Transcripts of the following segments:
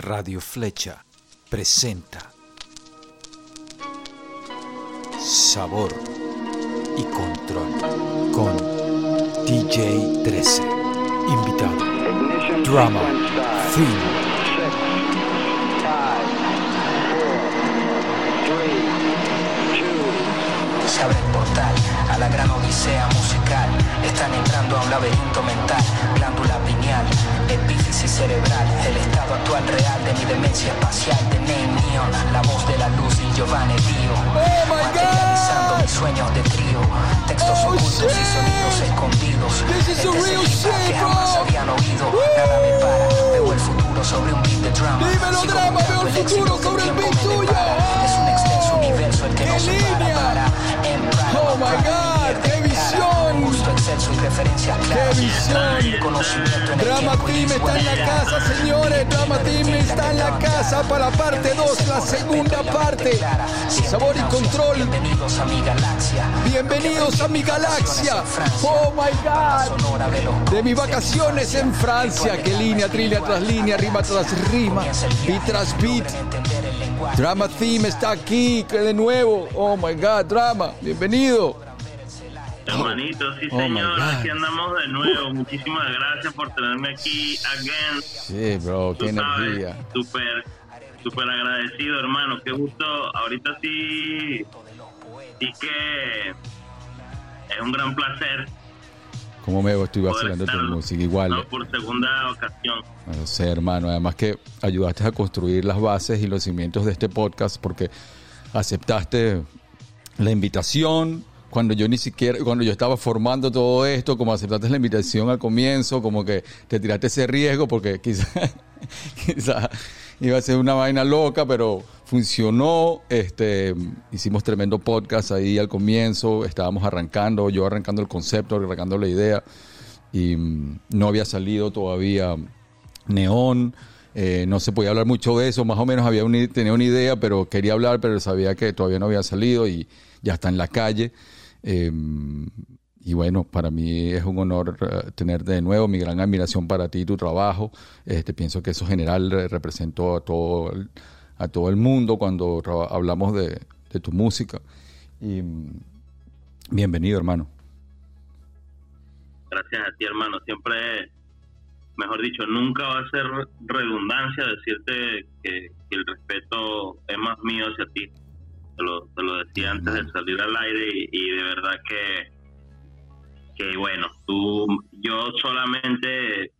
Radio Flecha presenta Sabor y Control con DJ 13. Invitado. Drama. Se abre el portal la gran odisea musical. Están entrando a un laberinto mental, glándula pineal, epífisis cerebral, el estado actual real de mi demencia espacial, de Name Neon, la voz de la luz y Giovanni Dio. Materializando mis sueños de trío, textos ocultos y sonidos escondidos. Este es el que jamás habían oído. Nada me para, veo el futuro sobre un beat de drama. Dímelo, drama, veo el futuro sobre el beat tuyo. Es un extenso universo el que no ¡Qué se para, para. En Oh, my God, pierde qué cara. Visión. Excelso y claras. visión! Conocimiento en el Drama Team está en la casa, señores. Drama Team está en la casa para la parte 2, la segunda parte. Sabor y control. Bienvenidos a mi galaxia. Bienvenidos a mi galaxia. Oh my God. De mis vacaciones en Francia. Qué línea, trilla tras línea, rima tras rima, beat tras beat. Drama Team está aquí que de nuevo. Oh my God, Drama. Bienvenido. Hermanito, sí Oh, señor, aquí andamos de nuevo. Muchísimas gracias por tenerme aquí again. Sí, bro, Tú qué sabes, energía. súper, súper agradecido, hermano. Qué gusto. Ahorita sí, sí que es un gran placer. ¿Cómo me estoy vacilando tu música? Igual. ¿no? Por segunda ocasión. No sé, hermano. Además que ayudaste a construir las bases y los cimientos de este podcast porque aceptaste la invitación cuando yo ni siquiera, cuando yo estaba formando todo esto, como aceptaste la invitación al comienzo, como que te tiraste ese riesgo porque quizá, quizá iba a ser una vaina loca, pero funcionó. Este, hicimos tremendo podcast ahí al comienzo, estábamos arrancando, yo arrancando el concepto, arrancando la idea y mm, no había salido todavía Neón. eh, no se podía hablar mucho de eso, más o menos había una, tenía una idea, pero quería hablar, pero sabía que todavía no había salido y ya está en la calle. Eh, y bueno, para mí es un honor eh, tenerte de nuevo, mi gran admiración para ti y tu trabajo. Este, pienso que eso general eh, representó a todo el, a todo el mundo cuando hablamos de, tu música. Y mm, bienvenido, hermano. Gracias a ti, hermano. Siempre, mejor dicho, nunca va a ser redundancia decirte que el respeto es más mío hacia ti. Te lo, te lo decía antes de salir al aire y, y de verdad que, que bueno, tú, yo solamente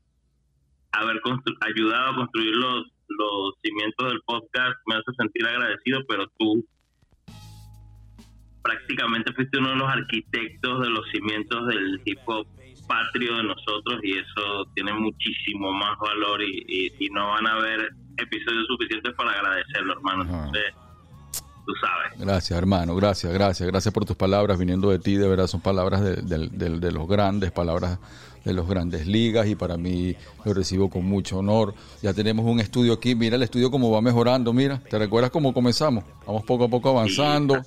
haber ayudado a construir los, los cimientos del podcast me hace sentir agradecido, pero tú prácticamente fuiste uno de los arquitectos de los cimientos del hip hop patrio de nosotros y eso tiene muchísimo más valor y, y- y no van a haber episodios suficientes para agradecerlo, hermano. Entonces, tú sabes. Gracias, hermano. Gracias, gracias. Gracias por tus palabras viniendo de ti. De verdad son palabras de, de- de- de los grandes, palabras de los grandes ligas y para mí lo recibo con mucho honor. Ya tenemos un estudio aquí. Mira el estudio cómo va mejorando. Mira, ¿te recuerdas cómo comenzamos? Vamos poco a poco avanzando.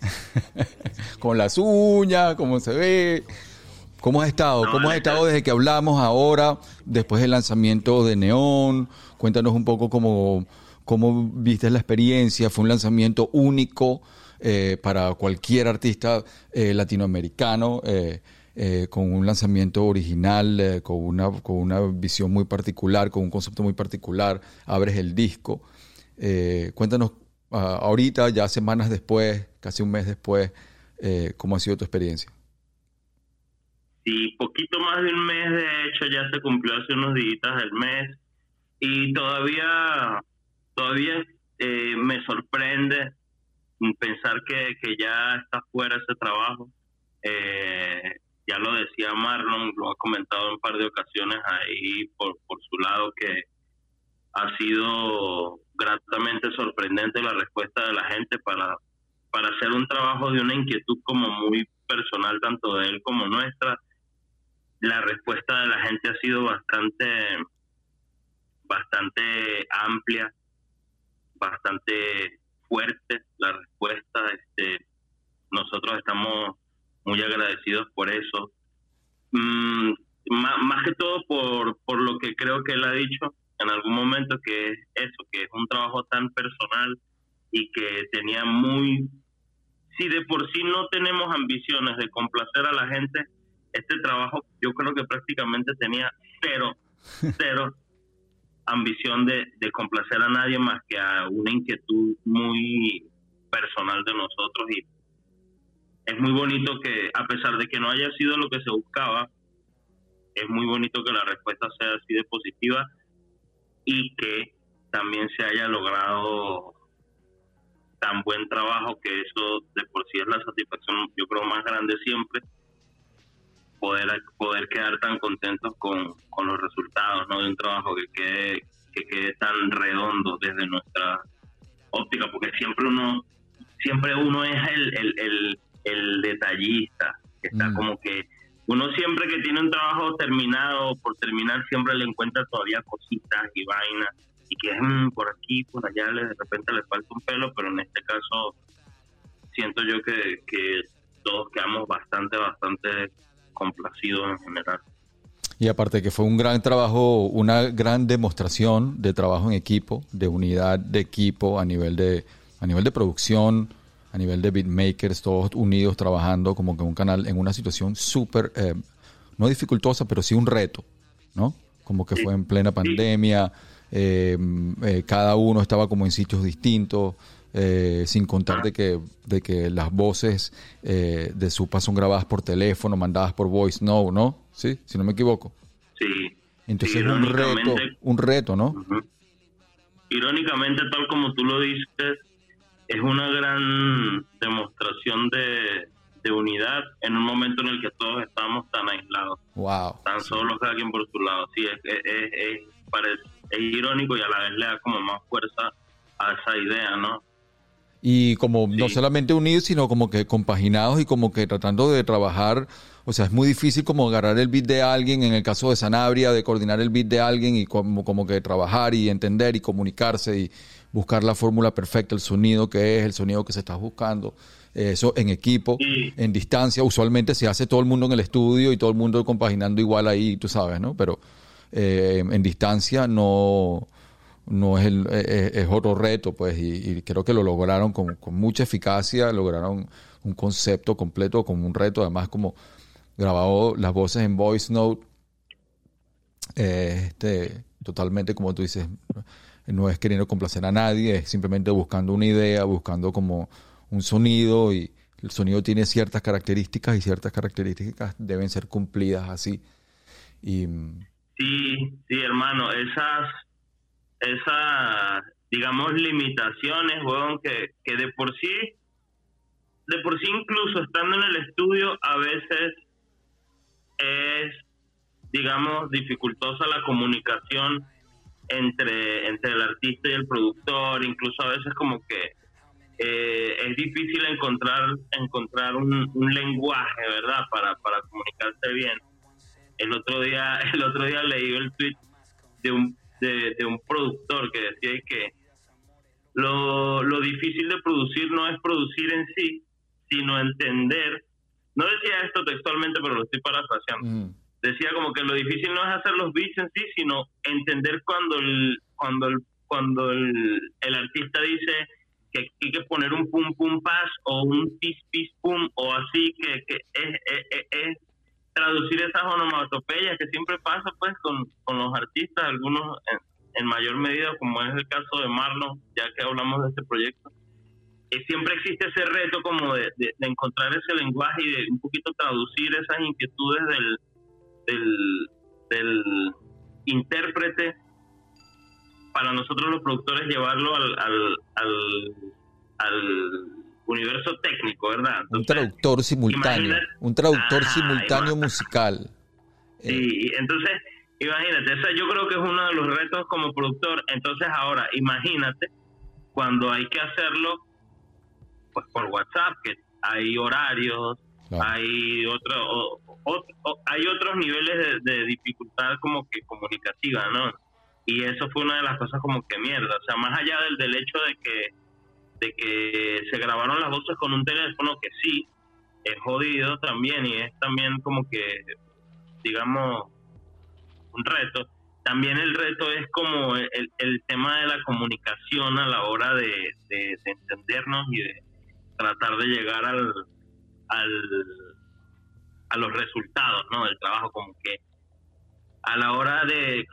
con las uñas, cómo se ve. ¿Cómo has estado? No, ¿Cómo has estado desde que hablamos ahora, después del lanzamiento de Neón? Cuéntanos un poco cómo, cómo viste la experiencia. Fue un lanzamiento único eh, para cualquier artista eh, latinoamericano, eh, con un lanzamiento original, con, una, con una visión muy particular, con un concepto muy particular. Abres el disco. Cuéntanos ah, ahorita, ya semanas después, casi un mes después, cómo ha sido tu experiencia. Sí, poquito más de un mes, de hecho, ya se cumplió hace unos días el mes y todavía, todavía eh, me sorprende pensar que, que ya está fuera ese trabajo. Eh, ya lo decía Marlon, lo ha comentado en un par de ocasiones ahí por, por su lado, que ha sido gratamente sorprendente la respuesta de la gente para, para hacer un trabajo de una inquietud como muy personal, tanto de él como nuestra. La respuesta de la gente ha sido bastante, bastante amplia, bastante fuerte la respuesta. Este, nosotros estamos muy agradecidos por eso. Mm, más, más que todo por, por lo que creo que él ha dicho, en algún momento que es eso, que es un trabajo tan personal y que tenía muy... Si de por sí no tenemos ambiciones de complacer a la gente, este trabajo yo creo que prácticamente tenía cero, cero ambición de, complacer a nadie más que a una inquietud muy personal de nosotros. Y es muy bonito que a pesar de que no haya sido lo que se buscaba, es muy bonito que la respuesta sea así de positiva y que también se haya logrado tan buen trabajo que eso de por sí es la satisfacción yo creo más grande siempre poder poder quedar tan contentos con, con los resultados ¿no? de un trabajo que quede que quede tan redondo desde nuestra óptica porque siempre uno siempre uno es el, el, el, el detallista que está mm. como que uno siempre que tiene un trabajo terminado por terminar siempre le encuentra todavía cositas y vainas y que es mm, por aquí por allá de repente le falta un pelo pero en este caso siento yo que, que todos quedamos bastante bastante complacidos en general. Y aparte que fue un gran trabajo, una gran demostración de trabajo en equipo, de unidad de equipo a nivel de, a nivel de producción, a nivel de beatmakers, todos unidos trabajando como que un canal en una situación súper, eh, no dificultosa, pero sí un reto, ¿no? Como que fue en plena pandemia, eh, eh, cada uno estaba como en sitios distintos, sin contar de que, de que las voces de Supa son grabadas por teléfono, mandadas por voice no, ¿no? Sí, si no me equivoco. Sí. Entonces es un reto, un reto, ¿no? Irónicamente, tal como tú lo dices, es una gran demostración de, unidad en un momento en el que todos estamos tan aislados. Wow. Tan solos cada quien por su lado. Sí, es, es, es, parece, es irónico y a la vez le da como más fuerza a esa idea, ¿no? Y como no solamente unidos, sino como que compaginados y como que tratando de trabajar. O sea, es muy difícil como agarrar el beat de alguien, en el caso de Sanabria, de coordinar el beat de alguien y como, como que trabajar y entender y comunicarse y, buscar la fórmula perfecta, el sonido que es, el sonido que se está buscando. Eso en equipo, en distancia, usualmente se hace todo el mundo en el estudio y todo el mundo compaginando igual ahí, tú sabes, ¿no? Pero eh, en distancia no, no es, el, e, e, es, otro reto, pues, y, creo que lo lograron con, mucha eficacia, lograron un concepto completo como un reto, además como grabado las voces en voice note, eh, este, totalmente como tú dices, no es queriendo complacer a nadie, es simplemente buscando una idea, buscando como un sonido y el sonido tiene ciertas características y ciertas características deben ser cumplidas así. Y, sí, sí, hermano, esas, esas, digamos, limitaciones, weón, que, que de por sí, de por sí incluso estando en el estudio a veces es, digamos, dificultosa la comunicación entre, entre el artista y el productor, incluso a veces como que eh, es difícil encontrar encontrar un, lenguaje, ¿verdad? Para, para comunicarse bien. El otro día el otro día leí el tweet de un de, un productor que decía que lo, lo difícil de producir no es producir en sí, sino entender. No decía esto textualmente, pero lo estoy parafraseando. Mm decía como que lo difícil no es hacer los beats en sí, sino entender cuando el, cuando el, cuando el, el artista dice que hay que poner un pum pum pas o un pis pis pum o así, que, que es, es, traducir esas onomatopeyas que siempre pasa pues con, con los artistas, algunos en, mayor medida, como es el caso de Marlon, ya que hablamos de este proyecto. Siempre existe ese reto como de, de encontrar ese lenguaje y de un poquito traducir esas inquietudes del, del, intérprete para nosotros los productores llevarlo al, al, universo técnico, ¿verdad? un traductor simultáneo, un traductor simultáneo musical. Sí, entonces, imagínate, eso yo creo que es uno de los retos como productor. Entonces, ahora, imagínate cuando hay que hacerlo pues por WhatsApp, que hay horarios, hay otro, hay otros niveles de, dificultad como que comunicativa, ¿no? Y eso fue una de las cosas como que mierda, o sea, más allá del, del hecho de que de que se grabaron las voces con un teléfono que sí es jodido también y es también como que digamos un reto también el reto es como el, el, tema de la comunicación a la hora de, de, entendernos y de tratar de llegar al, al, a los resultados ¿no? del trabajo, como que a la hora de,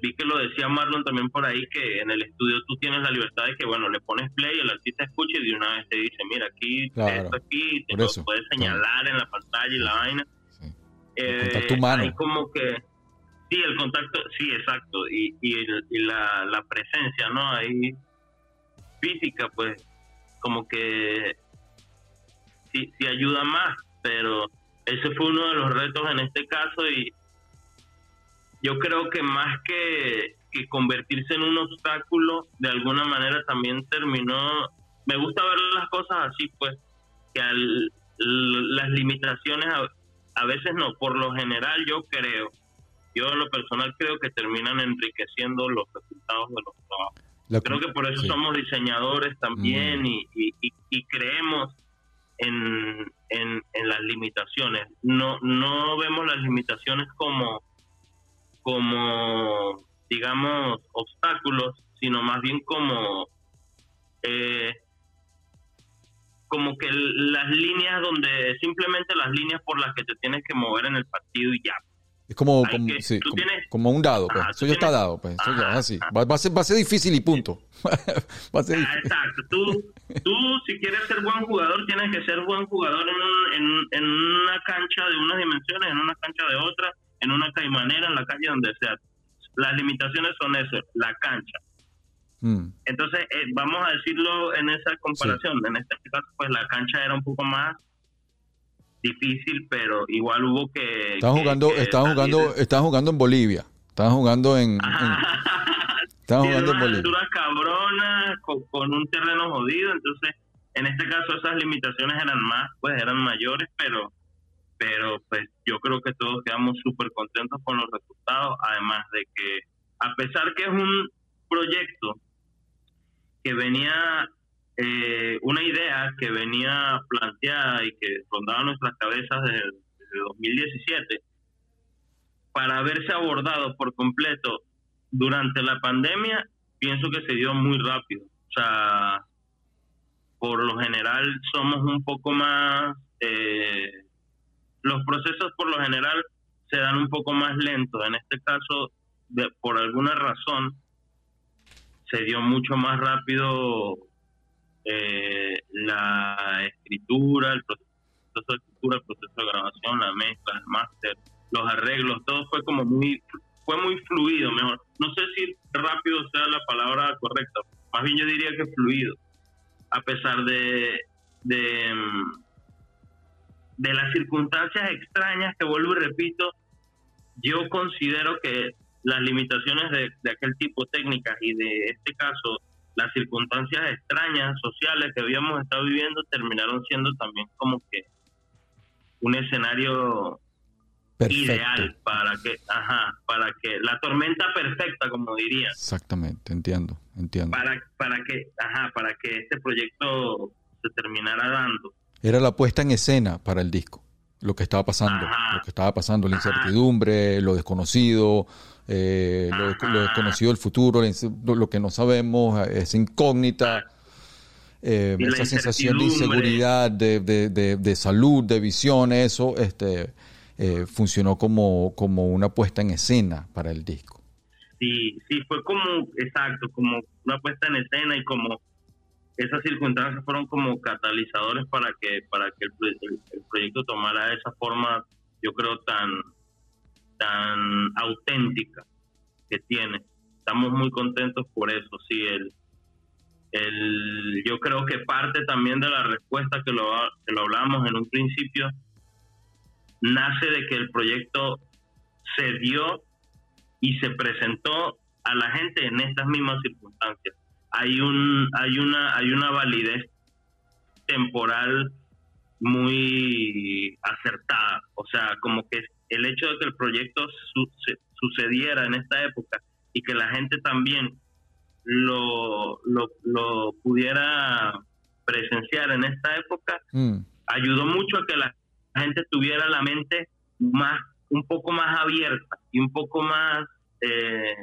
vi que lo decía Marlon también por ahí, que en el estudio tú tienes la libertad de que, bueno, le pones play, el artista escucha y de una vez te dice, mira, aquí, esto aquí, te lo puedes señalar en la pantalla y la vaina. Eh, contacto humano. Hay como que, sí, el contacto, sí, exacto, y, y, la, la presencia, ¿no? Ahí física, pues, como que sí, sí ayuda más, pero ese fue uno de los retos en este caso y yo creo que más que, convertirse en un obstáculo, de alguna manera también terminó, me gusta ver las cosas así, pues, que las limitaciones a, veces no, por lo general yo creo, yo en lo personal creo que terminan enriqueciendo los resultados de los trabajos. creo que por eso somos diseñadores también mm. y, y, creemos en, en, en, las limitaciones. No, no vemos las limitaciones como como, digamos, obstáculos, sino más bien como, eh, como que las líneas donde, simplemente las líneas por las que te tienes que mover en el partido y ya. Es como, como, un dado, pues. eso ya está dado, pues. Eso ya así. Va, a ser, va a ser difícil y punto. va a ser ah, exacto. Tú, tú, si quieres ser buen jugador, tienes que ser buen jugador en, en, en una cancha de unas dimensiones, en una cancha de otra en una caimanera, en la calle, donde sea. Las limitaciones son eso, la cancha. Mm. Entonces, eh, vamos a decirlo en esa comparación. En este caso, pues la cancha era un poco más difícil, pero igual hubo que... Estaban jugando, estaban jugando, estaban jugando en Bolivia. Estaban jugando en... estaban jugando en Bolivia. altura cabrona, con, con un terreno jodido. Entonces, en este caso, esas limitaciones eran más, pues eran mayores, pero pero pues yo creo que todos quedamos súper contentos con los resultados, además de que a pesar que es un proyecto que venía, eh, una idea que venía planteada y que rondaba nuestras cabezas desde, desde 2017, para haberse abordado por completo durante la pandemia, pienso que se dio muy rápido. O sea, por lo general somos un poco más... Eh, los procesos por lo general se dan un poco más lentos. En este caso, de, por alguna razón, se dio mucho más rápido eh, la escritura, el proceso de escritura, el proceso de grabación, la mezcla, el máster, los arreglos, todo fue como muy, fue muy fluido, mejor. No sé si rápido sea la palabra correcta, más bien yo diría que fluido, a pesar de, de mm, de las circunstancias extrañas que vuelvo y repito, yo considero que las limitaciones de, aquel tipo técnicas y de este caso las circunstancias extrañas sociales que habíamos estado viviendo terminaron siendo también como que un escenario ideal para que ajá para que la tormenta perfecta como diría. Exactamente entiendo entiendo. Para para que ajá para que este proyecto se terminara dando era la puesta en escena para el disco. Lo que estaba pasando, lo que estaba pasando, la incertidumbre, lo desconocido, eh, lo, desconocido del futuro, lo que no sabemos, esa incógnita, eh, esa sensación de inseguridad, de, de, de, salud, de visión, eso este, eh, funcionó como, como una puesta en escena para el disco. Sí, sí, fue como, exacto, como una puesta en escena y como esas circunstancias fueron como catalizadores para que para que el, proyecto tomara esa forma yo creo tan tan auténtica que tiene. Estamos muy contentos por eso sí el el yo creo que parte también de la respuesta que lo que lo hablamos en un principio nace de que el proyecto se dio y se presentó a la gente en estas mismas circunstancias hay un hay una hay una validez temporal muy acertada o sea como que el hecho de que el proyecto sucediera en esta época y que la gente también lo, lo, pudiera presenciar en esta época mm. ayudó mucho a que la gente tuviera la mente más un poco más abierta y un poco más eh,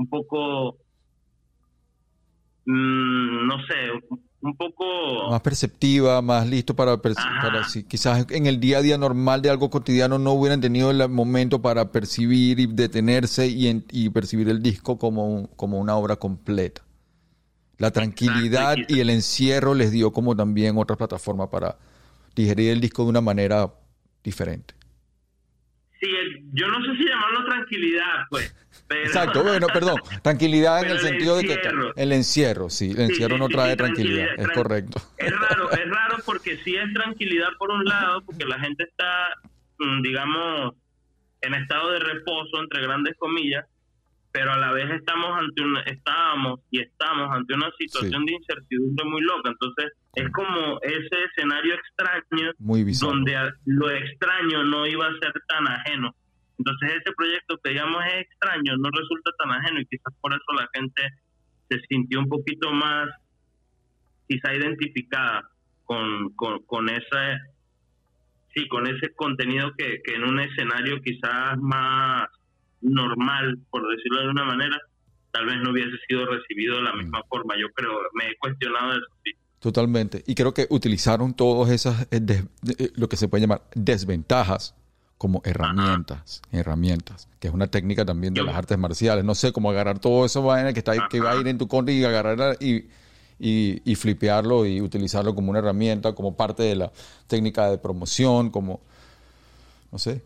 un poco, mm, no sé, un poco... Más perceptiva, más listo para, quizás en el día a día normal de algo cotidiano no hubieran tenido el momento para percibir y detenerse y, y percibir el disco como, como una obra completa. La tranquilidad y el encierro les dio como también otra plataforma para digerir el disco de una manera diferente. Sí, yo no sé si llamarlo tranquilidad, pues. Exacto, bueno, perdón. Tranquilidad en el, sentido de que el encierro, sí, el encierro no trae tranquilidad, es correcto. Es raro, es raro porque sí es tranquilidad por un lado, porque la gente está, mm, digamos, en estado de reposo, entre grandes comillas, pero a la vez estamos ante un, estábamos y estamos ante una situación de incertidumbre muy loca. Entonces, es como ese escenario extraño donde lo extraño no iba a ser tan ajeno. Entonces, ese proyecto que digamos es extraño no resulta tan ajeno y quizás por eso la gente se sintió un poquito más, quizá identificada con, con, con ese sí, con ese contenido que, que en un escenario quizás más normal, por decirlo de alguna manera, tal vez no hubiese sido recibido de la misma mm. forma. Yo creo, me he cuestionado eso. Sí. Totalmente. Y creo que utilizaron todas esas, eh, eh, lo que se puede llamar desventajas como herramientas, herramientas, que es una técnica también de las artes marciales. No sé, cómo agarrar todo eso que, está, que va a ir en tu contra y agarrarla y, y, y, flipearlo y utilizarlo como una herramienta, como parte de la técnica de promoción, como, no sé,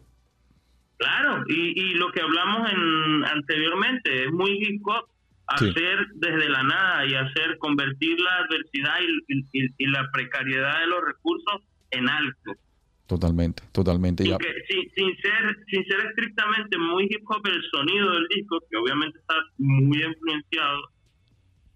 Claro, y, y lo que hablamos en, anteriormente es muy hip hop hacer desde la nada y hacer convertir la adversidad y, y, la precariedad de los recursos en algo. Totalmente, totalmente. Sin, sin, ser, sin ser estrictamente muy hip hop el sonido del disco, que obviamente está muy influenciado,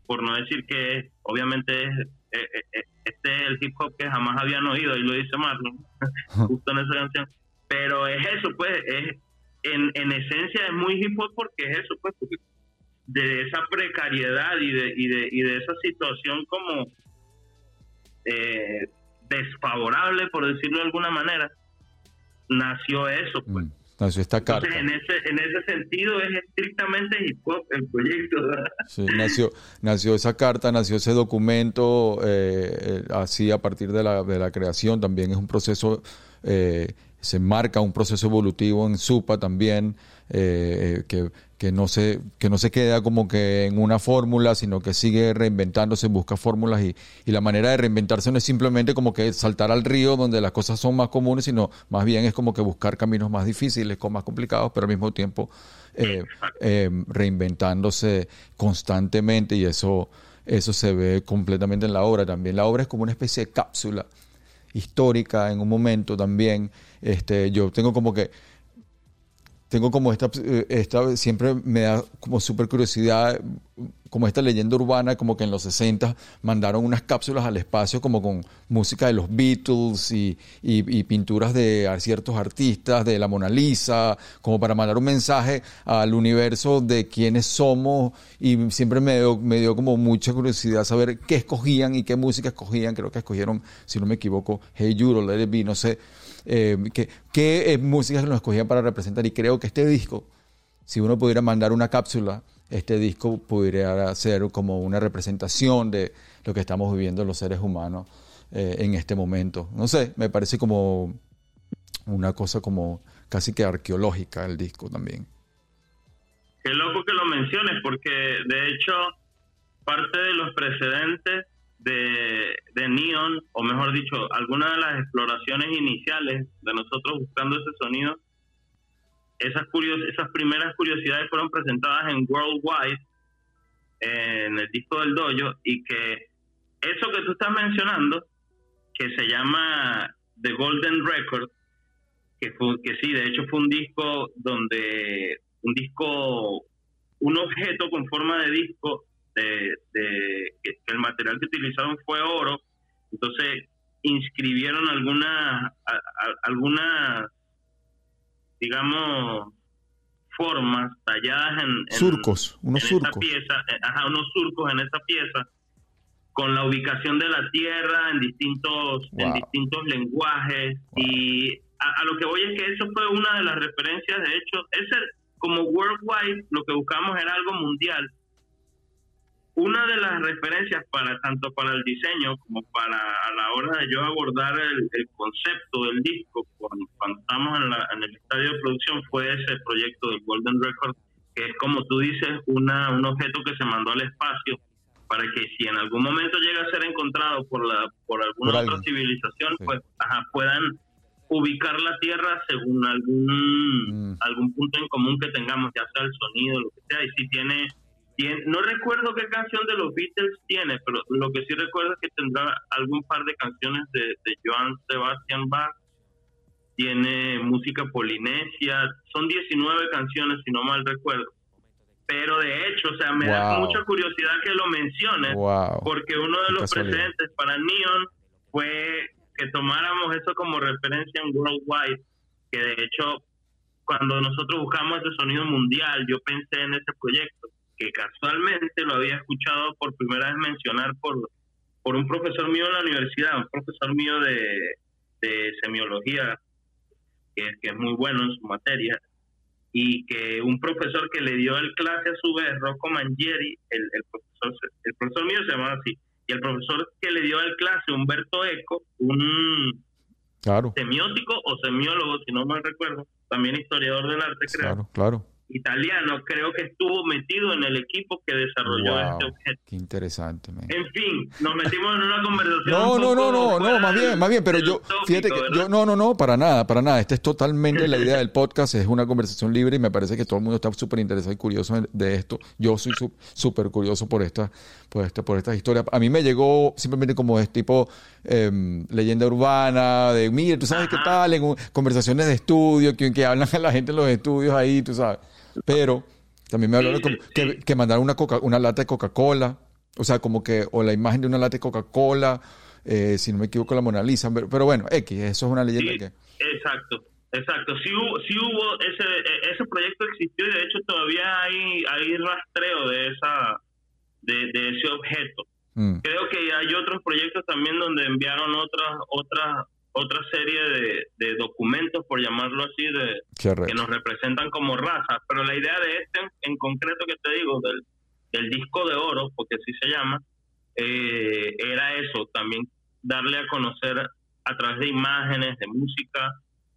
por no decir que obviamente es, eh, eh, eh, este es el hip hop que jamás habían oído, y lo dice Marlon, justo en esa canción pero es eso, pues, es en, en esencia es muy hip hop porque es eso, pues, de esa precariedad y de, y de, y de esa situación como eh, desfavorable, por decirlo de alguna manera, nació eso, pues. Mm, nació esta carta. en ese, en ese sentido es estrictamente hip hop el proyecto. Sí, nació, nació esa carta, nació ese documento, eh, eh, así a partir de la, de la creación, también es un proceso eh, se marca un proceso evolutivo en SUPA también, eh, que, que, no se, que no se queda como que en una fórmula, sino que sigue reinventándose, busca fórmulas y, y, la manera de reinventarse no es simplemente como que saltar al río donde las cosas son más comunes, sino más bien es como que buscar caminos más difíciles, más complicados, pero al mismo tiempo eh, eh, reinventándose constantemente y eso, eso se ve completamente en la obra también. La obra es como una especie de cápsula histórica en un momento también. Este, yo tengo como que tengo como esta, eh, esta siempre me da como súper curiosidad, como esta leyenda urbana, como que en los 60 mandaron unas cápsulas al espacio como con música de los Beatles y, y, pinturas de ciertos artistas, de la Mona Lisa, como para mandar un mensaje al universo de quiénes somos. Y siempre me dio, me dio como mucha curiosidad saber qué escogían y qué música escogían, creo que escogieron, si no me equivoco, Hey Jude o Let It no sé, eh, qué, qué eh, nos escogían para representar. Y creo que este disco, si uno pudiera mandar una cápsula, este disco pudiera ser como una representación de lo que estamos viviendo los seres humanos eh, en este momento. No sé, me parece como una cosa como casi que arqueológica el disco también. Qué loco que lo menciones, porque de hecho parte de los precedentes de, de Neon, o mejor dicho, algunas de las exploraciones iniciales de nosotros buscando ese sonido, esas, curios, esas primeras curiosidades fueron presentadas en Worldwide, en el disco del dojo, y que eso que tú estás mencionando, que se llama The Golden Record, que, fue, que sí, de hecho fue un disco donde, un disco, un objeto con forma de disco de, que, el material que utilizaron fue oro, entonces inscribieron algunas, algunas, digamos, formas talladas en, surcos, unos surcos. pieza, eh, ajá, unos surcos en esa pieza con la ubicación de la tierra en distintos en distintos lenguajes. Y a, lo que voy es que eso fue una de las referencias. De hecho ese como worldwide, lo que buscamos era algo mundial. Una de las referencias para tanto para el diseño como para a la hora de yo abordar el, concepto del disco cuando, estamos en, el estadio de producción fue ese proyecto del Golden Record, que es como tú dices, una, un objeto que se mandó al espacio para que si en algún momento llega a ser encontrado por la por alguna otra civilización, pues puedan ubicar la Tierra según algún mm. algún punto en común que tengamos, ya sea el sonido, lo que sea, y si tiene, tiene, no recuerdo qué canción de los Beatles tiene, pero lo que sí recuerdo es que tendrá algún par de canciones de, de Joan Sebastian Bach, tiene música polinesia, son 19 canciones si no mal recuerdo. Pero de hecho, o sea, me da mucha curiosidad que lo menciones, porque uno de los precedentes para Neon fue que tomáramos eso como referencia en Worldwide, que de hecho cuando nosotros buscamos ese sonido mundial, yo pensé en ese proyecto, que casualmente lo había escuchado por primera vez mencionar por, por un profesor mío en la universidad, un profesor mío de, de semiología, que, que es muy bueno en su materia, y que un profesor que le dio el clase a su vez, Rocco Mangieri, el, el, profesor, el profesor mío se llamaba así, y el profesor que le dio al clase, Humberto Eco, un semiótico o semiólogo, si no me recuerdo, también historiador del arte, creo. Claro, claro italiano, creo que estuvo metido en el equipo que desarrolló este objeto. Qué interesante. En fin, nos metimos en una conversación. No, no, no, no, no, más bien, más bien, pero yo, fíjate que yo, no, no, no, para nada, para nada. Esta es totalmente la idea del podcast, es una conversación libre y me parece que todo el mundo está súper interesado y curioso de esto. Yo soy súper curioso por esta, por esta, por esta historia. A mí me llegó simplemente como es tipo em, leyenda urbana, de, mire, tú sabes qué tal, en conversaciones de estudio, que, que hablan a la gente en los estudios ahí, tú sabes. Pero también me hablaron que, que mandar una, coca, una lata de Coca-Cola, o sea, como que, o la imagen de una lata de Coca-Cola, eh, si no me equivoco, la Mona Lisa, pero, bueno, X, eso es una leyenda que... Exacto, exacto. Sí hubo, sí hubo ese, e, ese proyecto existió y de hecho todavía hay, hay rastreo de esa de, ese objeto. Mm. Creo que hay otros proyectos también donde enviaron otras otras otra serie de, documentos, por llamarlo así, de que nos representan como razas. Pero la idea de este en, concreto que te digo, del, del, disco de oro, porque así se llama, eh, era eso, también darle a conocer a través de imágenes, de música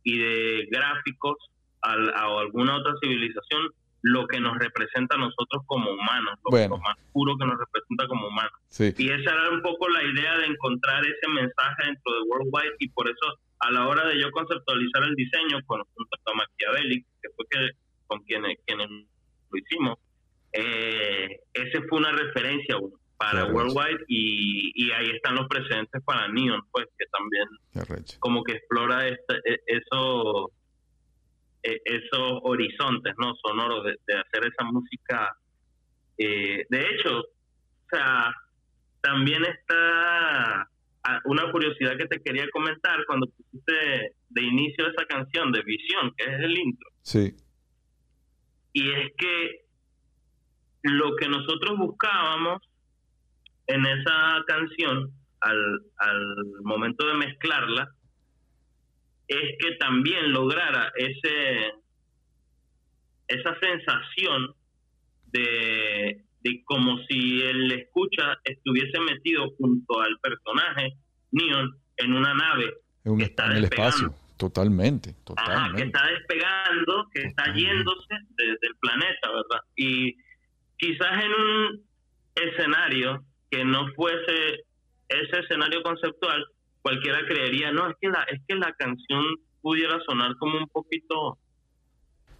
y de gráficos a alguna otra civilización lo que nos representa a nosotros como humanos, lo, más puro que nos representa como humanos. Y esa era un poco la idea de encontrar ese mensaje dentro de Worldwide y por eso a la hora de yo conceptualizar el diseño con junto a Machiavelli, que fue que, con quienes, quienes lo hicimos, eh, ese fue una referencia para Worldwide y, y, ahí están los precedentes para Neon, pues que también como que explora este, e, eso eh, esos horizontes no sonoros de, hacer esa música. Eh, de hecho, o sea, también está ah, una curiosidad que te quería comentar cuando pusiste de inicio esa canción de Visión, que es el intro. Sí. Y es que lo que nosotros buscábamos en esa canción, al, al momento de mezclarla, es que también lograra ese esa sensación de, de como si el escucha estuviese metido junto al personaje Neon en una nave que está en el espacio. Totalmente totalmente que está despegando que está yéndose desde el planeta verdad y quizás en un escenario que no fuese ese escenario conceptual cualquiera creería, no, es que la, es que la canción pudiera sonar como un poquito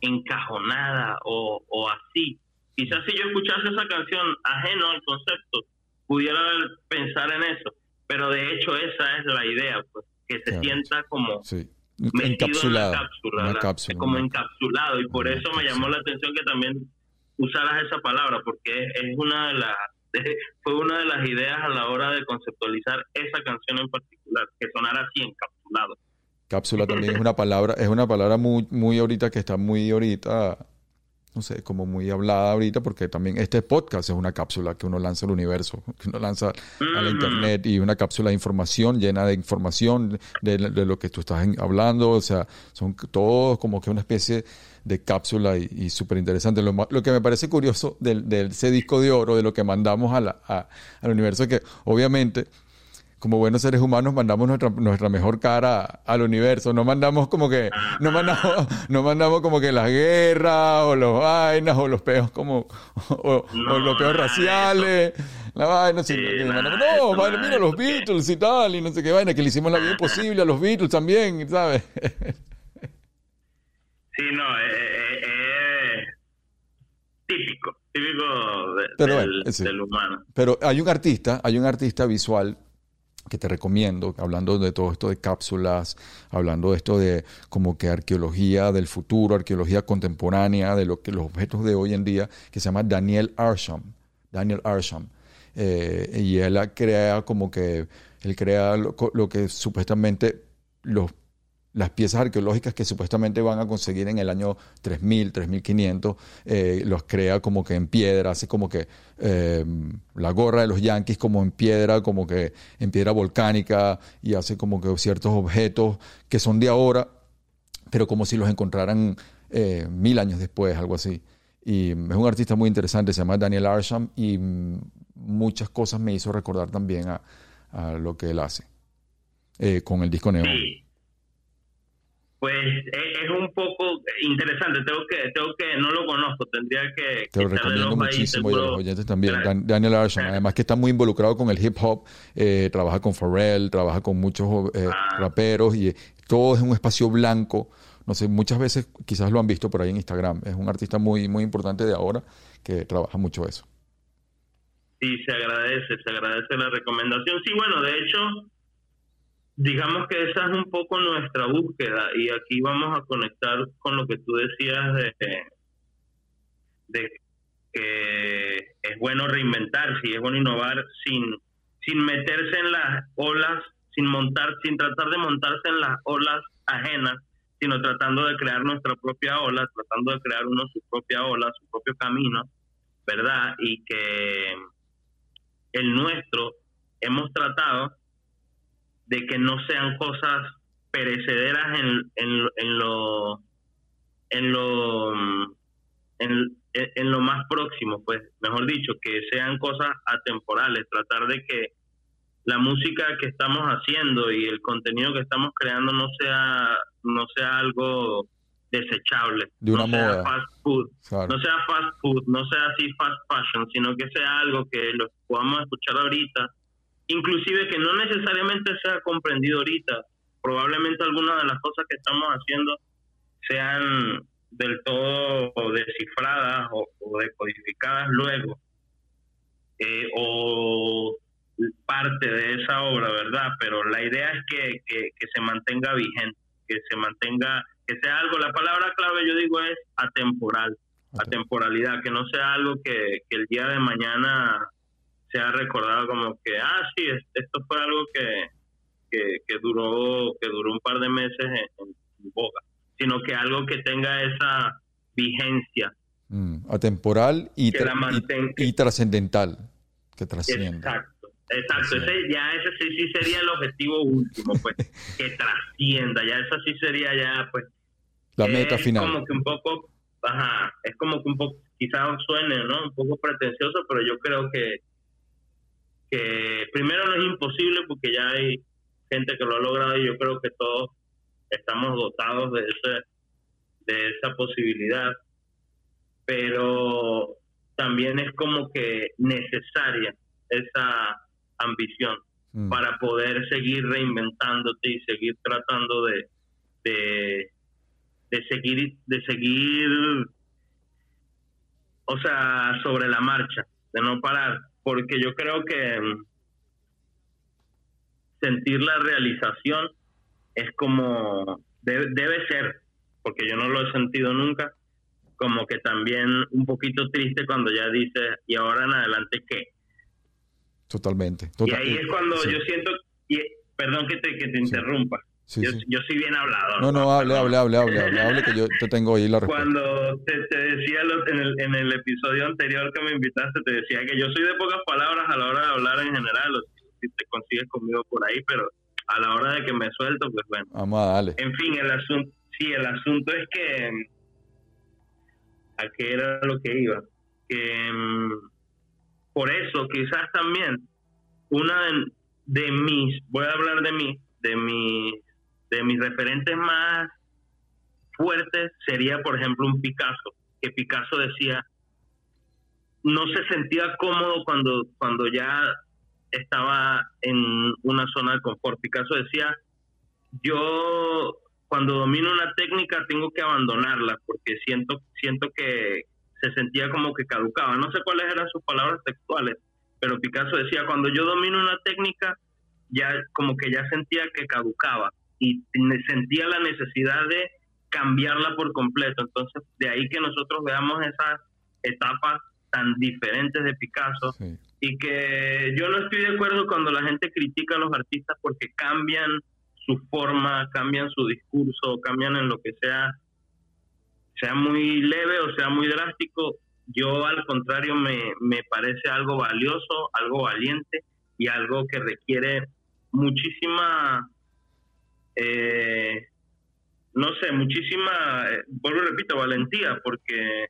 encajonada o, o así. Quizás si yo escuchase esa canción ajeno al concepto, pudiera pensar en eso. Pero de hecho esa es la idea, pues, que se sienta como encapsulado, en cápsula, como encapsulado. Y por eso me llamó la atención que también usaras esa palabra, porque es una de las fue una de las ideas a la hora de conceptualizar esa canción en particular, que sonara así encapsulado. Cápsula también es una palabra, es una palabra muy, muy ahorita que está muy ahorita no sé, como muy hablada ahorita, porque también este podcast es una cápsula que uno lanza al universo, que uno lanza a la Mm. internet y una cápsula de información llena de información de, de lo que tú estás hablando, o sea, son todos como que una especie de cápsula y, y súper interesante. Lo, lo que me parece curioso de ese disco de oro, de lo que mandamos a la- a- al universo, es que obviamente como buenos seres humanos mandamos nuestra, nuestra mejor cara al universo, no mandamos como que, no mandamos, no mandamos como que las guerras o los vainas o los peos como, o, No, o los peos raciales, la vaina, Sí, mandamos, no, mira los Beatles y tal, y no sé qué vaina, que le hicimos la vida imposible a los Beatles también, ¿sabes? Sí, no, es, es- es típico, típico de- Pero del, humano. Pero hay un artista, hay un artista visual que te recomiendo, hablando de todo esto de cápsulas, hablando de esto de como que arqueología del futuro, arqueología contemporánea, de lo que los objetos de hoy en día, que se llama Daniel Arsham. Daniel Arsham. Eh, y él crea como que, él crea lo, lo que supuestamente los las piezas arqueológicas que supuestamente van a conseguir en el año 3000, 3500, eh, los crea como que en piedra, así como que eh, la gorra de los yankees como en piedra, como que en piedra volcánica, y hace como que ciertos objetos que son de ahora, pero como si los encontraran eh, mil años después, algo así. Y es un artista muy interesante, se llama Daniel Arsham, y muchas cosas me hizo recordar también a, a lo que él hace eh, con el disco Neon. Pues es, es un poco interesante, tengo que, tengo que, no lo conozco, tendría que... Te lo recomiendo ahí, muchísimo y a los oyentes también. Claro. Daniel Arsham, Claro. además que está muy involucrado con el hip hop, eh, trabaja con Pharrell, trabaja con muchos eh, Ah. raperos y eh, todo es un espacio blanco. No sé, muchas veces quizás lo han visto por ahí en Instagram. Es un artista muy, muy importante de ahora que trabaja mucho eso. Sí, se agradece, se agradece la recomendación. Sí, bueno, de hecho, digamos que esa es un poco nuestra búsqueda y aquí vamos a conectar con lo que tú decías de, de que es bueno reinventarse y es bueno innovar sin, sin meterse en las olas, sin montar, sin tratar de montarse en las olas ajenas, sino tratando de crear nuestra propia ola, tratando de crear uno su propia ola, su propio camino, ¿verdad? Y que el nuestro hemos tratado de que no sean cosas perecederas en, en, en lo en lo en, en lo más próximo pues mejor dicho que sean cosas atemporales tratar de que la música que estamos haciendo y el contenido que estamos creando no sea no sea algo desechable De una no sea fast food Claro. no sea fast food, no sea así fast fashion, sino que sea algo que lo podamos escuchar ahorita, inclusive que no necesariamente sea comprendido ahorita, probablemente algunas de las cosas que estamos haciendo sean del todo descifradas o, o decodificadas luego, eh, o parte de esa obra, ¿verdad? Pero la idea es que, que, que se mantenga vigente, que se mantenga, que sea algo, la palabra clave yo digo es atemporal atemporalidad, que no sea algo que, que el día de mañana sea recordado como que, ah, sí, es- esto fue algo que, que, que duró que duró un par de meses en, en boga, sino que algo que tenga esa vigencia. Mm, atemporal y, tra- trascendental, que trasciende. Exacto, exacto. Ese, ya ese sí, sí sería el objetivo último, pues, que trascienda, ya eso sí sería ya, pues, La es meta final. como que un poco, ajá, es como que un poco, quizás suene, ¿no? Un poco pretencioso, pero yo creo que, que primero no es imposible porque ya hay gente que lo ha logrado y yo creo que todos estamos dotados de ese, de esa posibilidad, pero también es como que necesaria esa ambición Mm. para poder seguir reinventándote y seguir tratando de, de, de seguir de seguir o sea sobre la marcha de no parar porque yo creo que mm, sentir la realización es como debe, debe ser porque yo no lo he sentido nunca como que también un poquito triste cuando ya dices y ahora en adelante qué Totalmente. y ahí es cuando sí. yo siento, y, perdón que te, que te interrumpa, yo, yo soy bien hablado. No, no, hable, hable, hable, hable, hable, hable, que yo te tengo ahí la respuesta. Cuando te, decía en, el, en el episodio anterior que me invitaste, te decía que yo soy de pocas palabras a la hora de hablar en general, o si te consigues conmigo por ahí, pero a la hora de que me suelto, pues bueno. Vamos a darle. En fin, el asunto, sí, el asunto es que a qué era lo que iba. Que mm, por eso quizás también una de, de mis, voy a hablar de mí, de mis de mis referentes más fuertes sería, por ejemplo, un Picasso, que Picasso decía, no se sentía cómodo cuando, cuando ya estaba en una zona de confort. Picasso decía, yo cuando domino una técnica tengo que abandonarla porque siento, siento que se sentía como que caducaba. No sé cuáles eran sus palabras textuales, pero Picasso decía, cuando yo domino una técnica, ya como que ya sentía que caducaba y sentía la necesidad de cambiarla por completo. Entonces, de ahí que nosotros veamos esas etapas tan diferentes de Picasso y que yo no estoy de acuerdo cuando la gente critica a los artistas porque cambian su forma, cambian su discurso, cambian en lo que sea, sea muy leve o sea muy drástico. Yo al contrario me, me parece algo valioso, algo valiente y algo que requiere muchísima eh, no sé, muchísima, eh, vuelvo y repito, valentía, porque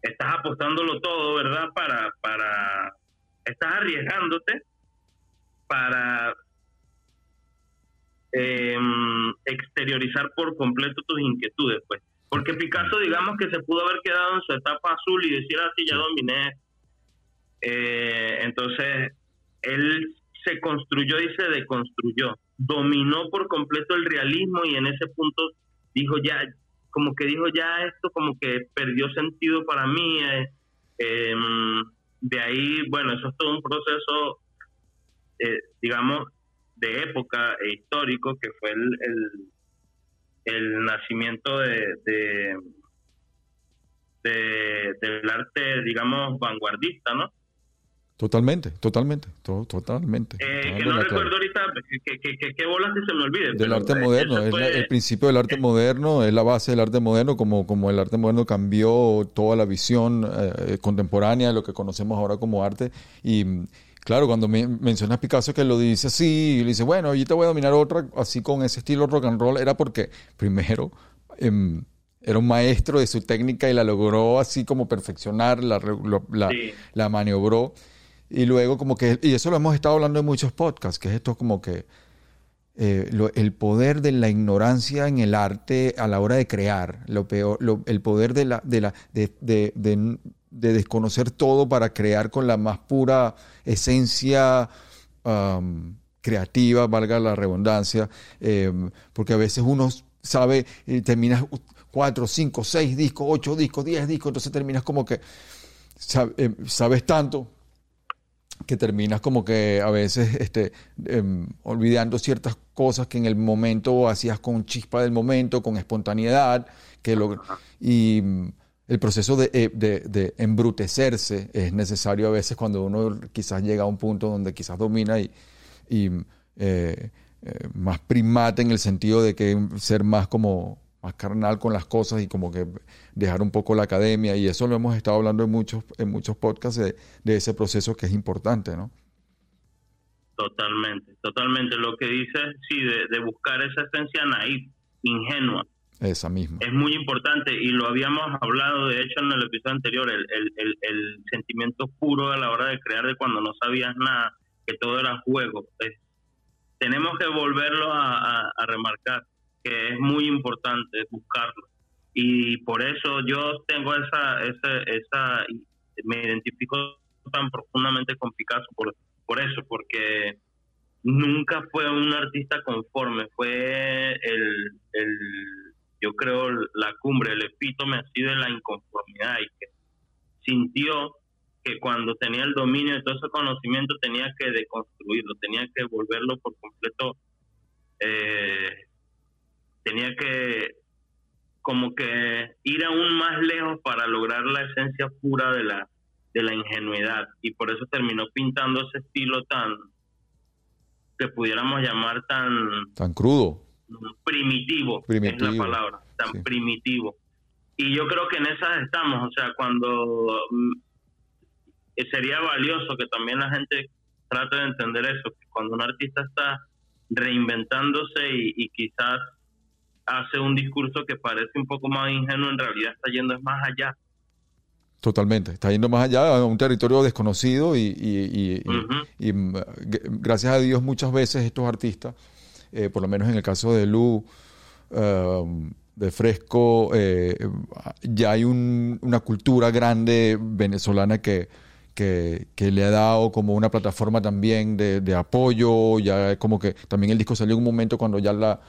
estás apostándolo todo, ¿verdad? Para, para, estás arriesgándote para em, exteriorizar por completo tus inquietudes, pues. Porque Picasso, digamos que se pudo haber quedado en su etapa azul y decir así, ah, ya dominé. Eh, entonces, él se construyó y se deconstruyó dominó por completo el realismo y en ese punto dijo ya, como que dijo ya esto como que perdió sentido para mí. Eh, em, de ahí, bueno, eso es todo un proceso, eh, digamos, de época e histórico que fue el, el, nacimiento de, de, de, del arte, digamos, vanguardista, ¿no? Totalmente, totalmente, totalmente. Eh, que no recuerdo ahorita, que, bolas que se me. Del arte moderno, es el principio del arte moderno, es la base del arte moderno, como, como el arte moderno cambió toda la visión eh, contemporánea de lo que conocemos ahora como arte. Y claro, cuando me, mencionas Picasso que lo dice así, y le dice, bueno, yo te voy a dominar otra, así con ese estilo rock and roll, era porque, primero, em, era un maestro de su técnica y la logró así como perfeccionar, la, la, la maniobró. Y luego como que, y eso lo hemos estado hablando en muchos podcasts, que es esto como que eh, el poder de la ignorancia en el arte a la hora de crear, lo peor, el poder de, la, de, la, de, de, de, desconocer todo para crear con la más pura esencia creativa, valga la redundancia, em, porque a veces uno sabe, y terminas cuatro, cinco, seis discos, ocho discos, diez discos, entonces terminas como que em, sabes tanto, que terminas como que a veces este, em, olvidando ciertas cosas que en el momento hacías con chispa del momento, con espontaneidad, que lo, y mm, el proceso de, eh, de, de, embrutecerse es necesario a veces cuando uno quizás llega a un punto donde quizás domina y, y eh, eh, más primate en el sentido de que ser más como más carnal con las cosas y como que dejar un poco la academia y eso lo hemos estado hablando en muchos en muchos podcasts de, ese proceso que es importante, ¿no? Totalmente, totalmente. Lo que dices, sí, de, buscar esa esencia naif, ingenua. Esa misma. Es muy importante y lo habíamos hablado, de hecho, en el episodio anterior, el, el, el, sentimiento puro a la hora de crear de cuando no sabías nada, que todo era juego. tenemos que volverlo a, a remarcar que es muy importante buscarlo. Y por eso yo tengo esa, esa, esa me identifico tan profundamente con Picasso por, por eso, porque nunca fue un artista conforme, fue el, el yo creo, la cumbre, el epítome así de la inconformidad y que sintió que cuando tenía el dominio de todo ese conocimiento tenía que deconstruirlo, tenía que volverlo por completo eh, tenía que como que ir aún más lejos para lograr la esencia pura de la de la ingenuidad. Y por eso terminó pintando ese estilo tan que pudiéramos llamar tan tan crudo. primitivo, primitivo es la palabra tan primitivo. Y yo creo que en esas estamos o sea cuando mm, sería valioso que también la gente trate de entender eso que cuando un artista está reinventándose y, quizás hace un discurso que parece un poco más ingenuo, en realidad está yendo más allá. Totalmente, está yendo más allá a un territorio desconocido y, mm, gracias a Dios muchas veces estos artistas, eh, por lo menos en el caso de Lu, um, de Fresco, eh, ya hay una cultura grande venezolana que, que, le ha dado como una plataforma también de, apoyo, ya como que también el disco salió en un momento cuando ya la,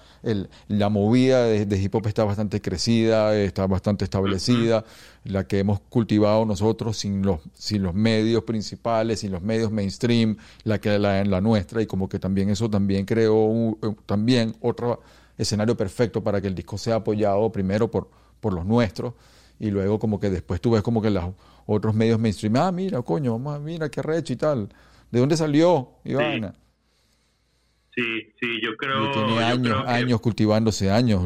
la movida de, hip hop está bastante crecida, está bastante establecida, la que hemos cultivado nosotros sin los, sin los medios principales, sin los medios mainstream, la que la, la nuestra, y como que también eso también creó también otro escenario perfecto para que el disco sea apoyado primero por, por los nuestros y luego como que después tú ves como que las otros medios mainstream, ah, mira, coño, mira qué recho y tal. ¿De dónde salió, Ivana? Sí. sí, yo creo. tiene años, años cultivándose, años.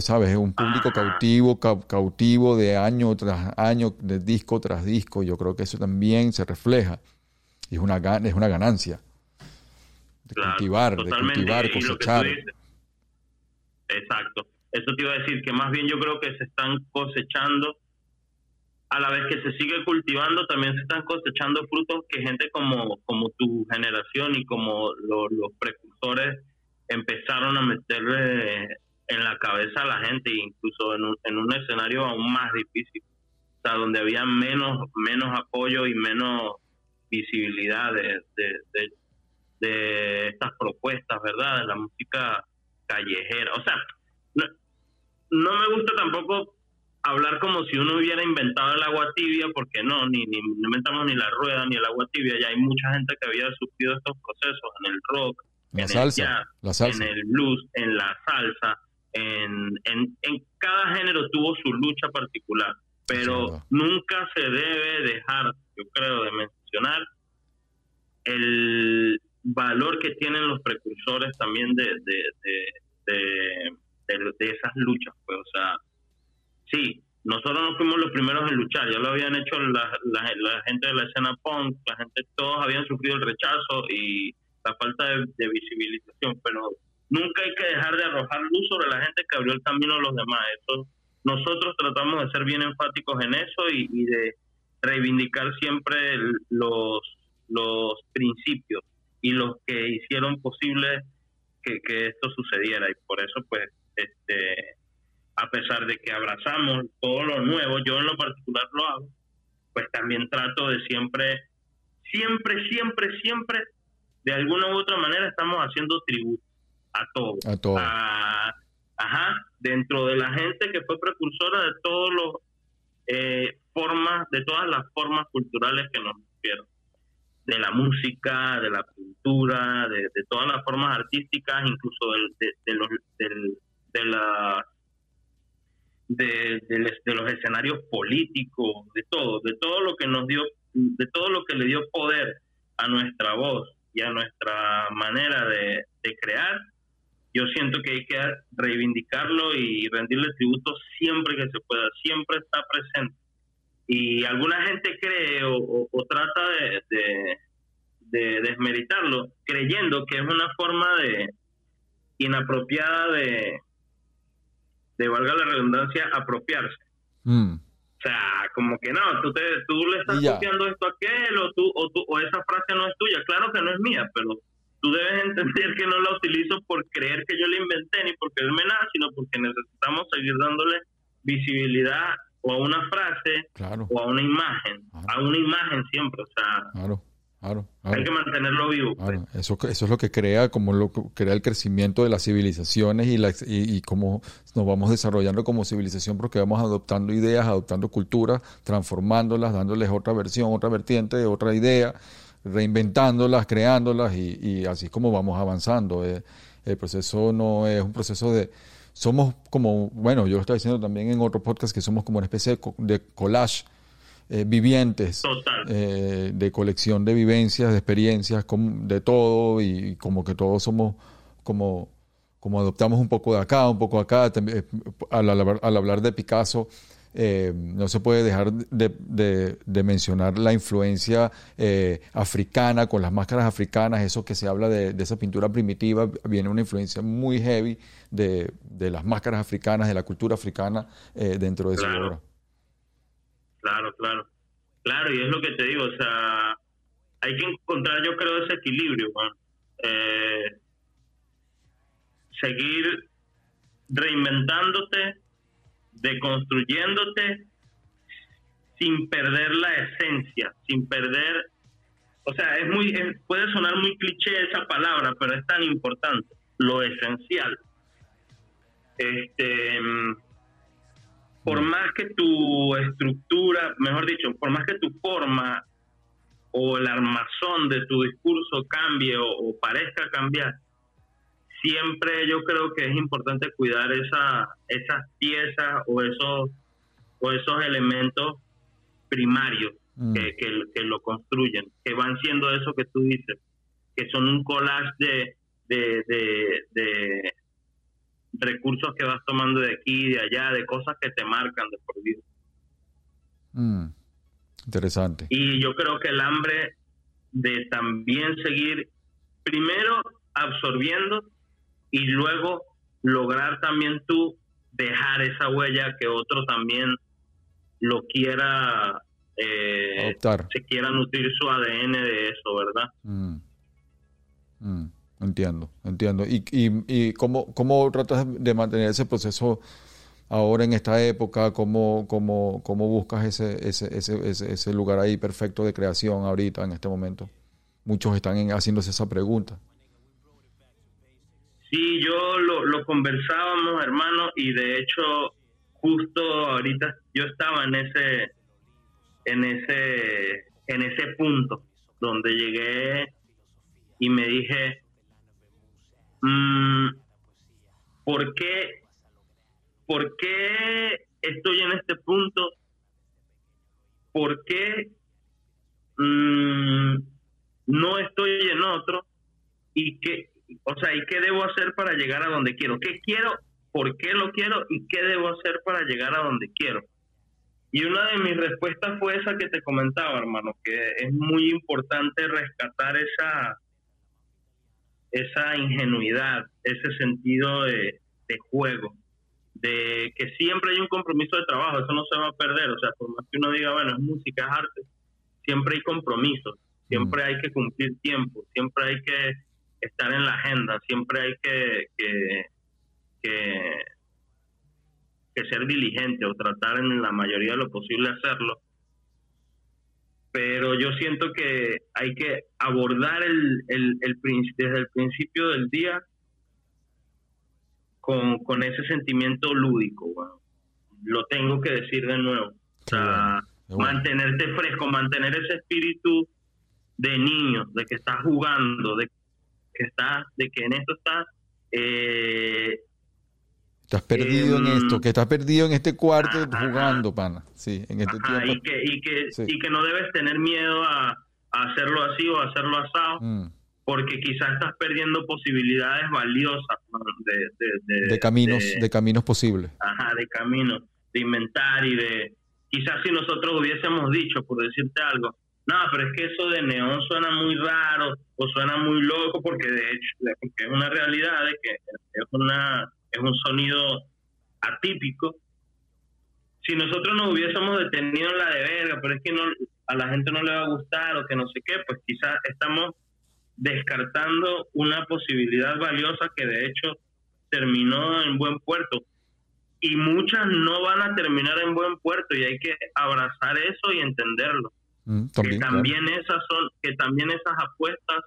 ¿Sabes? Es un público cautivo, cautivo de año tras año, de disco tras disco. Yo creo que eso también se refleja. Y es una, es una ganancia. De cultivar, de cultivar, cosechar. Exacto. Eso te iba a decir que más bien yo creo que se están cosechando a la vez que se sigue cultivando, también se están cosechando frutos que gente como, como tu generación y como los precursores empezaron a meterle en la cabeza a la gente, incluso en un, en un escenario aún más difícil, o sea, donde había menos, menos apoyo y menos visibilidad de, de, estas propuestas, ¿verdad? De la música callejera. O sea, no, no me gusta tampoco hablar como si uno hubiera inventado el agua tibia, porque no, ni, ni inventamos ni la rueda ni el agua tibia, ya hay mucha gente que había sufrido estos procesos en el rock, en el jazz, en el blues, en la salsa, en, en, en cada género tuvo su lucha particular, pero nunca se debe dejar, yo creo, de mencionar el valor que tienen los precursores también de, de, de, de esas luchas, pues, o sea, sí, nosotros no fuimos los primeros en luchar, ya lo habían hecho la, la, gente de la escena punk, la gente, todos habían sufrido el rechazo y la falta de, visibilización, pero nunca hay que dejar de arrojar luz sobre la gente que abrió el camino a los demás. Eso, nosotros tratamos de ser bien enfáticos en eso y, de reivindicar siempre los, los principios y los que hicieron posible que, que esto sucediera y por eso pues este a pesar de que abrazamos todo lo nuevo, yo en lo particular lo hago, pues también trato de siempre, siempre, siempre, siempre, de alguna u otra manera estamos haciendo tributo a todo. A todo. ajá, dentro de la gente que fue precursora de todos los eh, formas, de todas las formas culturales que nos dieron de la música, de la pintura, de, todas las formas artísticas, incluso de, de, los, de las de, de, los escenarios políticos, de todo, de todo lo que nos dio, de todo lo que le dio poder a nuestra voz y a nuestra manera de, crear, yo siento que hay que reivindicarlo y rendirle tributo siempre que se pueda, siempre está presente. Y alguna gente cree o, trata de, de, desmeritarlo, creyendo que es una forma de inapropiada de, de valga la redundancia, apropiarse. Mm. O sea, como que no, tú, te, tú le estás copiando esto a aquel o, tú, o, tú, o esa frase no es tuya. Claro que no es mía, pero tú debes entender que no la utilizo por creer que yo la inventé ni porque es menaz, sino porque necesitamos seguir dándole visibilidad o a una frase o a una imagen, a una imagen siempre, o sea, claro. Claro, Hay que mantenerlo vivo. Pues. Eso, eso es lo que crea, como lo crea el crecimiento de las civilizaciones y, la, y, cómo nos vamos desarrollando como civilización porque vamos adoptando ideas, adoptando culturas, transformándolas, dándoles otra versión, otra vertiente, otra idea, reinventándolas, creándolas y, y así es como vamos avanzando. Eh, el proceso no es un proceso de... Somos como, bueno, yo lo estaba diciendo también en otro podcast que somos como una especie de collage eh, vivientes, eh, de colección de vivencias, de experiencias, de todo, y como que todos somos como, como adoptamos un poco de acá, un poco de acá. También, eh, Al, hablar- al hablar de Picasso, eh, no se puede dejar de, de- de mencionar la influencia eh, africana con las máscaras africanas, eso que se habla de, de esa pintura primitiva, viene una influencia muy heavy de, de las máscaras africanas, de la cultura africana eh, dentro de Claro. obra. Claro, claro. Claro, y es lo que te digo, o sea, hay que encontrar, yo creo, ese equilibrio. Eh, seguir reinventándote, deconstruyéndote, sin perder la esencia, sin perder, o sea, es muy, es- puede sonar muy cliché esa palabra, pero es tan importante, lo esencial. Este, por más que tu estructura, mejor dicho, por más que tu forma o el armazón de tu discurso cambie o, o parezca cambiar, siempre yo creo que es importante cuidar esa, esas piezas o esos, o esos elementos primarios Mm. que, que, que lo construyen, que van siendo eso que tú dices, que son un collage de, de, de, de recursos que vas tomando de aquí y de allá, de cosas que te marcan de por vida. Mm. Interesante. Y yo creo que el hambre de también seguir, primero absorbiendo y luego lograr también tú dejar esa huella que otro también lo quiera, eh, se quiera nutrir su ADN de eso, ¿verdad? Mm. Mm, Entiendo, entiendo. ¿Y, y, y cómo, cómo tratas de mantener ese proceso ahora en esta época? ¿Cómo, cómo, cómo buscas ese, ese, ese, ese, lugar ahí perfecto de creación ahorita, en este momento? Muchos están en- haciéndose esa pregunta. Sí, yo lo, lo conversábamos, hermano, y de hecho, justo ahorita yo estaba en ese, en ese, en ese punto donde llegué y me dije, ¿por qué, por qué estoy en este punto? ¿Por qué mm, no estoy en otro? y qué, o sea, y qué debo hacer para llegar a donde quiero, qué quiero, por qué lo quiero y qué debo hacer para llegar a donde quiero. Y una de mis respuestas fue esa que te comentaba, hermano, que es muy importante rescatar esa esa ingenuidad, ese sentido de, de juego, de que siempre hay un compromiso de trabajo, eso no se va a perder, o sea, por más que uno diga, bueno, es música, es arte, siempre hay compromisos, siempre hay que cumplir tiempo, siempre hay que estar en la agenda, siempre hay que, que, que, que ser diligente o tratar en la mayoría de lo posible hacerlo. Pero yo siento que hay que abordar el, el, desde el principio del día con, con ese sentimiento lúdico. Lo tengo que decir de nuevo. O sea, Qué bueno. mantenerte fresco, mantener ese espíritu de niño, de que estás jugando, de que estás, de que en esto estás eh, Estás perdido en Em, esto, que estás perdido en este cuarto ajá. jugando, pana. Sí, en este ajá, y tiempo. que y que Sí. y que no debes tener miedo a, a hacerlo así o a hacerlo asado Mm. porque quizás estás perdiendo posibilidades valiosas ¿no? de, de, de- De caminos, de- de caminos posibles. ajá, de caminos, de inventar y de... Quizás si nosotros hubiésemos dicho, por decirte algo, no, pero es que eso de neón suena muy raro o suena muy loco porque de hecho porque es una realidad de que es, una, es un sonido atípico. Si nosotros nos hubiésemos detenido en la de verga, pero es que no, a la gente no le va a gustar o que no sé qué, pues quizás estamos descartando una posibilidad valiosa que de hecho terminó en buen puerto y muchas no van a terminar en buen puerto y hay que abrazar eso y entenderlo Mm, que también, claro. esas son que también esas apuestas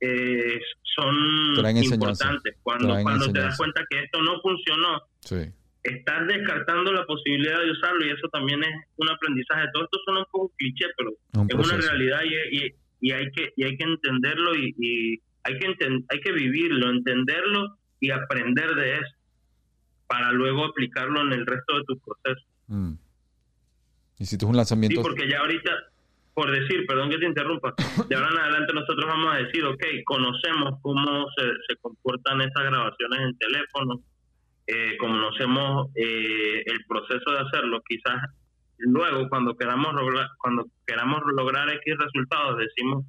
eh, son Traen importantes cuando traen cuando te das cuenta que esto no funcionó Sí. estás descartando la posibilidad de usarlo y eso también es un aprendizaje todo esto suena un poco cliché pero Un es una realidad y, y- y hay que y hay que entenderlo y, y hay que enten- hay que vivirlo entenderlo y aprender de eso para luego aplicarlo en el resto de tus procesos Mm. Hiciste un lanzamiento. Sí, porque ya ahorita, por decir, perdón que te interrumpa, de ahora en adelante nosotros vamos a decir, ok, conocemos cómo se, comportan esas grabaciones en teléfono, eh, conocemos eh, el proceso de hacerlo, quizás luego cuando queramos cuando queramos lograr X resultados decimos,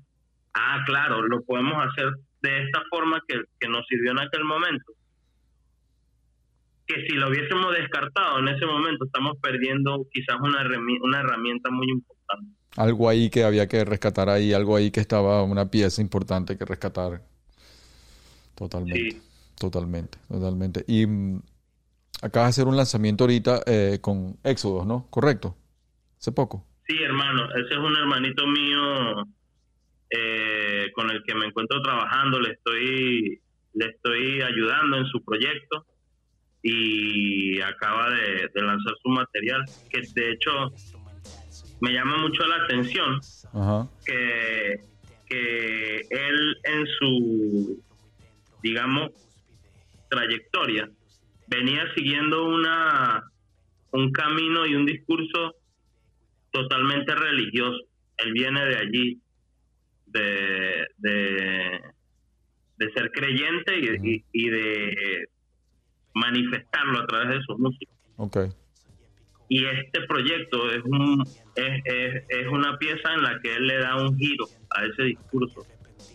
ah, claro, lo podemos hacer de esta forma que, que nos sirvió en aquel momento. Que si lo hubiésemos descartado en ese momento, estamos perdiendo quizás una, una herramienta muy importante. Algo ahí que había que rescatar ahí, algo ahí que estaba, una pieza importante que rescatar. Totalmente. Totalmente, totalmente. Y mm, acabas de hacer un lanzamiento ahorita eh, con Éxodos, ¿no? ¿Correcto? Hace poco. Sí, hermano. Ese es un hermanito mío eh, con el que me encuentro trabajando. Le estoy, le estoy ayudando en su proyecto y acaba de, lanzar su material, que de hecho me llama mucho la atención Que, que él en su, digamos, trayectoria venía siguiendo una un camino y un discurso totalmente religioso. Él viene de allí, de, de, ser creyente y, de manifestarlo a través de su música. Okay. Y este proyecto es, un, es, es, es una pieza en la que él le da un giro a ese discurso.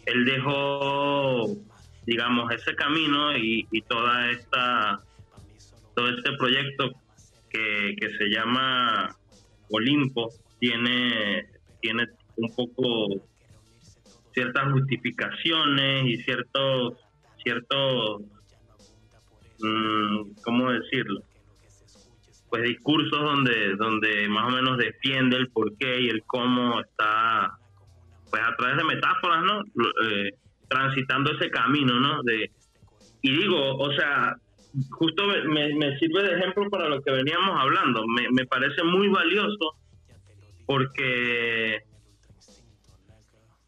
Él dejó, digamos, ese camino y, y toda esta todo este proyecto que, que se llama Olimpo tiene, tiene un poco ciertas justificaciones y ciertos, ciertos, mm, ¿cómo decirlo? Pues discursos donde, donde más o menos defiende el por qué y el cómo está, pues a través de metáforas, ¿no? Eh, transitando ese camino, ¿no? De, y digo, o sea, justo me, sirve de ejemplo para lo que veníamos hablando. Me, parece muy valioso porque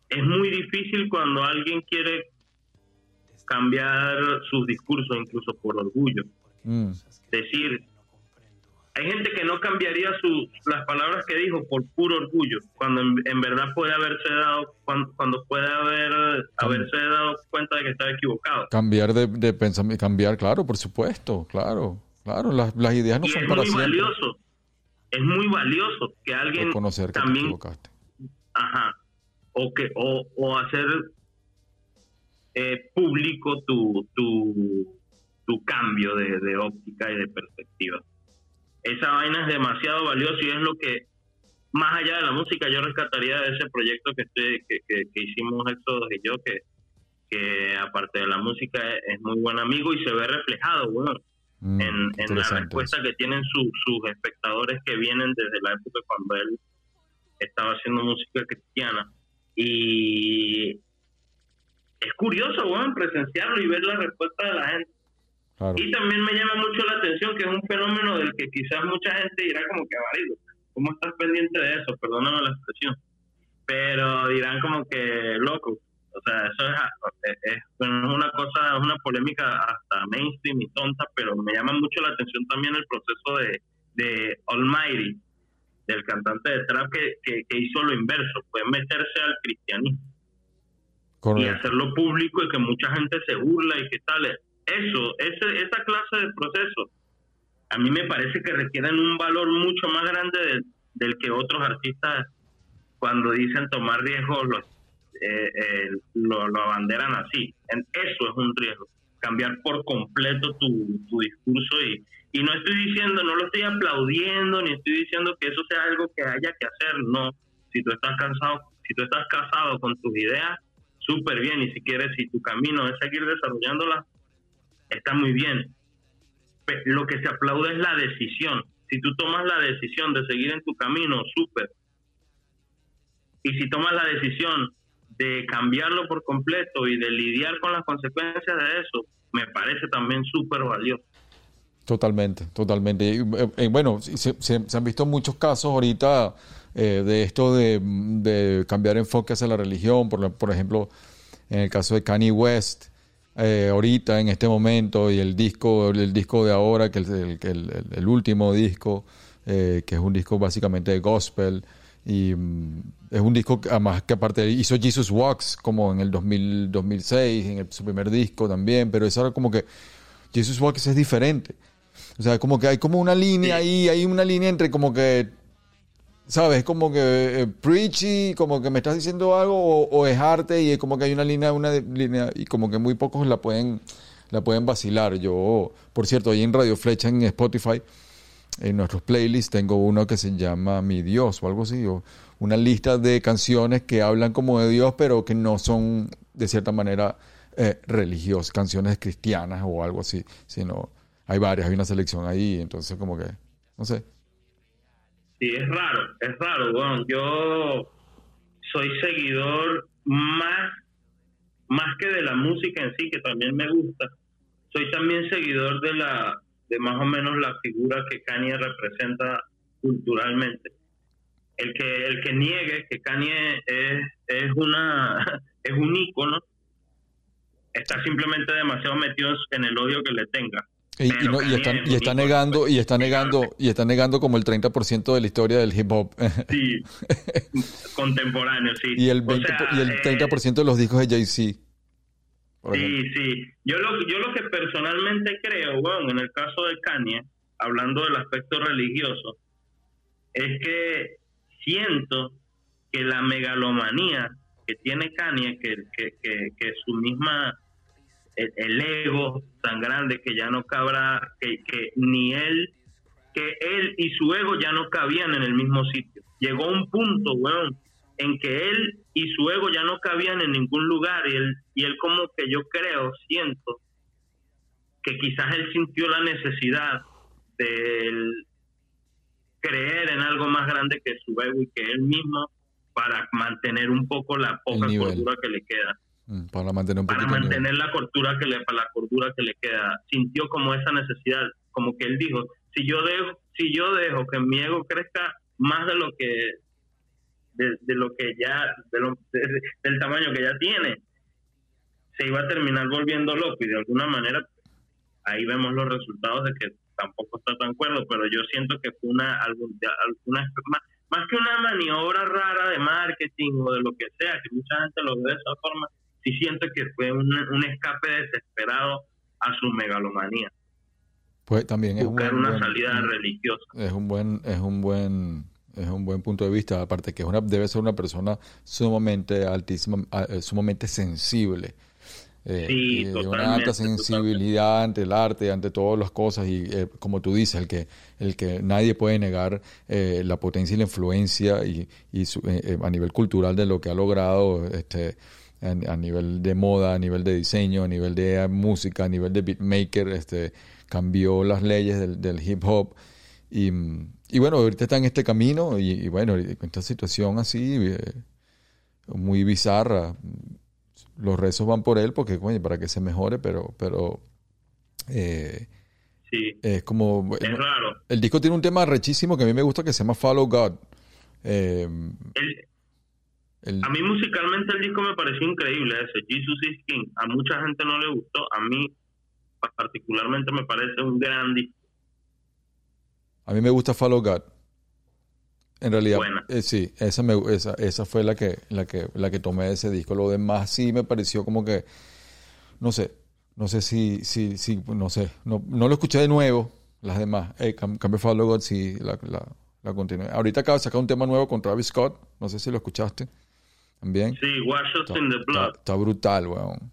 es muy difícil cuando alguien quiere cambiar sus discursos, incluso por orgullo. Mm. Decir, hay gente que no cambiaría sus las palabras que dijo por puro orgullo, cuando en, verdad puede haberse dado, cuando, puede haber haberse dado cuenta de que estaba equivocado. Cambiar de, de pensamiento, cambiar, claro, por supuesto, claro, claro, las, las ideas no son para siempre. Es muy valioso, es muy valioso que alguien Reconocer que también, te equivocaste. Ajá, o, que, o, o hacer eh, público tu, tu, tu cambio de, de óptica y de perspectiva esa vaina es demasiado valiosa y es lo que, más allá de la música, yo rescataría de ese proyecto que, estoy, que, que, hicimos Éxodos y yo, que, que aparte de la música es, muy buen amigo y se ve reflejado, bueno, mm, en, en la respuesta que tienen sus espectadores que vienen desde la época cuando él estaba haciendo música cristiana. Y es curioso, bueno, presenciarlo y ver la respuesta de la gente. Y también me llama mucho la atención que es un fenómeno del que quizás mucha gente dirá como que, varido, ¿cómo estás pendiente de eso? Perdóname la expresión. Pero dirán como que, loco, o sea, eso es, es, una cosa, es una polémica hasta mainstream y tonta, pero me llama mucho la atención también el proceso de, de Almighty, del cantante de trap que, que, hizo lo inverso, fue meterse al cristianismo. Y hacerlo público y que mucha gente se burla y que tal eso, ese, esa clase de procesos, a mí me parece que requieren un valor mucho más grande del que otros artistas cuando dicen tomar riesgos los, eh, eh, lo, abanderan así. Eso es un riesgo, cambiar por completo tu, tu discurso y, y no estoy diciendo, no lo estoy aplaudiendo, ni estoy diciendo que eso sea algo que haya que hacer, no. Si tú estás cansado, si tú estás casado con tus ideas, súper bien, y si quieres, si tu camino es seguir desarrollándolas, está muy bien. Lo que se aplaude es la decisión. Si tú tomas la decisión de seguir en tu camino, súper. Y si tomas la decisión de cambiarlo por completo y de lidiar con las consecuencias de eso, me parece también súper valioso. Totalmente, totalmente. Eh, eh, bueno, se, se, han visto muchos casos ahorita eh, de esto de, de, cambiar enfoque hacia la religión, por, por ejemplo, en el caso de Kanye West, eh, ahorita, en este momento, y el disco, el disco de ahora, que es el, el, último disco, eh, que es un disco básicamente de gospel. Y mm, es un disco que además que aparte hizo Jesus Walks como en el 2000, 2006, en el, su primer disco también, pero es ahora como que Jesus Walks es diferente. O sea, como que hay como una línea ahí, hay una línea entre como que, ¿sabes? Como que eh, preachy, como que me estás diciendo algo, o, o es arte y es como que hay una línea, una de- línea, y como que muy pocos la pueden, la pueden vacilar. Yo, por cierto, ahí en Radio Flecha, en Spotify, en nuestros playlists tengo uno que se llama Mi Dios o algo así, o una lista de canciones que hablan como de Dios, pero que no son de cierta manera eh, religiosas, canciones cristianas o algo así, sino hay varias, hay una selección ahí, entonces como que, no sé. Sí, es raro, es raro, weón. Yo soy seguidor más, más que de la música en sí, que también me gusta. Soy también seguidor de la, de más o menos la figura que Kanye representa culturalmente. El que, el que niegue que Kanye es, es una, es un ícono, está simplemente demasiado metido en el odio que le tenga. Y, no- y está ícono, negando, pues, y está negando, y está negando como el 30% de la historia del hip hop. Sí, contemporáneo, sí. y el O 20 sea, y el eh, 30% de los discos de Jay-Z. Sí, sí. Yo lo, yo lo que personalmente creo, bueno, en el caso de Kanye, hablando del aspecto religioso, es que siento que la megalomanía que tiene Kanye, que, que, que, que su misma, el, el ego tan grande que ya no cabrá, que, que ni él, que él y su ego ya no cabían en el mismo sitio. Llegó un punto, weón, en que él y su ego ya no cabían en ningún lugar y él, y él como que yo creo, siento, que quizás él sintió la necesidad de creer en algo más grande que su ego y que él mismo para mantener un poco la poca cordura que le queda Para mantener un para mantener la cordura que le para la cordura que le queda. Sintió como esa necesidad como que él dijo si yo dejo si yo dejo que mi ego crezca más de lo que de, de lo que ya de lo- de- del tamaño que ya tiene se iba a terminar volviendo loco y de alguna manera ahí vemos los resultados de que tampoco está tan cuerdo pero yo siento que fue una algún- alguna más, más que una maniobra rara de marketing o de lo que sea que mucha gente lo ve de esa forma sí siento que fue un, un escape desesperado a su megalomanía. Pues también es un buscar buen- una salida un- religiosa. es un buen es un buen es un buen punto de vista aparte que es una debe ser una persona sumamente altísima eh, sumamente sensible eh, Sí, de una alta sensibilidad ante el arte ante todas las cosas y eh, como tú dices el que el que nadie puede negar eh, la potencia y la influencia y, y su- eh, eh, a nivel cultural de lo que ha logrado este a, a nivel de moda, a nivel de diseño, a nivel de música, a nivel de beatmaker, este, cambió las leyes del, del hip hop. Y, y bueno, ahorita está en este camino y, y bueno, esta situación así, eh, muy bizarra. Los rezos van por él porque, coño, para que se mejore, pero, pero eh, sí es como... es raro El disco tiene un tema rechísimo que a mí me gusta que se llama Follow God. Eh, El- el- a mí musicalmente el disco me pareció increíble ese Jesus is King a mucha gente no le gustó a mí pa- particularmente me parece un gran disco A mí me gusta Follow God. En realidad, eh, sí, esa, me, esa, esa fue la que, la, que, la que tomé de ese disco. Lo demás sí me pareció como que, no sé, no sé si, si, si no sé, no, no lo escuché de nuevo, las demás. Eh, cam- cambio Follow God, sí, la, la, la continué. Ahorita acaba de sacar un tema nuevo con Travis Scott, no sé si lo escuchaste también. sí Wash Us Está, in the Blood está brutal, weón.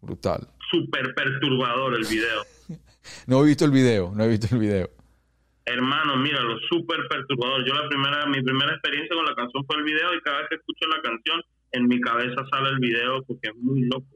Brutal. súper perturbador el video No he visto el video, no he visto el video. Hermano, míralo, súper perturbador. Yo la primera, mi primera experiencia con la canción fue el video y cada vez que escucho la canción, en mi cabeza sale el video porque es muy loco.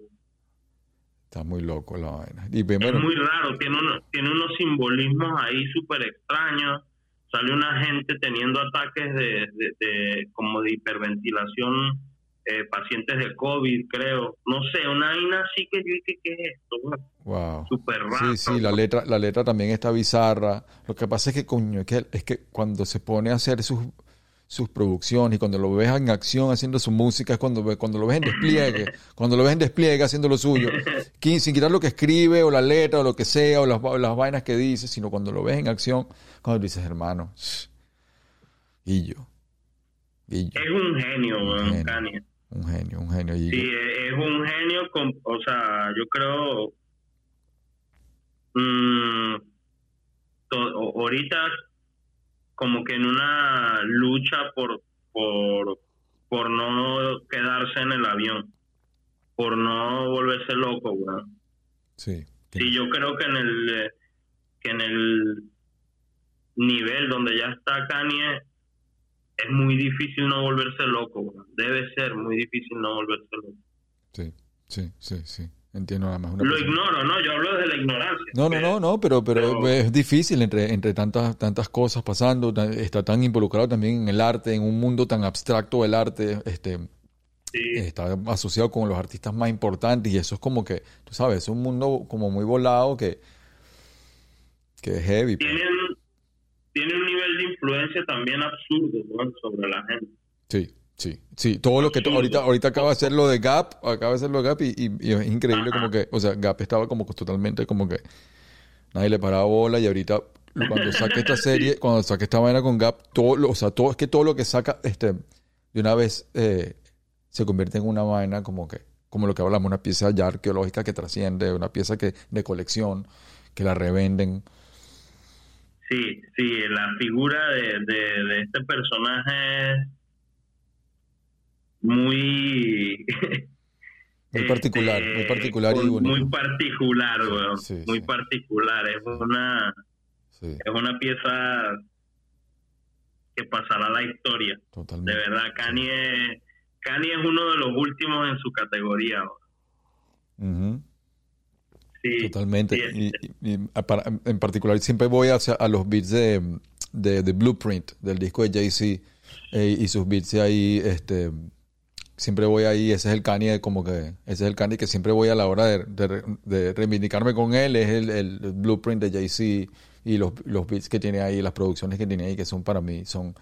Está muy loco la vaina. Y es muy raro, tiene, uno- tiene unos simbolismos ahí súper extraños. Sale una gente teniendo ataques de, de, de- como de hiperventilación, eh, pacientes de COVID, creo. No sé, una vaina así que yo dije, ¿qué es esto? wow. Súper raro. Sí, sí, la letra, la letra también está bizarra. Lo que pasa es que, coño, es que, es que cuando se pone a hacer sus, sus producciones y cuando lo ves en acción haciendo su música es cuando, cuando lo ves en despliegue, cuando lo ves en despliegue haciendo lo suyo, sin quitar lo que escribe o la letra o lo que sea o las, las vainas que dice, sino cuando lo ves en acción, cuando dices, hermano, Guillo. Guillo. Es un genio, Un genio. Un genio, un genio. Guillo. Sí, es un genio, con, o sea, yo creo, mm, to- ahorita como que en una lucha por, por, por no quedarse en el avión, por no volverse loco, weón. Sí. Sí, yo creo que en el eh, que en el nivel donde ya está Kanye es muy difícil no volverse loco, weón. debe ser muy difícil no volverse loco. Sí, sí, sí, sí. Entiendo nada más. Una Lo persona- ignoro, ¿no? Yo hablo desde la ignorancia. No, no, no, no, pero, pero, pero- es difícil entre, entre tantas, tantas cosas pasando. Está tan involucrado también en el arte, en un mundo tan abstracto del arte. Este, Sí, está asociado con los artistas más importantes y eso es como que, tú sabes, es un mundo como muy volado que, que es heavy. pues. tienen, tiene un nivel de influencia también absurdo ¿no? sobre la gente. Sí, sí, sí. Todo lo que ahorita, ahorita acaba de hacer lo de Gap, acaba de hacer lo de Gap y, y- y es increíble como que, o sea, Gap estaba como totalmente como que nadie le paraba bola y ahorita cuando saque esta serie, cuando saque esta vaina con Gap, todo, lo- o sea, todo, es que todo lo que saca, este, de una vez eh, se convierte en una vaina como que, como lo que hablamos, una pieza ya arqueológica que trasciende, una pieza que de colección, que la revenden. Sí, sí, la figura de, de, de este personaje es muy... Muy particular, este, muy particular y muy- único. Muy particular, weón. Sí, muy sí. particular. Es una, es una pieza que pasará a la historia. De totalmente. verdad, Kanye, Kanye es uno de los últimos en su categoría. weón. Ujú. Sí, Totalmente. sí, Y, y- y a- para- en particular, siempre voy hacia, a los beats de, de, de Blueprint, del disco de Jay-Z, eh, y sus beats ahí, este, siempre voy ahí, ese es el Kanye, como que, ese es el Kanye que siempre voy a la hora de, de- de reivindicarme con él, es el, el Blueprint de Jay-Z y los, los beats que tiene ahí, las producciones que tiene ahí, que son para mí, son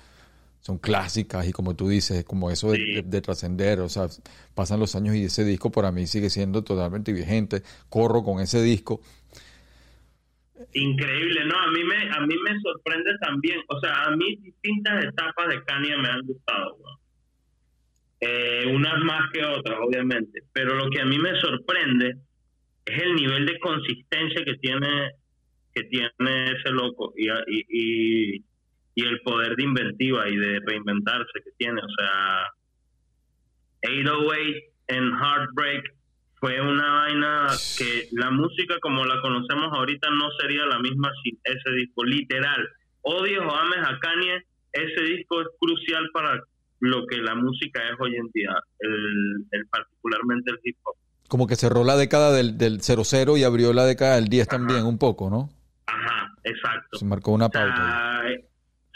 son clásicas y como tú dices, como eso de, Sí. de- de trascender, o sea, pasan los años y ese disco para mí sigue siendo totalmente vigente, corro con ese disco, Increíble, no, a mí me a mí me sorprende también, o sea, a mí distintas etapas de Kanye me han gustado. Eh, unas más que otras, obviamente, pero lo que a mí me sorprende es el nivel de consistencia que tiene que tiene ese loco y, y, y, y el poder de inventiva y de reinventarse que tiene, o sea, 808 en Heartbreak fue una vaina que la música como la conocemos ahorita no sería la misma sin ese disco, literal. Odies o ames a Kanye, ese disco es crucial para lo que la música es hoy en día, el, el particularmente el hip hop. como que cerró la década del, del 00 y abrió la década del 10 también un poco, ¿no? Ajá, exacto. Se marcó una O sea, pauta.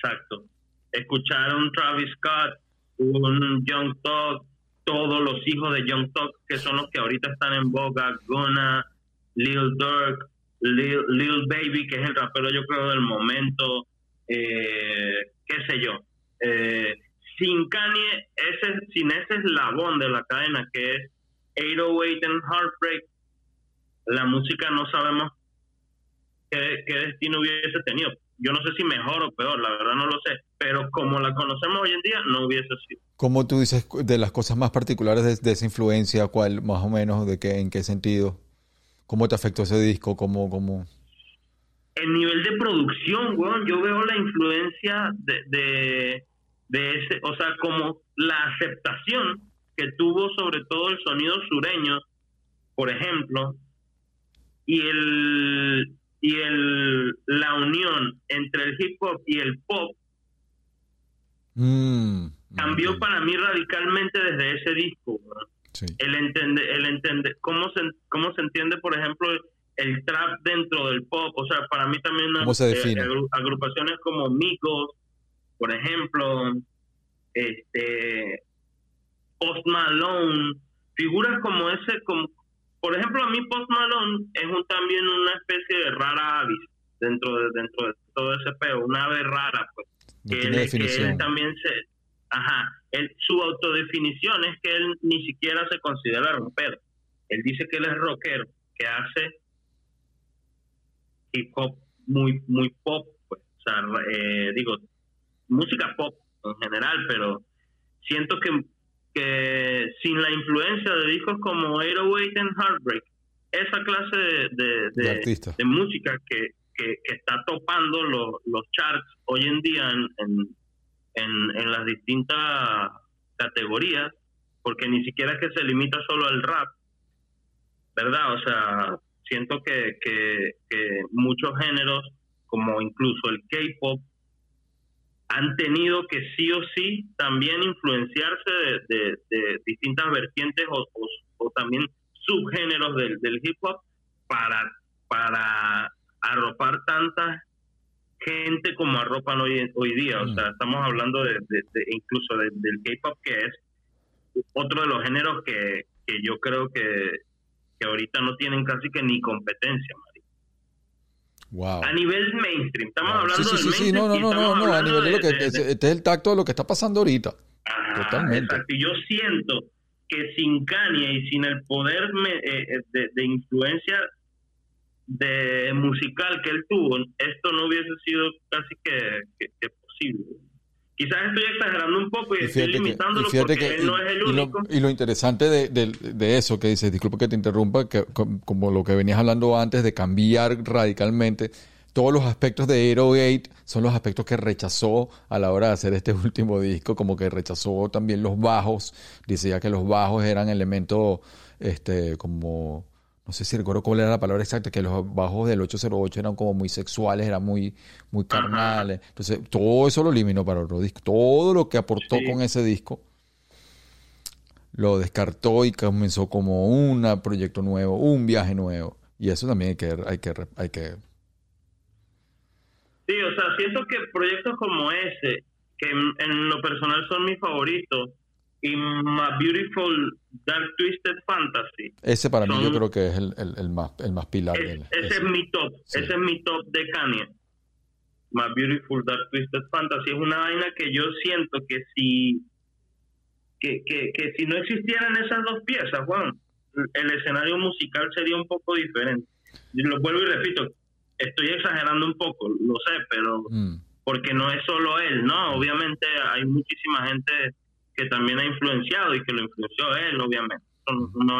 Exacto. Escuchar un Travis Scott, un Young Thug, todos los hijos de Young Thug, que son los que ahorita están en boga, Gunna, Lil Durk, Lil, Lil Baby, que es el rapero yo creo del momento, eh, qué sé yo. Eh, sin Kanye, ese, sin ese eslabón de la cadena que es 808 and Heartbreak, la música no sabemos qué destino hubiese tenido. Yo no sé si mejor o peor, la verdad no lo sé, pero como la conocemos hoy en día, no hubiese sido. ¿Cómo tú dices de las cosas más particulares de, de esa influencia? ¿Cuál, más o menos, de qué, en qué sentido? ¿Cómo te afectó ese disco? ¿Cómo, cómo? El nivel de producción, weón, yo veo la influencia de, de, de ese, o sea, como la aceptación que tuvo sobre todo el sonido sureño, por ejemplo, y el y el la unión entre el hip hop y el pop Mm, cambió para mí radicalmente desde ese disco. sí. el entender, el entender cómo se, cómo se entiende, por ejemplo, el trap dentro del pop. O sea, para mí también una- ¿Cómo se eh, agru- agrupaciones como Migos, por ejemplo, este Post Malone, figuras como ese, como por ejemplo, a mí Post Malone es un, también una especie de rara avis dentro de dentro de todo ese peo, una ave rara, pues. No que él, que él definición. también se ajá él, su autodefinición es que él ni siquiera se considera rockero él dice que él es rockero que hace hip hop muy muy pop pues. O sea eh, digo música pop en general, pero siento que, que sin la influencia de discos como 808 and Heartbreak, esa clase de, de, música que, que, está topando los, los charts hoy en día en, en, en, las distintas categorías, porque ni siquiera es que se limita solo al rap, ¿verdad? O sea, siento que, que, que muchos géneros, como incluso el K-pop, han tenido que sí o sí también influenciarse de, de, distintas vertientes o, o, también subgéneros del, del, hip hop para, para arropar tanta gente como arropan hoy, hoy día. O mm. sea, estamos hablando de, incluso del K-pop, que es otro de los géneros que, que yo creo que, que ahorita no tienen casi que ni competencia. A nivel mainstream, estamos hablando sí, sí, sí, Sí, no, no, no, no, a nivel de, lo que este es el tacto de lo que está pasando ahorita. Totalmente. Exacto. Y yo siento que sin Kanye y sin el poder eh, eh, de, influencia de musical que él tuvo, esto no hubiese sido casi que posible. Quizás estoy exagerando un poco y, estoy limitándolo porque él no es el único. Y lo, interesante de, eso que dices, disculpa que te interrumpa, que como lo que venías hablando antes de cambiar radicalmente, todos los aspectos de 808 son los aspectos que rechazó a la hora de hacer este último disco, como que rechazó también los bajos, decía que los bajos eran elementos este, como no sé si recuerdo cuál era la palabra exacta, que los bajos del 808 eran como muy sexuales, eran muy, muy carnales. Entonces, todo eso lo eliminó para otro disco. Todo lo que aportó con ese disco lo descartó y comenzó como un proyecto nuevo, un viaje nuevo. Y eso también hay que, hay que, hay que... Sí, o sea, siento que proyectos como ese, que en lo personal son mis favoritos, y My Beautiful Dark Twisted Fantasy. Ese para mí yo creo que es el, el, más, el más pilar. ese, es mi top, ese es mi top de Kanye. My Beautiful Dark Twisted Fantasy es una vaina que yo siento que si que, que, que si no existieran esas dos piezas, Juan, el escenario musical sería un poco diferente. lo vuelvo y repito, estoy exagerando un poco, lo sé, pero mm. porque no es solo él, ¿no? Obviamente hay muchísima gente que también ha influenciado y que lo influenció él, obviamente. No,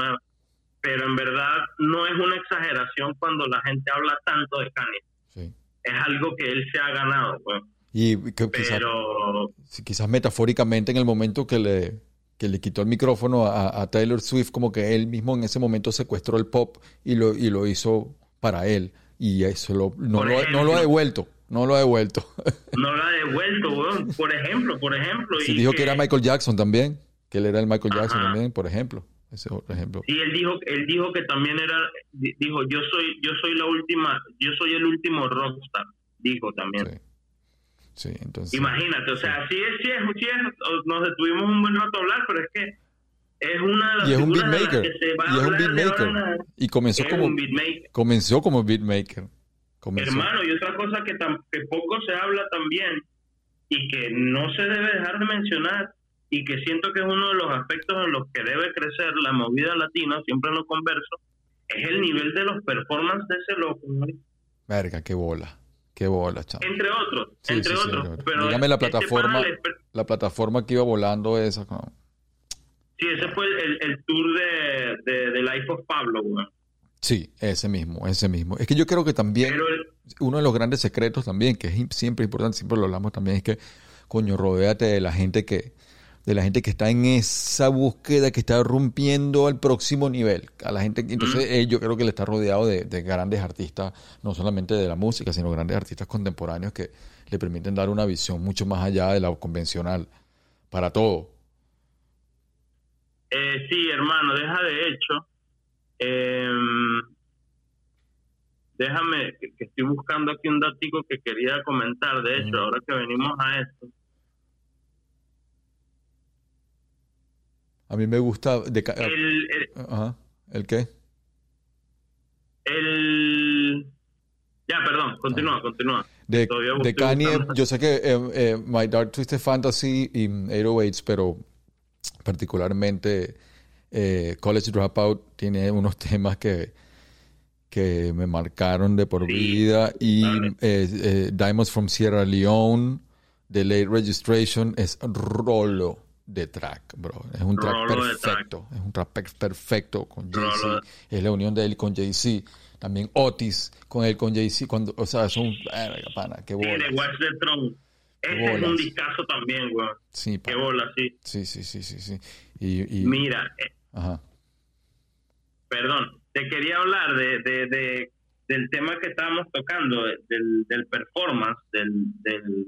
pero en verdad no es una exageración cuando la gente habla tanto de Kanye. Es algo que él se ha ganado. Pues. Y pero... quizás, metafóricamente en el momento que le, que le quitó el micrófono a, Taylor Swift, como que él mismo en ese momento secuestró el pop y lo, y lo hizo para él. Y eso lo, no, lo, no lo ha devuelto. No lo ha devuelto. No lo ha devuelto, weón. Por ejemplo, por ejemplo. Sí, dijo que, era Michael Jackson también. Que él era el Michael Jackson también, por ejemplo. Ese otro ejemplo. Sí, él dijo, él dijo que también era, dijo, yo soy, yo soy la última, yo soy el último rockstar, dijo también. Sí. entonces. Imagínate, o sea, sí es, sí es, sí es, nos detuvimos un buen rato a hablar, pero es que es una de las y es un beatmaker, y es un beatmaker. Y comenzó como, comenzó como Hermano, y otra cosa que, que poco se habla también y que no se debe dejar de mencionar y que siento que es uno de los aspectos en los que debe crecer la movida latina, siempre lo converso, es el nivel de los performances de ese loco. Verga, qué bola. Qué bola, chaval. Entre otros, entre otros. pero Dígame la este plataforma, la plataforma que iba volando esa. Sí, ese fue el, tour de, de, Life of Pablo, güey. Sí, ese mismo, ese mismo. Es que yo creo que también uno de los grandes secretos también, que es siempre importante, siempre lo hablamos también, es que, coño, rodéate de la gente que, de la gente que está en esa búsqueda, que está rompiendo al próximo nivel. A la gente, entonces eh, yo creo que le está rodeado de, grandes artistas, no solamente de la música, sino grandes artistas contemporáneos que le permiten dar una visión mucho más allá de la convencional para todo. Eh, sí, hermano, deja de hecho eh, déjame, que, estoy buscando aquí un datico que quería comentar, de hecho, ahora que venimos a esto. A mí me gusta... De, el, el, qué? El... Ya, perdón, continúa, continúa. De, de Kanye, yo sé que eh, eh, My Dark Twisted Fantasy y 808, pero particularmente eh, College Dropout tiene unos temas que, que me marcaron de por vida y eh, eh, Diamonds from Sierra Leone de Late Registration es Rolo de track, bro. Es un track Rolo perfecto. Es un track per- perfecto con Jay-Z. Es la unión de él con Jay-Z. También Otis con él con Jay-Z. Cuando, o sea, es un. Verga, pana, qué Sí, de bola. Watch the Throne. Ese es bolas. un discazo también, weón. Sí, Qué bola, sí. sí, sí, sí, sí, sí. Y, y- Mira, eh, ajá. perdón, te quería hablar de, de, de- del tema que estábamos tocando, del, del performance, del, del,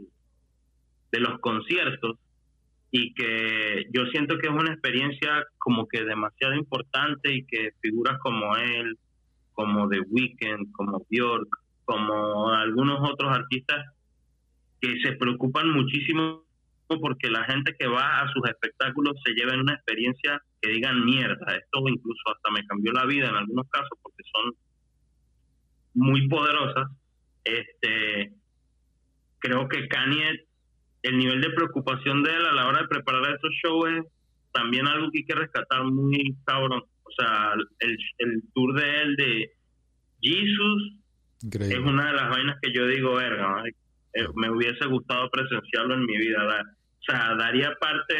de los conciertos, y que yo siento que es una experiencia como que demasiado importante y que figuras como él, como The Weeknd, como Björk, como algunos otros artistas que se preocupan muchísimo porque la gente que va a sus espectáculos se lleven una experiencia que digan mierda, esto incluso hasta me cambió la vida en algunos casos porque son muy poderosas. Este creo que Kanye el nivel de preocupación de él a la hora de preparar esos shows es también algo que hay que rescatar muy cabrón. O sea, el, el tour de él de Jesus es una de las vainas que yo digo, verga, marico, eh, me hubiese gustado presenciarlo en mi vida. da- o sea, daría parte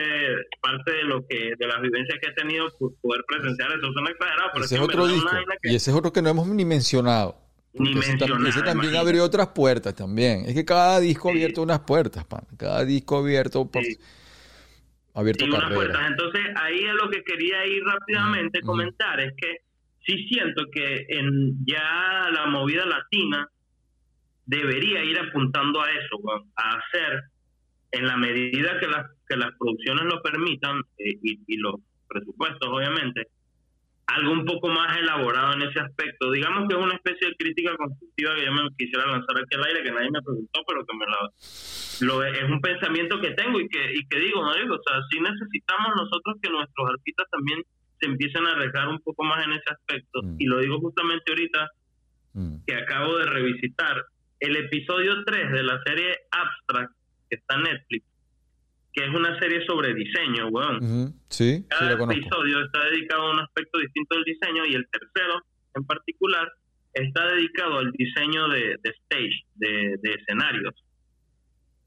parte de lo que de las vivencias que he tenido por poder presenciar eso. Suena exagerado, pero Ese es que otro disco. que Y ese es otro que no hemos ni mencionado. Ni Porque mencionado, ese también imagínate. abrió otras puertas también. Es que cada disco ha Sí. abierto unas puertas, pan. Cada disco abierto por, Sí. abierto y unas puertas. Entonces, ahí es lo que quería ir rápidamente Mm, comentar, es que sí siento que en ya la movida latina debería ir apuntando a eso, a hacer en la medida que las que las producciones lo permitan eh, y, y los presupuestos, obviamente, algo un poco más elaborado en ese aspecto. Digamos que es una especie de crítica constructiva que yo me quisiera lanzar aquí al aire, que nadie me preguntó, pero que me la, lo es un pensamiento que tengo y que, y que digo, no digo, o sea, sí necesitamos nosotros que nuestros artistas también se empiecen a arriesgar un poco más en ese aspecto. Mm. Y lo digo justamente ahorita Mm. que acabo de revisitar el episodio 3 de la serie Abstract, que está en Netflix, que es una serie sobre diseño, weón. Sí, sí Cada conozco. episodio está dedicado a un aspecto distinto del diseño y el tercero, en particular, está dedicado al diseño de, de stage, de, de escenarios.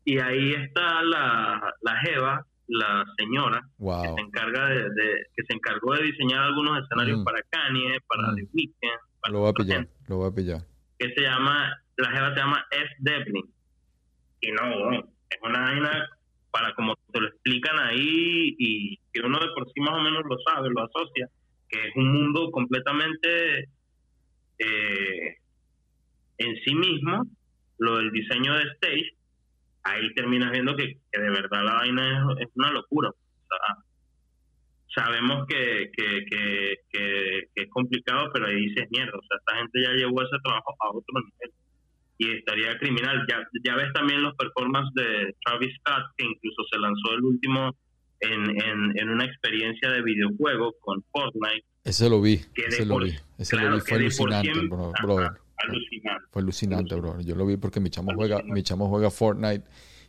Y ahí está la, la Jeva, la señora, que se encarga de, de- que se encargó de diseñar algunos escenarios Mm. para Kanye, para Mm. The Weeknd, para Lo voy a pillar. gente, Lo voy a pillar. que se llama, la Jeva se llama S. Devlin. Y no, es una vaina para como te lo explican ahí y que uno de por sí más o menos lo sabe, lo asocia, que es un mundo completamente eh, en sí mismo, lo del diseño de stage, ahí terminas viendo que, de verdad la vaina es, una locura. O sea, sabemos que, que, que, que es complicado, pero ahí dices mierda. O sea, esta gente ya llevó ese trabajo a otro nivel y estaría criminal. Ya, ya ves también los performances de Travis Scott, que incluso se lanzó el último en, en, en una experiencia de videojuego con Fortnite. Ese lo vi. Ese lo vi. Ese claro, lo vi. Fue alucinante, cien- bro, ajá, brother. Alucinante. Fue alucinante, bro. Yo lo vi porque mi chamo juega, Alucinante. mi chamo juega Fortnite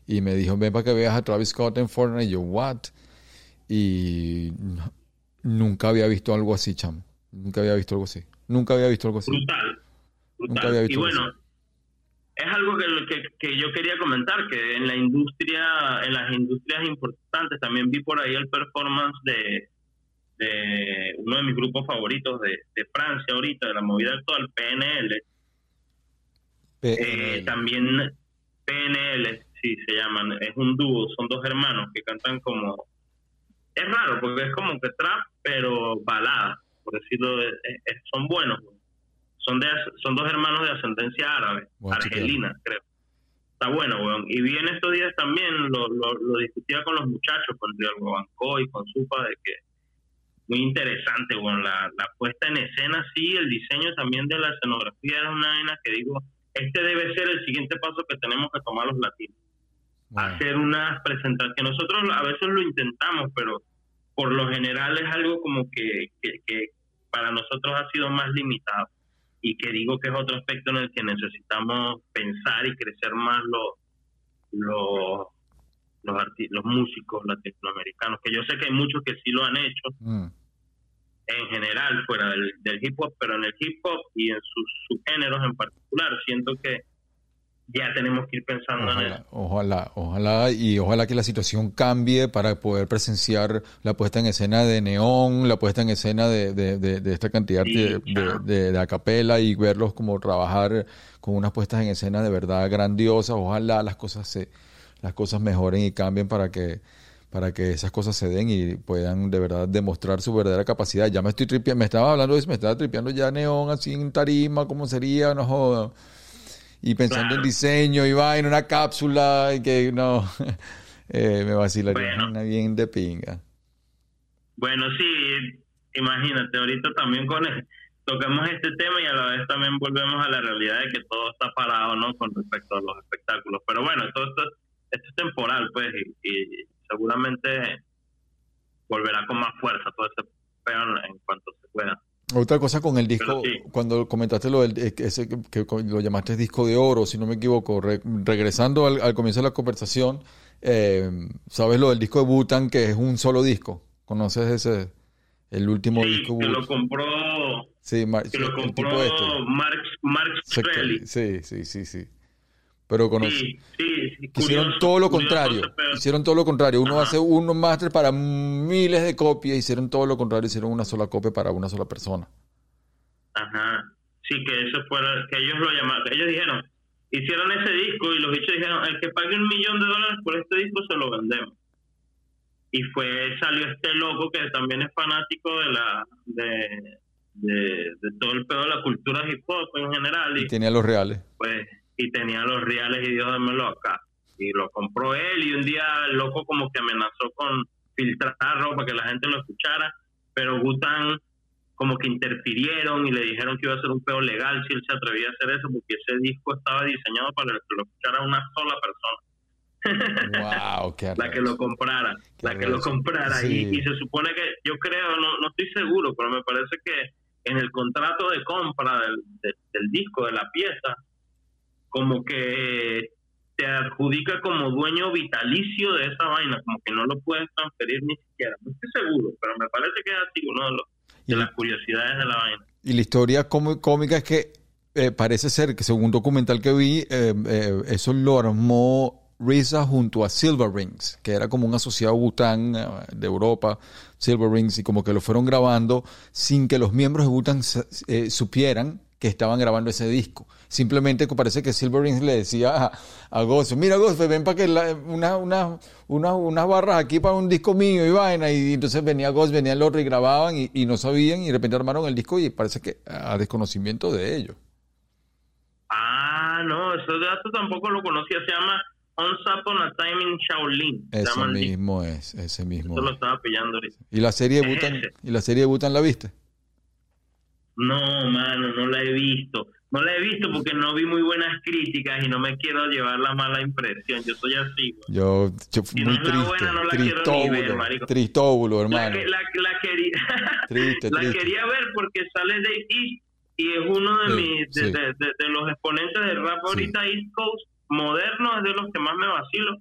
y me dijo, ven para que veas a Travis Scott en Fortnite. Y yo, what? Y nunca había visto algo así, chamo. Nunca había visto algo así. Nunca había visto algo así. brutal. brutal. Nunca había visto y bueno, eso. Es algo que, que, que yo quería comentar, que en la industria, en las industrias importantes, también vi por ahí el performance de, de uno de mis grupos favoritos de, de Francia ahorita, de la movida actual, PNL. Eh, también PNL, sí se llaman, es un dúo, son dos hermanos que cantan como... Es raro porque es como que trap, pero balada, por decirlo, es- es- son buenos. Son, de, son dos hermanos de ascendencia árabe, chequear. argelina, creo. Está bueno, weón. Y vi en estos días también, lo, lo, lo discutía con los muchachos, con Diego Banco y con Supa, de que muy interesante, weón. La, la puesta en escena, sí, el diseño también de la escenografía era una vaina que digo, este debe ser el siguiente paso que tenemos que tomar los latinos. Wow. Hacer unas presentaciones, que nosotros a veces lo intentamos, pero por lo general es algo como que, que, que para nosotros ha sido más limitado y que digo que es otro aspecto en el que necesitamos pensar y crecer más los los los, músicos latinoamericanos, que yo sé que hay muchos que sí lo han hecho Mm. en general fuera del, del hip hop, pero en el hip hop y en sus subgéneros en particular, siento que ya tenemos que ir pensando en eso. Ojalá, ojalá, y ojalá que la situación cambie para poder presenciar la puesta en escena de Neón, la puesta en escena de, de, de, esta cantidad de, de, de, acapela y verlos como trabajar con unas puestas en escena de verdad grandiosas. Ojalá las cosas se, las cosas mejoren y cambien para que para que esas cosas se den y puedan de verdad demostrar su verdadera capacidad. Ya me estoy tripeando, me estaba hablando de eso, me estaba tripeando ya Neón así en tarima, cómo sería, no joda y pensando en diseño y va en una cápsula y que no, eh, me vacilaría una bien de pinga. Bueno, sí, imagínate, ahorita también con tocamos este tema y a la vez también volvemos a la realidad de que todo está parado, ¿no? Con respecto a los espectáculos. Pero bueno, todo esto, esto es temporal, pues, y, seguramente volverá con más fuerza todo ese peón en cuanto se pueda. Otra cosa con el disco, cuando comentaste lo del eh, ese que, lo llamaste disco de oro, si no me equivoco, regresando al, comienzo de la conversación, eh, ¿sabes lo del disco de Butan que es un solo disco? ¿Conoces ese, el último disco? Que lo compró, sí, que lo compró este. Mark, Sí, sí, sí, sí. Pero conocí. hicieron todo lo contrario. Hicieron todo lo contrario. Uno hace uno máster para miles de copias. Hicieron todo lo contrario. Hicieron una sola copia para una sola persona. Ajá. Sí, que eso fue. Que ellos lo llamaron. Ellos dijeron. Hicieron ese disco y los bichos dijeron: el que pague un millón de dólares por este disco se lo vendemos. Y fue. Salió este loco que también es fanático de la. De, de, todo el pedo de la cultura hip hop en general. Y, y tenía los reales. Pues y tenía los reales y Dios démelo acá. Y lo compró él y un día el loco como que amenazó con filtrarlo para que la gente lo escuchara, pero Gutan como que interfirieron y le dijeron que iba a ser un pedo legal si él se atrevía a hacer eso, porque ese disco estaba diseñado para que lo escuchara una sola persona. Wow, la que lo comprara, la que lo comprara. Y, se supone que, yo creo, no, no estoy seguro, pero me parece que en el contrato de compra del, del disco, de la pieza, como que te adjudica como dueño vitalicio de esa vaina, como que no lo puedes transferir ni siquiera. No estoy seguro, pero me parece que es así uno de, los, de las curiosidades de la vaina. Y la historia cómica es que eh, parece ser que según un documental que vi, eh, eh, eso lo armó Risa junto a Silver Rings, que era como un asociado Bután de Europa, Silver Rings, y como que lo fueron grabando sin que los miembros de Bután supieran que estaban grabando ese disco. Simplemente parece que Silver Rings le decía a, a mira Gozo, ven para que una, una, una, unas barras aquí para un disco mío y vaina. Y entonces venía Ghost, venía el otro y grababan y, no sabían y de repente armaron el disco y parece que a desconocimiento de ellos. Ah, no, ese dato tampoco lo conocía, se llama Once Upon a Time in Shaolin. Ese mismo es, ese mismo. Eso lo estaba pillando ahorita. ¿Y la serie de Butan, ¿y la serie de Butan la viste? No, mano, no la he visto. No la he visto porque no vi muy buenas críticas y no me quiero llevar la mala impresión. Yo soy así. Yo, yo muy no triste. Buena, no la tristóbulo, ver, Tristóbulo, hermano. La, la, quería, triste, la quería ver porque sale de East y es uno de, mis, de, de, de, los exponentes del rap ahorita East Coast moderno, es de los que más me vacilo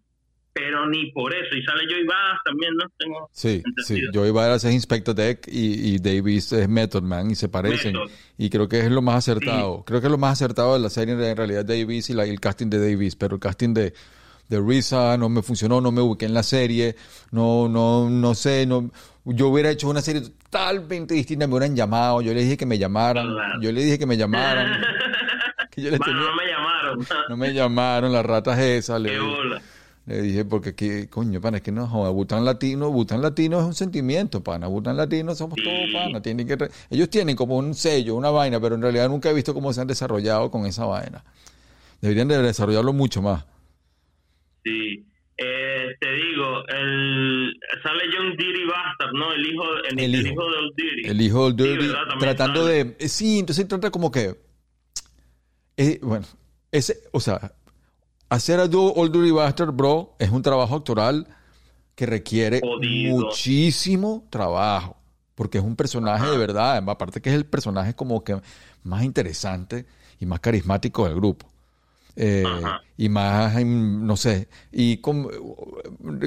pero ni por eso. Y sale Joey Bass también, ¿no? Tengo sí, sí, Joey Bass es Inspector Deck y, y Davis es Method Man y se parecen. Y creo que es lo más acertado. Creo que es lo más acertado de la serie en realidad Davis y la, el casting de Davis, pero el casting de, de Risa no me funcionó, no me ubiqué en la serie, no, no, no sé, no, yo hubiera hecho una serie totalmente distinta, me hubieran llamado, yo le dije que me llamaran, yo le dije que me llamaran. bueno, no me llamaron. no me llamaron, las ratas esas. Qué le dije, porque aquí, coño, pana, es que no joda, Bután Latino, Bután Latino es un sentimiento, pana. Bután Latino somos todos pana. Tienen que ellos tienen como un sello, una vaina, pero en realidad nunca he visto cómo se han desarrollado con esa vaina. Deberían de desarrollarlo mucho más. Sí. Eh, te digo, el, sale John Diddy Bastard, ¿no? El hijo, el, hijo, de Old Diddy. El hijo de Old Diddy. tratando de... Eh, sí, entonces trata como que... Eh, bueno, ese, o sea, hacer a Old Dirty Bastard, bro, es un trabajo actoral que requiere muchísimo trabajo. Porque es un personaje de verdad. Aparte que es el personaje como que más interesante y más carismático del grupo. Eh, y más, no sé, y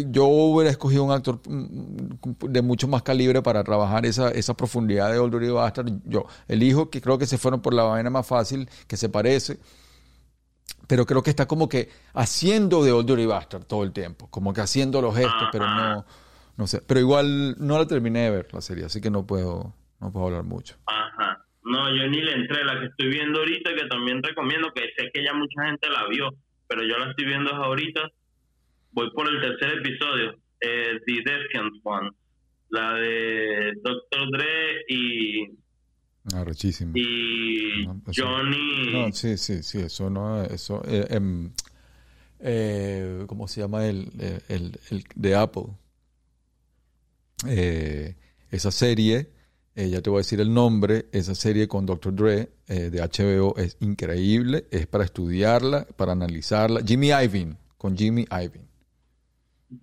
yo hubiera escogido un actor de mucho más calibre para trabajar esa, esa profundidad de Old Dirty Bastard. Yo elijo que creo que se fueron por la vaina más fácil, que se parece, pero creo que está como que haciendo de Old Dirty Bastard todo el tiempo, como que haciendo los gestos, pero no, no sé. Pero igual no la terminé de ver la serie, así que no puedo, no puedo hablar mucho. Ajá. No, yo ni le entré. La que estoy viendo ahorita, que también recomiendo, que sé que ya mucha gente la vio, pero yo la estoy viendo ahorita. Voy por el tercer episodio, eh, The Defiant One. La de Dr. Dre y. Ah, rechísimo. Y No, eso- Johnny. No, sí, sí, sí, eso no, eso, eh, em, eh, ¿cómo se llama el, el, el- de Apple? Eh, esa serie, eh, ya te voy a decir el nombre, esa serie con Dr. Dre de HBO es increíble, es para estudiarla, para analizarla. Jimmy Iovine, con Jimmy Iovine.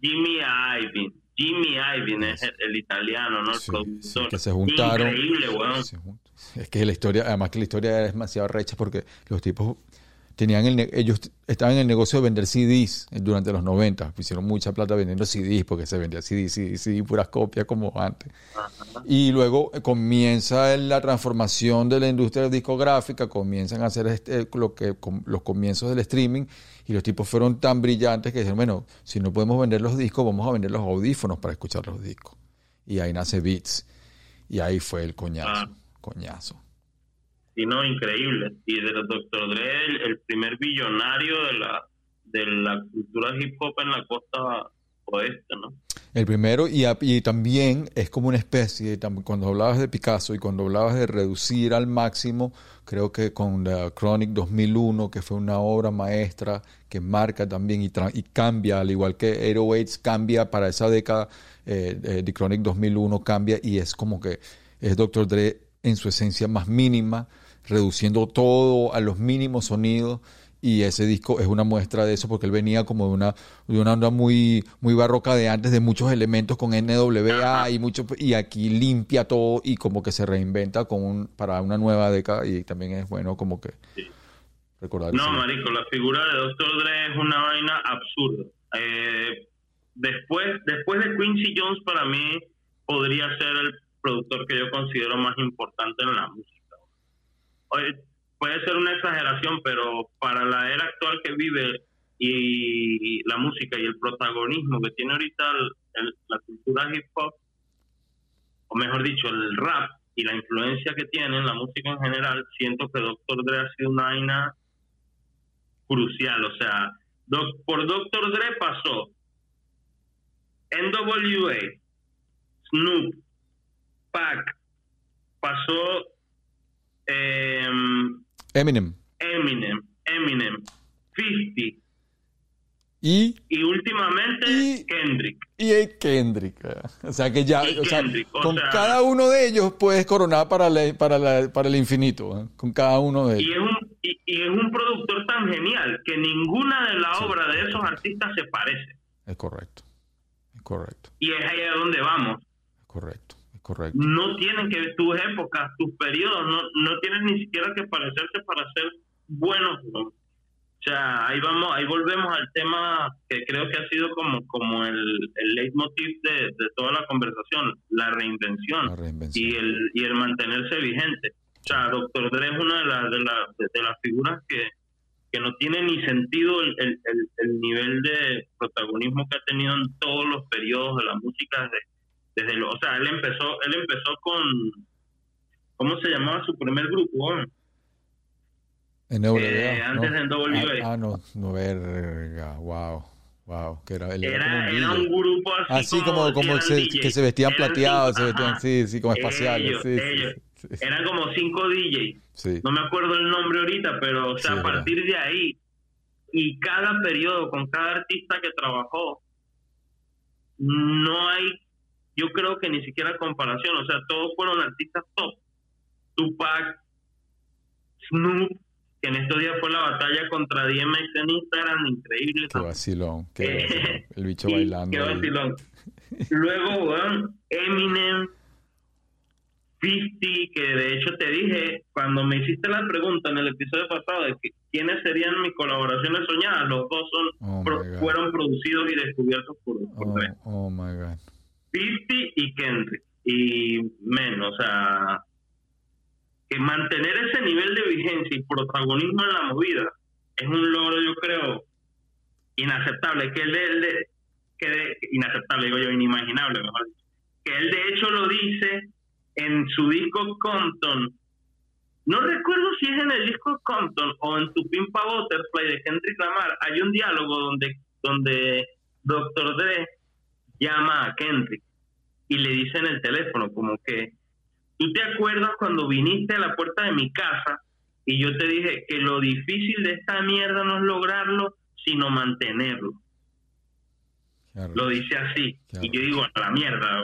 Jimmy Iovine. Jimmy Iovine es el, el italiano, ¿no? El Sí, sí, productor. que se juntaron. Increíble, weón. Se Es que la historia, además que la historia es demasiado recha porque los tipos tenían el, ellos estaban en el negocio de vender CDs durante los 90, hicieron mucha plata vendiendo CDs porque se vendía CD, CD, CD, puras copias como antes. Y luego eh, comienza la transformación de la industria discográfica, comienzan a hacer este- lo que los comienzos del streaming y los tipos fueron tan brillantes que dijeron, bueno, si no podemos vender los discos, vamos a vender los audífonos para escuchar los discos. Y ahí nace Beats. Y ahí fue el coñazo, Ah. Coñazo. Sí, no, increíble. Y de los Dr. Dre, el, el primer billonario de la, de la cultura hip hop en la costa oeste, ¿no? El primero, y, también es como una especie, cuando hablabas de Picasso y cuando hablabas de reducir al máximo, creo que con The Chronic 2001, que fue una obra maestra que marca también y, cambia, al igual que 808 cambia para esa década, eh, eh, The Chronic 2001 cambia y es como que es Dr. Dre en su esencia más mínima, reduciendo todo a los mínimos sonidos y ese disco es una muestra de eso porque él venía como de una de una onda muy muy barroca de antes de muchos elementos con NWA y mucho y aquí limpia todo y como que se reinventa con un, para una nueva década y también es bueno como que recordar No, marico, la figura de Dr. Dre es una vaina absurda. Eh, después, después de Quincy Jones, para mí, podría ser el productor que yo considero más importante en la música. Oye, puede ser una exageración, pero para la era actual que vive y la música y el protagonismo que tiene ahorita la cultura hip hop, o mejor dicho, el rap y la influencia que tiene en la música en general, siento que Dr. Dre ha sido una vaina crucial. O sea, por Dr. Dre pasó NWA, Snoop, Pac, pasó em, Eminem. Eminem, Eminem, 50 y y últimamente Y- Kendrick. y el Kendrick. O sea que ya Y o sea, Kendrick, o con sea- cada uno de ellos puedes coronar para la- para la- para el infinito eh, con cada uno de Y ellos. es, un, y, y es un productor tan genial que ninguna de las obras de esos artistas se parece. es correcto es correcto. Y es ahí a donde vamos. es correcto correcto no tienen que tus épocas, tus periodos, no, no tienen ni siquiera que parecerse para ser buenos. ¿no? O sea, ahí vamos, ahí volvemos al tema que creo que ha sido como, como el, el leitmotiv de, de toda la conversación, la reinvención, La reinvención. y el y el mantenerse vigente. O sea, Doctor Dre es una de las de, la- de- de las figuras que, que no tiene ni sentido el, el, el- el nivel de protagonismo que ha tenido en todos los periodos de la música desde, desde lo, o sea, él empezó, él empezó con ¿cómo se llamaba su primer grupo? NWA, Eh, antes de NWA. Ah, ah, no, no, verga, wow, wow, que era, era Era, un grupo así, Así como, como se- que se vestían Eran plateados, cinco, se vestían, ajá. sí, sí, como espaciales, Ellos, sí, ellos. sí, sí, Eran como cinco DJs. sí. no me acuerdo el nombre ahorita, pero o sea, a partir de ahí y cada periodo con cada artista que trabajó, no hay, yo creo que ni siquiera comparación, o sea, todos fueron artistas top. Tupac, Snoop, que en estos días fue la batalla contra DMX en Instagram, increíble. Qué vacilón, qué Eh, vacilón. El bicho bailando. qué vacilón. Luego, Eminem, 50, que de hecho te dije, cuando me hiciste la pregunta en el episodio pasado de que quiénes serían mis colaboraciones soñadas, los dos son Oh, pro- fueron producidos y descubiertos por, por Oh, oh my God. 50 y Kendrick. Y menos, o sea, que mantener ese nivel de vigencia y protagonismo en la movida es un logro, yo creo, inaceptable, que él de, que inaceptable, digo yo, inimaginable, mejor. Que él de hecho lo dice en su disco Compton. No recuerdo si es en el disco Compton o en tu Pimpa Butterfly de Kendrick Lamar. Hay un diálogo donde, donde Dr. Dre llama a Kendrick y le dice en el teléfono como que, ¿tú te acuerdas cuando viniste a la puerta de mi casa y yo te dije que lo difícil de esta mierda no es lograrlo, sino mantenerlo? Lo dice así. Y yo digo, a la mierda,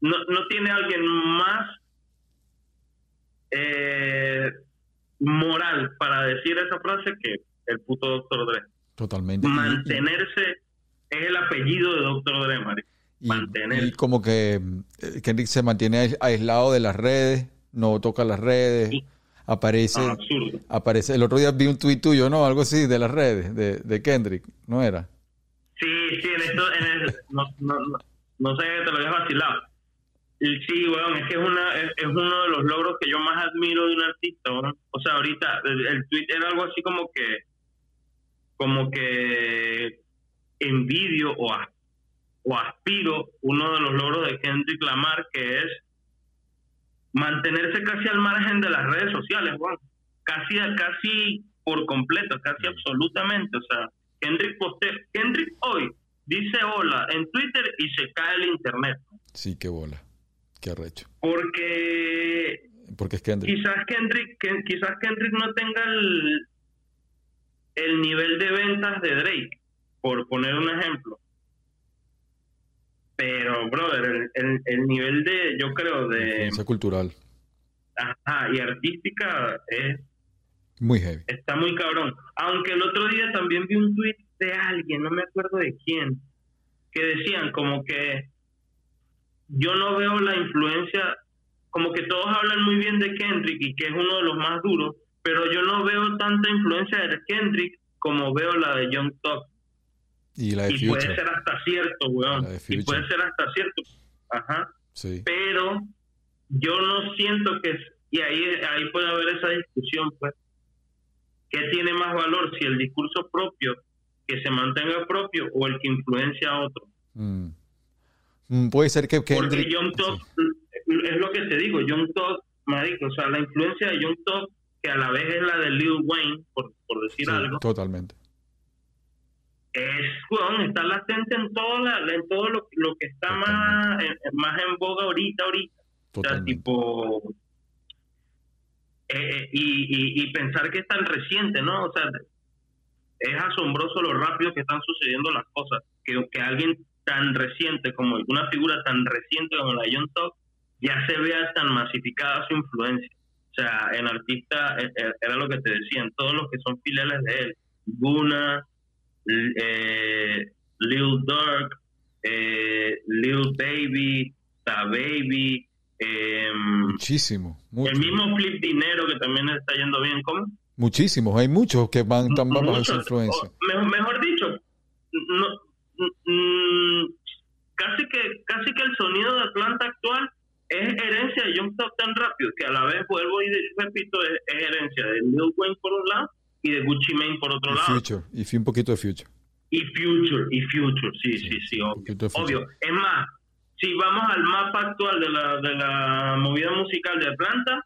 no, no tiene alguien más eh, moral para decir esa frase que el puto doctor Dre. Totalmente. Mantenerse es el apellido de doctor Dre, Mari. Y, y como que eh, Kendrick se mantiene aislado de las redes, no toca las redes, aparece, ah, aparece. El otro día vi un tuit tuyo, ¿no? Algo así de las redes, de, de Kendrick, ¿no era? Sí, sí, en esto, en no, no, no, no, sé, te lo habías vacilado. Sí, weón, es que es, una, es, uno de los logros que yo más admiro de un artista, O sea, ahorita el, el tweet era algo así como que, como que envidio o, o aspiro uno de los logros de Kendrick Lamar, que es mantenerse casi al margen de las redes sociales, Juan. Casi, casi por completo, casi absolutamente. O sea, Kendrick, Kendrick hoy dice hola en Twitter y se cae el internet. Sí, qué bola. Qué arrecho. Porque porque es Kendrick. Quizás Kendrick, quizás Kendrick no tenga el, el nivel de ventas de Drake, por poner un ejemplo. Pero, brother, el, el, nivel de, yo creo, de... cultural. Ajá, y artística es... Muy heavy. Está muy cabrón. Aunque el otro día también vi un tweet de alguien, no me acuerdo de quién, que decían como que yo no veo la influencia, como que todos hablan muy bien de Kendrick y que es uno de los más duros, pero yo no veo tanta influencia de Kendrick como veo la de Young Thug. Y la de y puede ser hasta cierto, weón. Y puede ser hasta cierto. Ajá. Sí. Pero yo no siento que... Y ahí, ahí puede haber esa discusión, pues. ¿Qué tiene más valor? Si el discurso propio, que se mantenga propio, o el que influencia a otro. Mm. Mm, puede ser que... Porque Young Thug, es lo que te digo, Young Thug, marico, o sea, la influencia de Young Thug, que a la vez es la de Lil Wayne, por, por decir algo. Totalmente es, bueno, está latente en todo, la, en todo lo, lo que está más en, más en boga ahorita, ahorita. O sea, tipo... Eh, eh, y, y, pensar que es tan reciente, ¿no? O sea, es asombroso lo rápido que están sucediendo las cosas. Que, que alguien tan reciente como una figura tan reciente como la John Top ya se vea tan masificada su influencia. O sea, en artista eh, era lo que te decían, todos los que son filiales de él, Guna, eh, Lil Durk, eh, Lil Baby, Ta Baby. Eh, Muchísimo. El mismo Flip Dinero que también está yendo bien, ¿cómo? Muchísimos, hay muchos que van tan bajo esa influencia. mejor, dicho, no, mm, casi que casi que el sonido de Atlanta actual es herencia de Young Top tan rápido que a la vez vuelvo y repito es, herencia de Lil Wayne por un lado y de Gucci Mane por otro lado. Future, y un poquito de Future. Y Future, y Future, sí, sí, sí, obvio. obvio. Es más, si vamos al mapa actual de la, de la movida musical de Atlanta,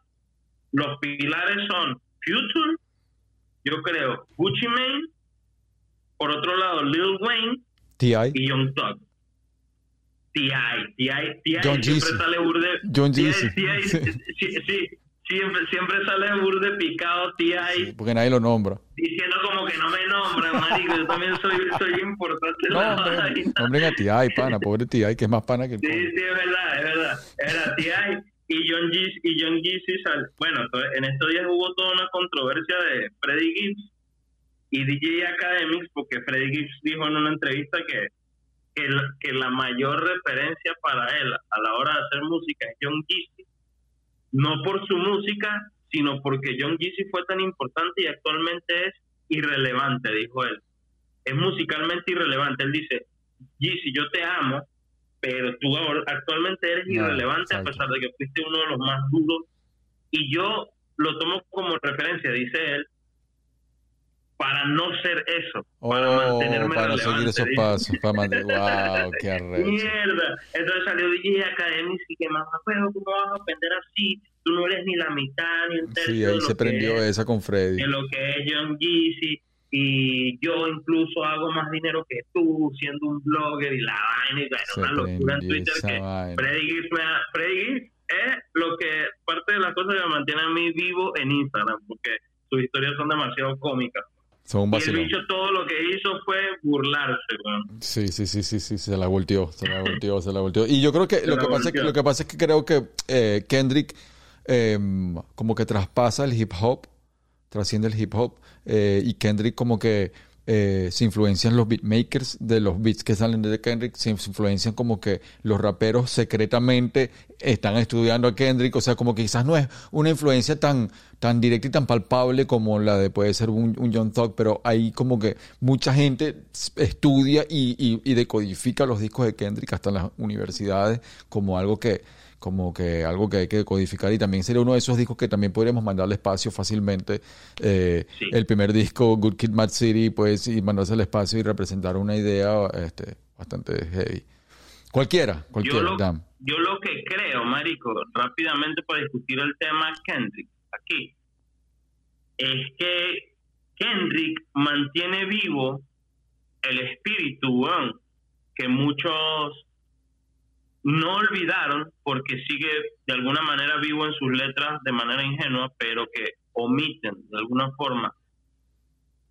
los pilares son Future, yo creo, Gucci Mane, por otro lado Lil Wayne T.I. y Young Thug. T.I. T.I. T.I. siempre sale burde. John T.I. sí, sí, siempre, siempre sale burde picado T.I. porque nadie lo nombra. Diciendo como que no me nombran, marico. Yo también soy, soy importante. No, nombren a T.I., pana. Pobre T.I., que es más pana que el Sí, sí, es verdad, es verdad. Era T.I. y John G. Y John G. Bueno, en estos días hubo toda una controversia de Freddie Gibbs y DJ Academics, porque Freddie Gibbs dijo en una entrevista que, que, que la mayor referencia para él a la hora de hacer música es John G no por su música, sino porque John Jeezy fue tan importante y actualmente es irrelevante, dijo él. Es musicalmente irrelevante. Él dice, Jeezy, yo te amo, pero tú actualmente eres irrelevante a pesar de que fuiste uno de los más duros. Y yo lo tomo como referencia, dice él, para no ser eso, para oh, mantenerme para seguir esos pasos, para mantener, wow, qué arrecho. Mierda, entonces salió DJ Academy y que más juego, ¿cómo vas a aprender así? Tú no eres ni la mitad ni un tercio Sí, ahí se prendió esa con Freddy. De lo que es John Jeezy y yo incluso hago más dinero que tú siendo un blogger y la vaina y bueno, una locura en Twitter que Freddy Freddy es lo que parte de las cosas que me mantiene a mí vivo en Instagram porque sus historias son demasiado cómicas son y el bicho todo lo que hizo fue burlarse, Sí, sí, sí, sí, sí, se la volteó, se la volteó, se la volteó. Y yo creo que lo que, pasa es que lo que pasa es que creo que eh, Kendrick em, como que traspasa el hip hop, trasciende el hip hop, eh, y Kendrick como que eh, se influencian los beatmakers de los beats que salen de Kendrick, se influencian como que los raperos secretamente están estudiando a Kendrick, o sea, como que quizás no es una influencia tan, tan directa y tan palpable como la de puede ser un, un John Thug, pero hay como que mucha gente estudia y, y decodifica los discos de Kendrick hasta en las universidades como algo que como que algo que hay que codificar y también sería uno de esos discos que también podríamos mandarle espacio fácilmente. Eh, el primer disco, Good Kid, Mad City, pues, y mandarse el espacio y representar una idea este, bastante heavy. Cualquiera, cualquiera. Yo lo, yo lo que creo, Marico, rápidamente para discutir el tema Kendrick aquí, es que Kendrick mantiene vivo el espíritu que muchos no olvidaron porque sigue de alguna manera vivo en sus letras de manera ingenua, pero que omiten de alguna forma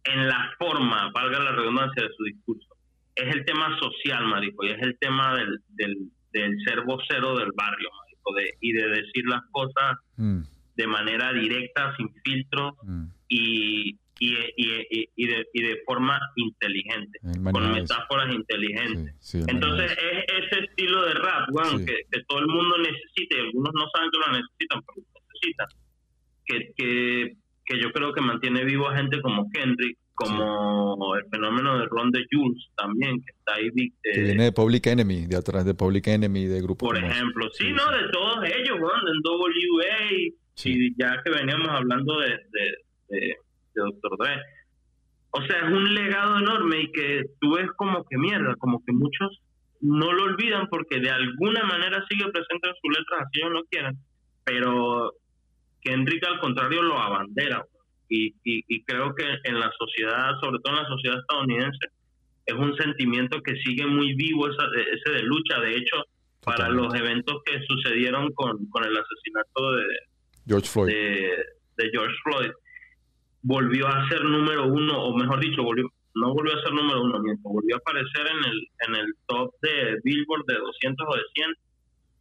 en la forma, valga la redundancia de su discurso. Es el tema social, marico, y es el tema del, del, del ser vocero del barrio, marico, de, y de decir las cosas mm. de manera directa, sin filtros, mm. y, y, y, y, de, y de forma inteligente, con metáforas inteligentes. Entonces es ese estilo de rap, que, que, todo el mundo necesita y algunos no saben que lo necesitan, pero lo necesitan. Que, que, que yo creo que mantiene vivo a gente como Kendrick, como el fenómeno de Ron de Jules también, que está ahí. que viene de Public Enemy, de atrás de Public Enemy, de grupos. Por ejemplo, sí, no, de todos ellos, bueno, en WA, y ya que veníamos hablando de, de de Doctor Dre. O sea, es un legado enorme y que tú ves como que mierda, como que muchos no lo olvidan porque de alguna manera sigue presente en sus letras, así ellos no quieren, pero que Enrique al contrario lo abandera. Y, y, creo que en la sociedad, sobre todo en la sociedad estadounidense, es un sentimiento que sigue muy vivo esa, ese de lucha. De hecho, para los eventos que sucedieron con, con el asesinato de George Floyd, de George Floyd volvió a ser número uno, o mejor dicho, volvió, no volvió a ser número uno, volvió a aparecer en el, en el top de Billboard de 200 o de 100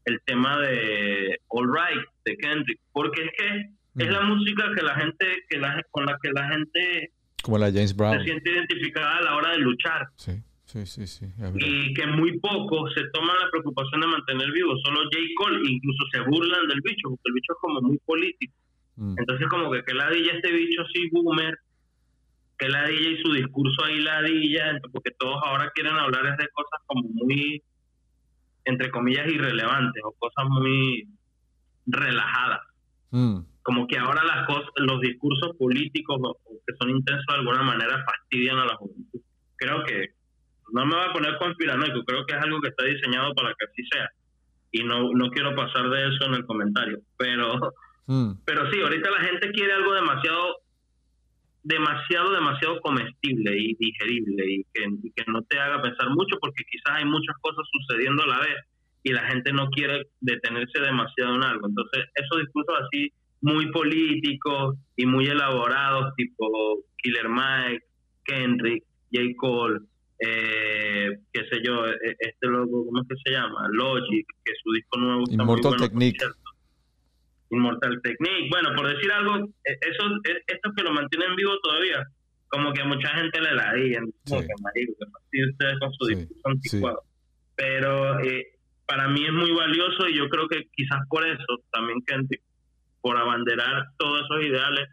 el tema de All Right de Kendrick, porque es que es la música que la gente, que la, con la que la gente como la James Brown se siente identificada a la hora de luchar. Sí. Sí, sí, sí. Y que muy poco se toman la preocupación de mantener vivo. Solo J. Cole incluso se burlan del bicho, porque el bicho es como muy político. Mm. Entonces, como que que ladilla este bicho así, boomer, que ladilla y su discurso ahí ladilla, porque todos ahora quieren hablar de cosas como muy, entre comillas, irrelevantes o cosas muy relajadas. Mm. Como que ahora las cosas, los discursos políticos que son intensos de alguna manera fastidian a la juventud. Creo que no me voy a poner conspiranoico, creo que es algo que está diseñado para que así sea. Y no, no quiero pasar de eso en el comentario, pero Mm. Pero sí, ahorita la gente quiere algo demasiado, demasiado, demasiado comestible y digerible y que, que no te haga pensar mucho porque quizás hay muchas cosas sucediendo a la vez y la gente no quiere detenerse demasiado en algo. Entonces, esos discursos así muy políticos y muy elaborados, tipo Killer Mike, Kendrick, J. Cole, eh, qué sé yo, e, este logo, ¿cómo es que se llama? Logic, que su disco nuevo está Immortal muy bueno, Technique. Inmortal Technique. Bueno, por decir algo, e, esos, e, estos que lo mantienen vivo todavía, como que a mucha gente le la digan, como que marico, que ustedes con su discurso Pero eh, para mí es muy valioso y yo creo que quizás por eso también que por abanderar todos esos ideales,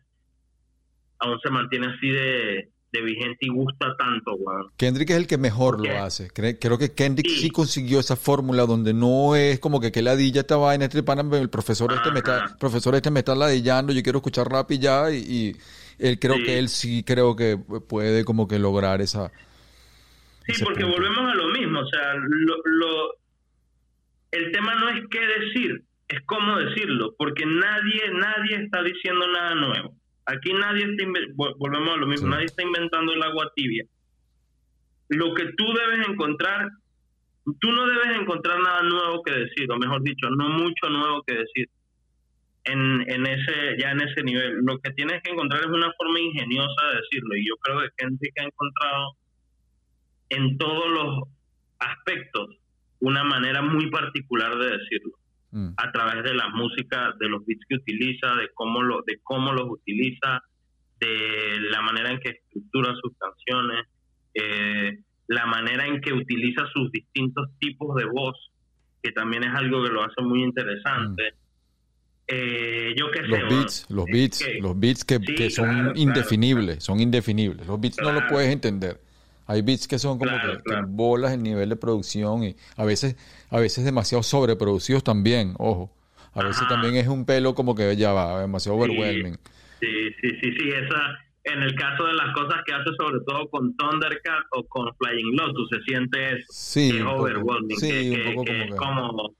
aún se mantiene así de, de vigente y gusta tanto, Kendrick es el que mejor lo hace. Creo que Kendrick sí. consiguió esa fórmula donde no es como que que ladilla esta vaina, este pana, el profesor este me está, profesor este me está ladillando, yo quiero escuchar rap y ya, y, él creo Sí. que él sí creo que puede como que lograr esa... Sí, porque punto. volvemos a lo mismo, o sea, lo, lo- el tema no es qué decir, es cómo decirlo, porque nadie, nadie está diciendo nada nuevo. Aquí nadie está, volvemos a lo mismo, Sí. nadie está inventando el agua tibia. Lo que tú debes encontrar, tú no debes encontrar nada nuevo que decir, o mejor dicho, no mucho nuevo que decir en, en ese, ya en ese nivel. Lo que tienes que encontrar es una forma ingeniosa de decirlo, y yo creo que Kendrick ha encontrado en todos los aspectos una manera muy particular de decirlo Mm. a través de la música, de los beats que utiliza, de cómo lo, de cómo los utiliza, de la manera en que estructura sus canciones, eh, la manera en que utiliza sus distintos tipos de voz, que también es algo que lo hace muy interesante. Eh, yo qué sé, Los beats, los beats, que- los beats que, Sí, que son claro, claro, indefinibles, son indefinibles. Los beats no lo Claro. puedes entender. Hay beats que son como Claro, que, bolas el nivel de producción y a veces, a veces demasiado sobreproducidos también, ojo. A veces también es un pelo como que ya va, demasiado Sí. overwhelming. Sí, sí, sí, sí, esa, en el caso de las cosas que hace sobre todo con Thundercat o con Flying Lotus, se siente eso, Sí, es overwhelming, Sí, que, un poco que como es que- como,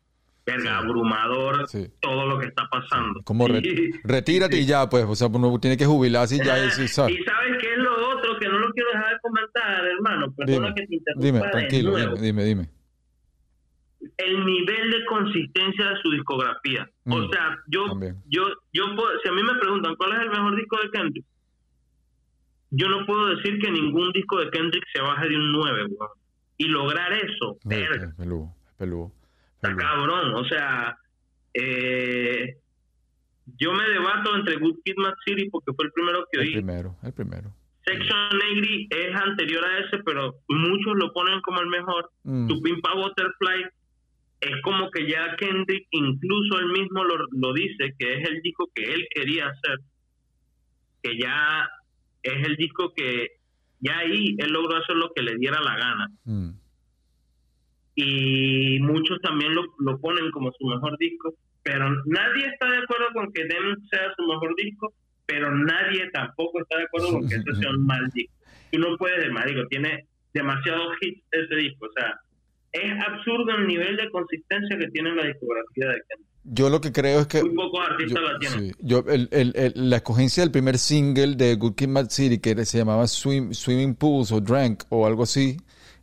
verga, Sí. abrumador Sí. todo lo que está pasando. Como re- retírate y ya, pues, o sea, uno tiene que jubilarse y ya, y ¿sabes? Y sabes qué es lo que no lo quiero dejar de comentar, hermano, perdona Dime, que te interrumpa dime, tranquilo, nuevo. dime, dime, dime. el nivel de consistencia de su discografía. Mm, o sea, yo, también. yo, yo puedo- si a mí me preguntan cuál es el mejor disco de Kendrick, yo no puedo decir que ningún disco de Kendrick se baje de un 9, weón. Y lograr eso, Es verga, peludo, es peludo, está cabrón. O sea, eh, yo me debato entre Good Kid, Mad City porque fue el primero que El oí. primero, el primero. Section Negri es anterior a ese, pero muchos lo ponen como el mejor. Mm, Tu Pimpa Butterfly es como que ya Kendrick incluso él mismo lo, lo dice, que es el disco que él quería hacer, que ya es el disco que ya ahí él logró hacer lo que le diera la gana. mm. Y muchos también lo, lo ponen como su mejor disco, pero nadie está de acuerdo con que Dem sea su mejor disco, pero nadie tampoco está de acuerdo con que ese sea un mal disco. Tú no puedes, marico, tiene demasiados hits ese disco, o sea, es absurdo el nivel de consistencia que tiene la discografía de Kendrick. Yo lo que creo es que Muy pocos artistas yo, la tienen. sí, yo- el- el- el- la escogencia del primer single de Good Kid, Mad City que se llamaba Swim- Swimming Pools o Drank o algo así,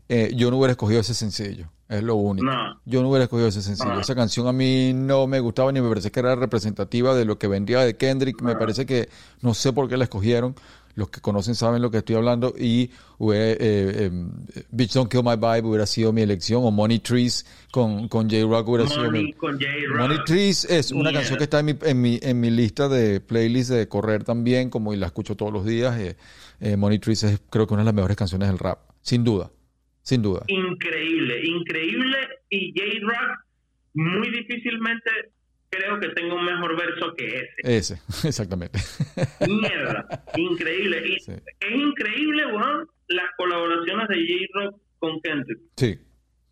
eh, yo no hubiera escogido ese sencillo. Es lo único. No. Yo no hubiera escogido ese sencillo. No. Esa canción a mí no me gustaba ni me parece que era representativa de lo que vendía de Kendrick. Me parece que no sé por qué la escogieron. Los que conocen saben lo que estoy hablando. Y hubiera, eh, eh, Bitch Don't Kill My Vibe hubiera sido mi elección. O Money Trees con, con J-Rock hubiera sido mi Money con. Money Trees es una canción que está en mi, en mi, en mi lista de playlist de correr también, como y la escucho todos los días. Eh, eh, Money Trees es creo que una de las mejores canciones del rap, sin duda, sin duda. Increíble, increíble. Y J-Rock muy difícilmente creo que tenga un mejor verso que ese. Ese, exactamente. Mierda, increíble. Y Sí. es increíble, weón, las colaboraciones de J-Rock con Kendrick. Sí.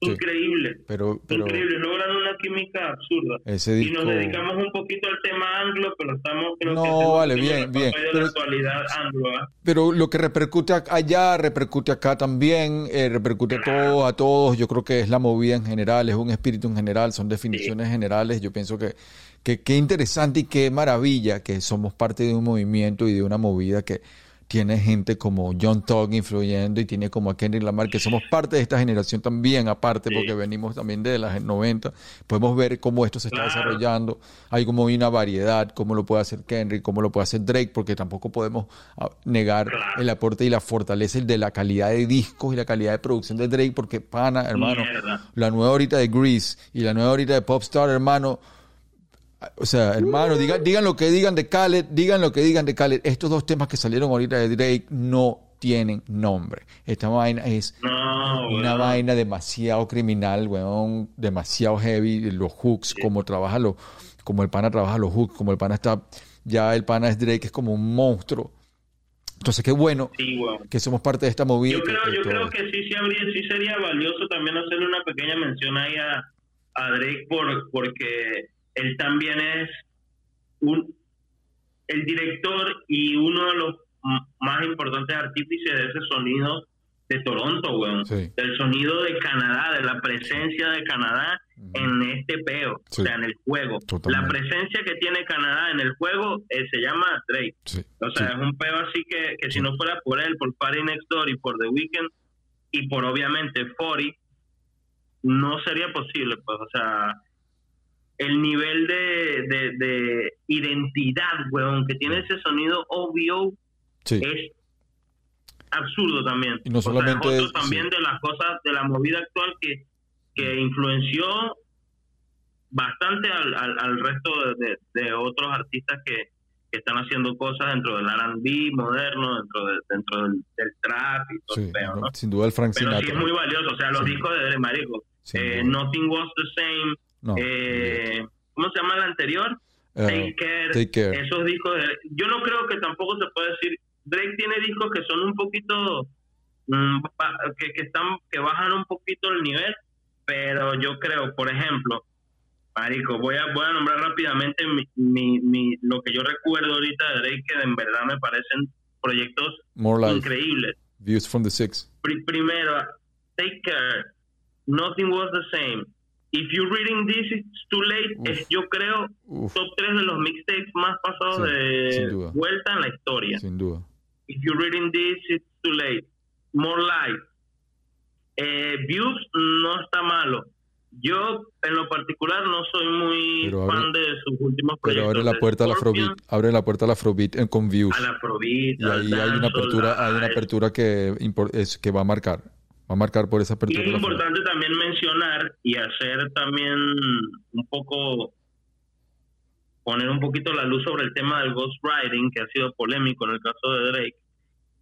Increíble. Pero, pero Increíble, logran una química absurda. ese Y nos disco. dedicamos un poquito al tema anglo, pero estamos creo No, que vale, bien, bien, de pero- la actualidad anglo, ¿ah? Pero lo que repercute allá, repercute acá también, eh, repercute a todos, a todos. Yo creo que es la movida en general, es un espíritu en general, son definiciones generales. Yo pienso que que qué interesante y qué maravilla que somos parte de un movimiento y de una movida que tiene gente como John Togg influyendo y tiene como a Kendrick Lamar, que somos parte de esta generación también, aparte, Sí. porque venimos también de las 90. Podemos ver cómo esto se está Claro. desarrollando. Hay como una variedad, cómo lo puede hacer Kendrick, cómo lo puede hacer Drake, porque tampoco podemos ah, negar Claro. el aporte y la fortaleza de la calidad de discos y la calidad de producción de Drake, porque pana, hermano, Mierda. la nueva ahorita de Grease y la nueva ahorita de Popstar, hermano. O sea, hermano, digan, digan lo que digan de Khaled, digan lo que digan de Khaled. Estos dos temas que salieron ahorita de Drake no tienen nombre. Esta vaina es No, una vaina demasiado criminal, weón, demasiado heavy, los hooks, como trabaja los, como el pana trabaja los hooks, como el pana está, ya el pana es Drake, es como un monstruo. Entonces, qué bueno Sí, que somos parte de esta movida. Yo creo, que yo creo que sí, sí, habría, sí sería valioso también hacerle una pequeña mención ahí a, a Drake por, porque él también es un, el director y uno de los más importantes artífices de ese sonido de Toronto, weón. Del sonido de Canadá, de la presencia de Canadá en este peo, o sea, en el juego. La presencia que tiene Canadá en el juego eh, se llama Drake. O sea, es un peo así que, que si no fuera por él, por Party Next Door y por The Weeknd y por obviamente 40, no sería posible, pues, o sea, el nivel de, de, identidad, weón, que tiene ese sonido obvio es absurdo también. Y no solamente también de las cosas de la movida actual que, que influenció bastante al, al, resto de, otros artistas que, que, están haciendo cosas dentro del R&B moderno, dentro de, dentro del, trap y todo sí, ¿no? Sin duda el Frank Pero sí es muy valioso, o sea, los discos de Marico, eh, Nothing Was The Same, eh, ¿cómo se llama el anterior? Eh, take, care, Esos discos, yo no creo que tampoco se puede decir Drake tiene discos que son un poquito mm, que, que están que bajan un poquito el nivel, pero yo creo, por ejemplo, Marico, voy a, voy a nombrar rápidamente mi, mi, lo que yo recuerdo ahorita de Drake, que en verdad me parecen proyectos increíbles. Views from the Six. primero, Take Care, Nothing Was the Same, If You're Reading This, It's Too Late, es yo creo top 3 de los mixtapes más pasados de vuelta en la historia. Sin duda. If you're reading this, it's too late. More life. Eh, views no está malo. Yo, en lo particular, no soy muy fan de sus últimos proyectos. Pero abre la puerta al Afrobeat, abre la puerta al Afrobeat en, con views. Al Afrobeat, y ahí hay una apertura, hay una apertura que, es, que va a marcar. Va a marcar por esa apertura. Y es importante también mencionar y hacer también un poco poner un poquito la luz sobre el tema del ghostwriting, que ha sido polémico en el caso de Drake.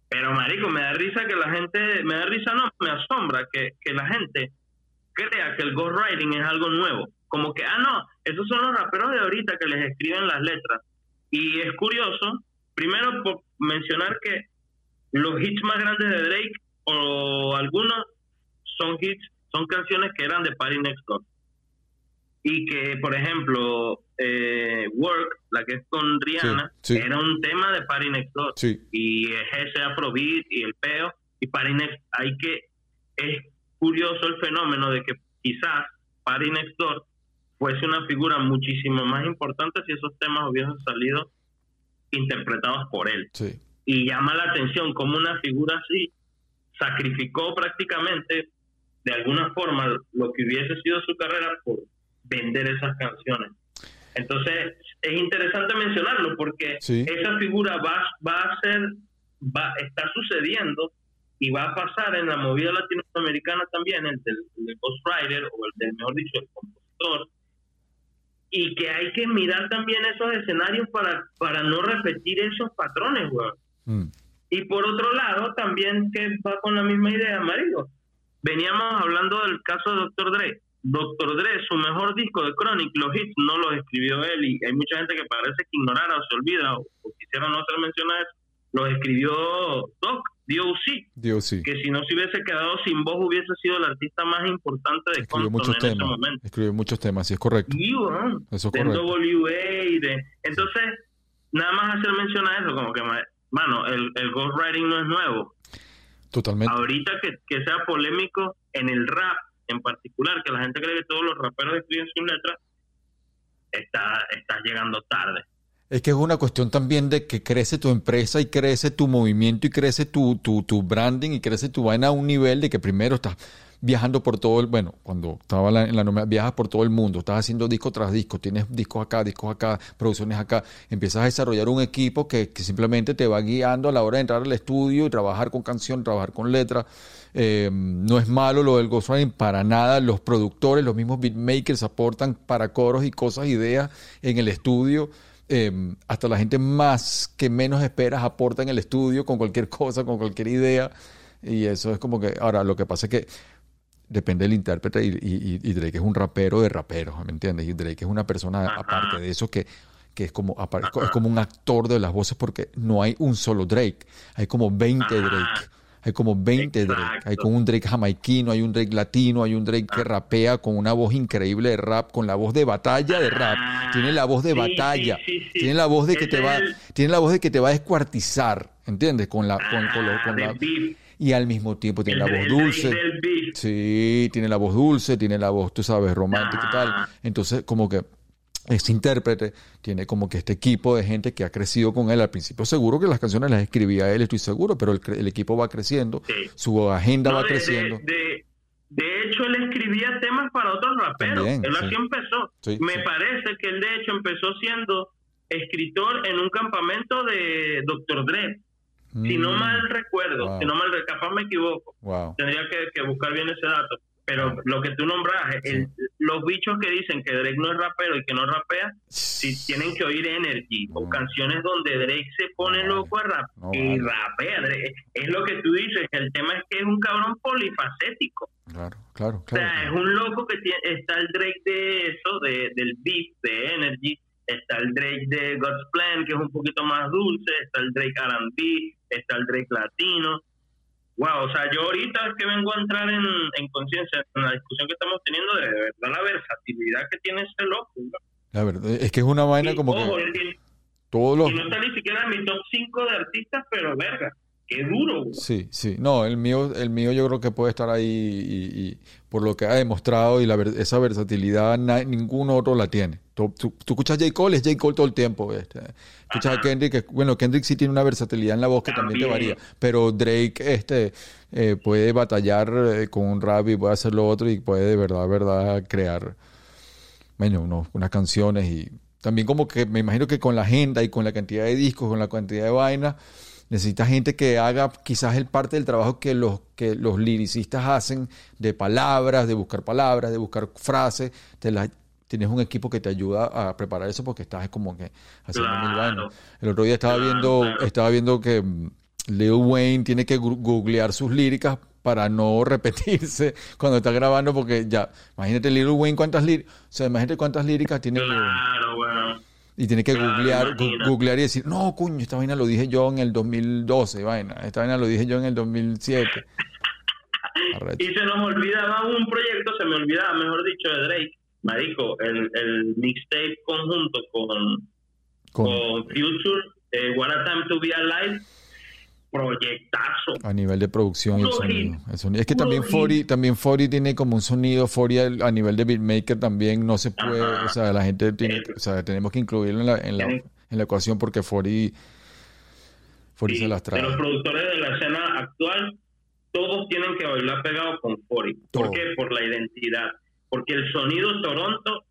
Pero, marico, me da risa que la gente, me da risa, no, me asombra que, que la gente crea que el ghostwriting es algo nuevo. Como que, ah, no, esos son los raperos de ahorita que les escriben las letras. Y es curioso, primero por mencionar que los hits más grandes de Drake, o algunos, son hits, son canciones que eran de Party Next Door y que, por ejemplo, eh, Work, la que es con Rihanna, era un tema de Party Next Door. Y es ese Afrobeat y el peo. Y Party Next, hay que, es curioso el fenómeno de que quizás Party Next Door fuese una figura muchísimo más importante si esos temas hubiesen salido interpretados por él. Y llama la atención como una figura así sacrificó prácticamente de alguna forma lo que hubiese sido su carrera por vender esas canciones. Entonces, es interesante mencionarlo porque esa figura va, va a ser, va, está sucediendo y va a pasar en la movida latinoamericana también, el del, ghostwriter o el del, mejor dicho, el compositor, y que hay que mirar también esos escenarios para, para no repetir esos patrones, weón. Mm. Y por otro lado, también que va con la misma idea, Marido. Veníamos hablando del caso de Dr. Dre. Doctor Dre, su mejor disco de Chronic, los hits no los escribió él y hay mucha gente que parece que ignorara o se olvida o, quisiera no hacer mención a eso. Los escribió Doc, D.O.C. Que si no se hubiese quedado sin voz hubiese sido el artista más importante de Compton muchos en ese momento. Escribió muchos temas, sí es correcto. Y, bueno, eso es correcto. y de... Entonces, nada más hacer mención a eso, como que, mano, el, el ghostwriting no es nuevo. Totalmente. Ahorita que, que sea polémico en el rap, en particular, que la gente cree que todos los raperos escriben sus letras, está, está llegando tarde. Es que es una cuestión también de que crece tu empresa y crece tu movimiento y crece tu, tu, tu branding y crece tu vaina a un nivel de que primero estás viajando por todo el, bueno, cuando estaba en la, en viajas por todo el mundo, estás haciendo disco tras disco, tienes discos acá, discos acá, producciones acá, empiezas a desarrollar un equipo que, simplemente te va guiando a la hora de entrar al estudio y trabajar con canción, trabajar con letra. Eh, no es malo lo del ghostwriting para nada, los productores, los mismos beatmakers aportan para coros y cosas, ideas en el estudio. Eh, hasta la gente más que menos esperas aporta en el estudio con cualquier cosa, con cualquier idea. Y eso es como que, ahora lo que pasa es que depende del intérprete y, y, Drake es un rapero de raperos, ¿me entiendes? Y Drake es una persona aparte de eso que, que es, como, es como un actor de las voces porque no hay un solo Drake, hay como 20 Drake. Hay como 20 Drake. Hay como un Drake jamaiquino, hay un Drake latino, hay un Drake que rapea con una voz increíble de rap, con la voz de batalla de rap. Ah, Tiene la voz de sí, batalla. sí, sí, sí. Tiene la voz de que te va, el- tiene la voz de que te va a descuartizar, ¿entiendes? Con la, con, con lo- Ah, con de la-. Y al mismo tiempo tiene la voz dulce. Sí, tiene la voz dulce, tiene la voz, tú sabes, romántica y tal. Ajá. Entonces, como que ese intérprete tiene como que este equipo de gente que ha crecido con él. Al principio seguro que las canciones las escribía él, estoy seguro, pero el, equipo va creciendo, Sí. su agenda No, va de, creciendo. De, de- de hecho, él escribía temas para otros raperos. También, él sí. así empezó. Sí, Me parece que él, de hecho, empezó siendo escritor en un campamento de Dr. Dre. Si no Mm, mal recuerdo, Wow. si no mal capaz me equivoco. Wow. Tendría que, que buscar bien ese dato. Pero Wow. lo que tú nombras, el- los bichos que dicen que Drake no es rapero y que no rapea, si tienen que oír Energy o canciones donde Drake se pone No loco a rap No y rapea. Drake- Es lo que tú dices, el tema es que es un cabrón polifacético. Claro, claro, O sea, es claro. un loco que tiene, está el Drake de eso, de, del beat, de Energy, está el Drake de God's Plan, que es un poquito más dulce, está el Drake R&B, está el Drake latino. Wow, o sea, yo ahorita es que vengo a entrar en, en conciencia en la discusión que estamos teniendo de verdad la versatilidad que tiene ese loco. ¿no? La verdad, es que es una vaina Y, como ojo, que y- todos los... y no está ni siquiera en mi top 5 de artistas, pero verga, qué duro. Sí, sí. No, el mío, el mío yo creo que puede estar ahí y, y por lo que ha demostrado y la, esa versatilidad na- ningún otro la tiene. Tú, tú- tú escuchas J. Cole, es J. Cole todo el tiempo. este. Escuchas a Ajá. Kendrick, que- bueno, Kendrick sí tiene una versatilidad en la voz que también, te También. varía, pero Drake este, eh, puede batallar eh, con un rap y puede hacer lo otro y puede de verdad, verdad, crear bueno, uno- unas canciones y también como que me imagino que con la agenda y con la cantidad de discos, con la cantidad de vainas, necesita gente que haga quizás el parte del trabajo que los que los liricistas hacen de palabras, de buscar palabras, de buscar frases, te las- tienes un equipo que te ayuda a preparar eso porque estás como que haciendo mil Claro. vainas. El otro día estaba Claro, viendo claro. estaba viendo que mm, Lil Wayne tiene que googlear sus líricas para no repetirse cuando está grabando porque ya, imagínate Lil Wayne cuántas líricas, o sea, imagínate cuántas líricas tiene Lil Wayne. Claro, bueno. Y tiene que Claro, googlear, googlear y decir, no, coño, esta vaina lo dije yo en el 2012, vaina, esta vaina lo dije yo en el 2007. Arrecho. Y se nos olvidaba un proyecto, se me olvidaba, mejor dicho, de Drake. Marico, el, el mixtape conjunto con, Con- con Future, eh, What a Time to Be Alive, proyectazo. a nivel de producción y el sonido. hit. El sonido. Es que también. 40, también 40 tiene como un sonido, 40 al- a nivel de beatmaker también no se puede, Ajá. o sea, la gente tiene, Eh, o sea, tenemos que incluirlo en la, en la, tiene- en la ecuación porque 40, 40 Y se las de trae. los productores de la escena actual, todos tienen que bailar pegado con 40. ¿Por qué? Por la identidad. Porque el sonido Toronto,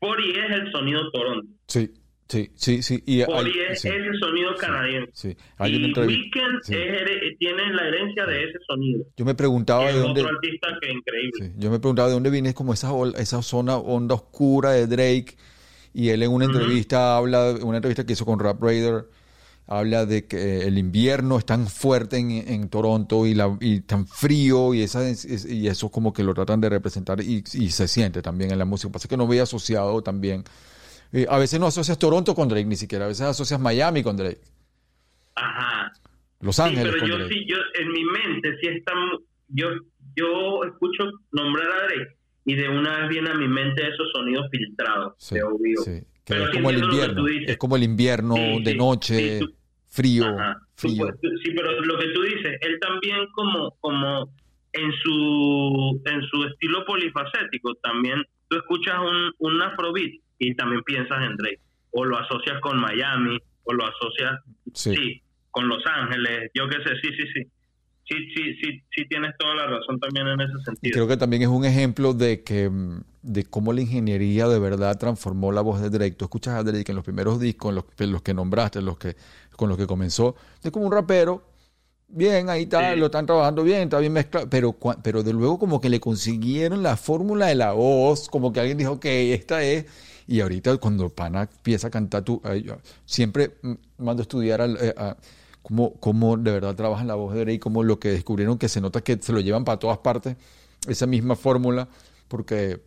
40 es el sonido Toronto. Sí, sí, sí, sí. Y hay, 40 es sí, ese sonido canadiense. sí. Hay una y entrevista. Weekend sí. es here- tiene la herencia de ese sonido. Yo me preguntaba es de dónde, otro artista que es increíble. Sí, Yo me preguntaba de dónde viene como esa, esa zona onda oscura de Drake y él en una entrevista habla, una entrevista que hizo con Rap Raider, habla de que el invierno es tan fuerte en, en Toronto y, la, y tan frío y, esa, es- y eso como que lo tratan de representar y, y se siente también en la música. Pasa que no veía asociado también. Eh, a veces no asocias Toronto con Drake ni siquiera, a veces asocias Miami con Drake, Ajá. Los Sí, Ángeles pero con yo Drake. sí, yo en mi mente sí está, yo, yo escucho nombrar a Drake y de una vez viene a mi mente esos sonidos filtrados Sí, de obvio. sí, que Pero es sí como el invierno, es como el invierno Sí, de sí, noche, sí, tú- frío, Ajá. Frío. tú- sí, pero lo que tú dices, él también como, como en su en su estilo polifacético, también tú escuchas un, un afrobeat y también piensas en Drake. O lo asocias con Miami, o lo asocias, Sí. sí, con Los Ángeles, yo qué sé, sí, sí, sí. Sí, sí, sí, sí tienes toda la razón también en ese Y sentido. creo que también es un ejemplo de que mm, de cómo la ingeniería de verdad transformó la voz de Drake. Tú escuchas a Drake en los primeros discos, en los, en los que nombraste, en los que, con los que comenzó, es como un rapero. Bien, ahí está, Sí. lo están trabajando bien, está bien mezclado, pero, pero de luego como que le consiguieron la fórmula de la voz, como que alguien dijo, ok, esta es, y ahorita cuando Pana empieza a cantar, tú, yo siempre mando a estudiar al, eh, a cómo, cómo de verdad trabajan la voz de Drake, como lo que descubrieron que se nota que se lo llevan para todas partes, esa misma fórmula, porque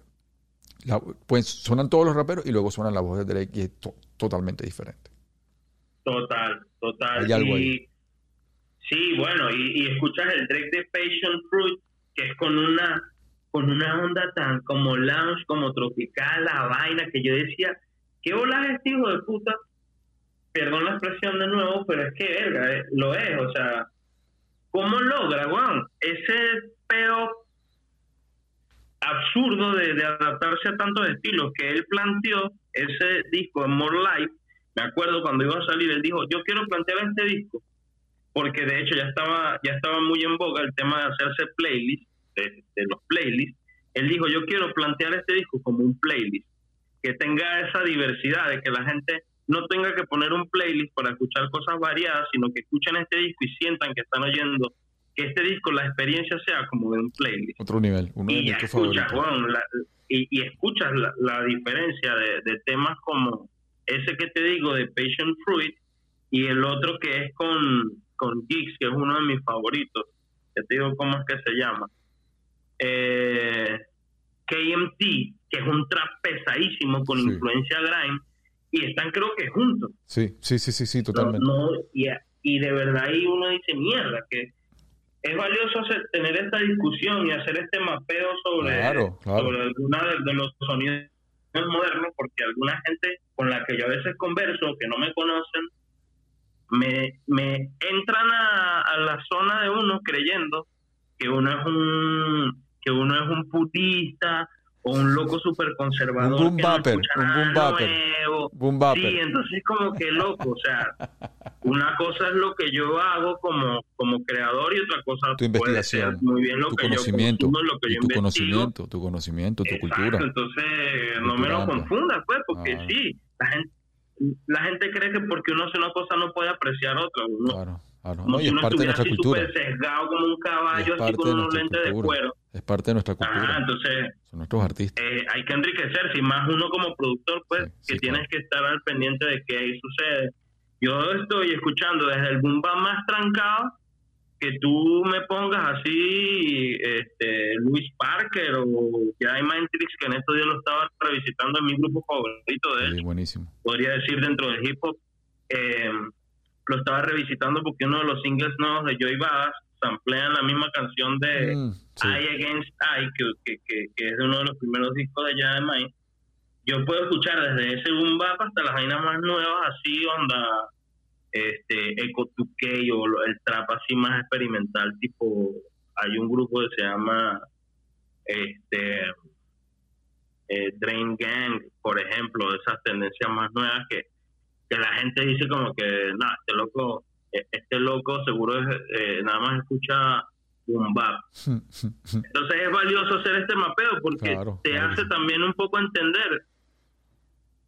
la- pues suenan todos los raperos y luego suenan la voz de Drake y es to- totalmente diferente. Total, total. Hay algo ahí. Sí, bueno, y, y escuchas el track de Passion Fruit, que es con una con una onda tan como lounge, como tropical, la vaina, que yo decía, ¿qué bolas es este hijo de puta? Perdón la expresión de nuevo, pero es que, verga, eh, lo es, o sea, ¿cómo logra, weón? Ese pedo absurdo de, de adaptarse a tantos estilos que él planteó, ese disco en More Life, me acuerdo cuando iba a salir, él dijo, yo quiero plantear este disco, porque de hecho ya estaba, ya estaba muy en boga el tema de hacerse playlists, de, de los playlists, él dijo, yo quiero plantear este disco como un playlist, que tenga esa diversidad, de que la gente no tenga que poner un playlist para escuchar cosas variadas, sino que escuchen este disco y sientan que están oyendo que este disco, la experiencia sea como de un playlist. Otro nivel, uno de y, mis escuchas, bueno, la- y, y escuchas la, la diferencia de, de temas como ese que te digo de Patient Fruit y el otro que es con, con Geeks, que es uno de mis favoritos. Ya te digo cómo es que se llama. Eh, KMT, que es un trap pesadísimo con Sí. influencia grime, y están creo que juntos. Sí, sí, sí, sí, sí, No, totalmente. no, y, y de verdad ahí uno dice, mierda, que es valioso hacer- tener esta discusión y hacer este mapeo sobre, Claro, claro. sobre alguna de, de los sonidos modernos, porque alguna gente con la que yo a veces converso, que no me conocen, me, me entran a, a la zona de uno creyendo que uno es un que uno es un putista o un loco súper conservador Un boom que no bapper, escucha un boom bapper. nuevo. Boom bapper. Sí, entonces como que loco, o sea, una cosa es lo que yo hago como, como creador y otra cosa Tu puede ser investigación, muy bien lo tu que conocimiento, yo consumo, lo que yo tu conocimiento, tu conocimiento, tu Exacto, cultura. entonces no me lo confundas, pues, porque Ah. sí, la gente, la gente cree que porque uno hace una cosa no puede apreciar otra. Uno, Claro, claro. No, y es parte de nuestra así cultura. sesgado como un Es caballo, así parte con de unos nuestra lentes de cultura. cuero. Es parte de nuestra cultura. entonces Son nuestros artistas. eh, hay que enriquecerse y más uno como productor, pues, Sí, que tienes que estar al pendiente de qué ahí sucede. Yo estoy escuchando desde el boom más trancado que tú me pongas así, este, Luis Parker o Jai Matrix, que en estos días lo estaba revisitando en mi grupo favorito de él, Sí, buenísimo. podría decir dentro del hip hop, eh, lo estaba revisitando porque uno de los singles nuevos de Joy Badas samplean la misma canción de Mm, sí. I Against I, que, que, que, que es uno de los primeros discos de allá de May. Yo puedo escuchar desde ese boom bap hasta las vainas más nuevas, así, onda, este, 2K o el trap así más experimental, tipo, hay un grupo que se llama, este, eh, Drain Gang, por ejemplo, esas tendencias más nuevas que, que la gente dice como que, nada, este loco, eh, este loco seguro es, eh, nada más escucha boom bap. Entonces es valioso hacer este mapeo porque Claro, te claro. hace también un poco entender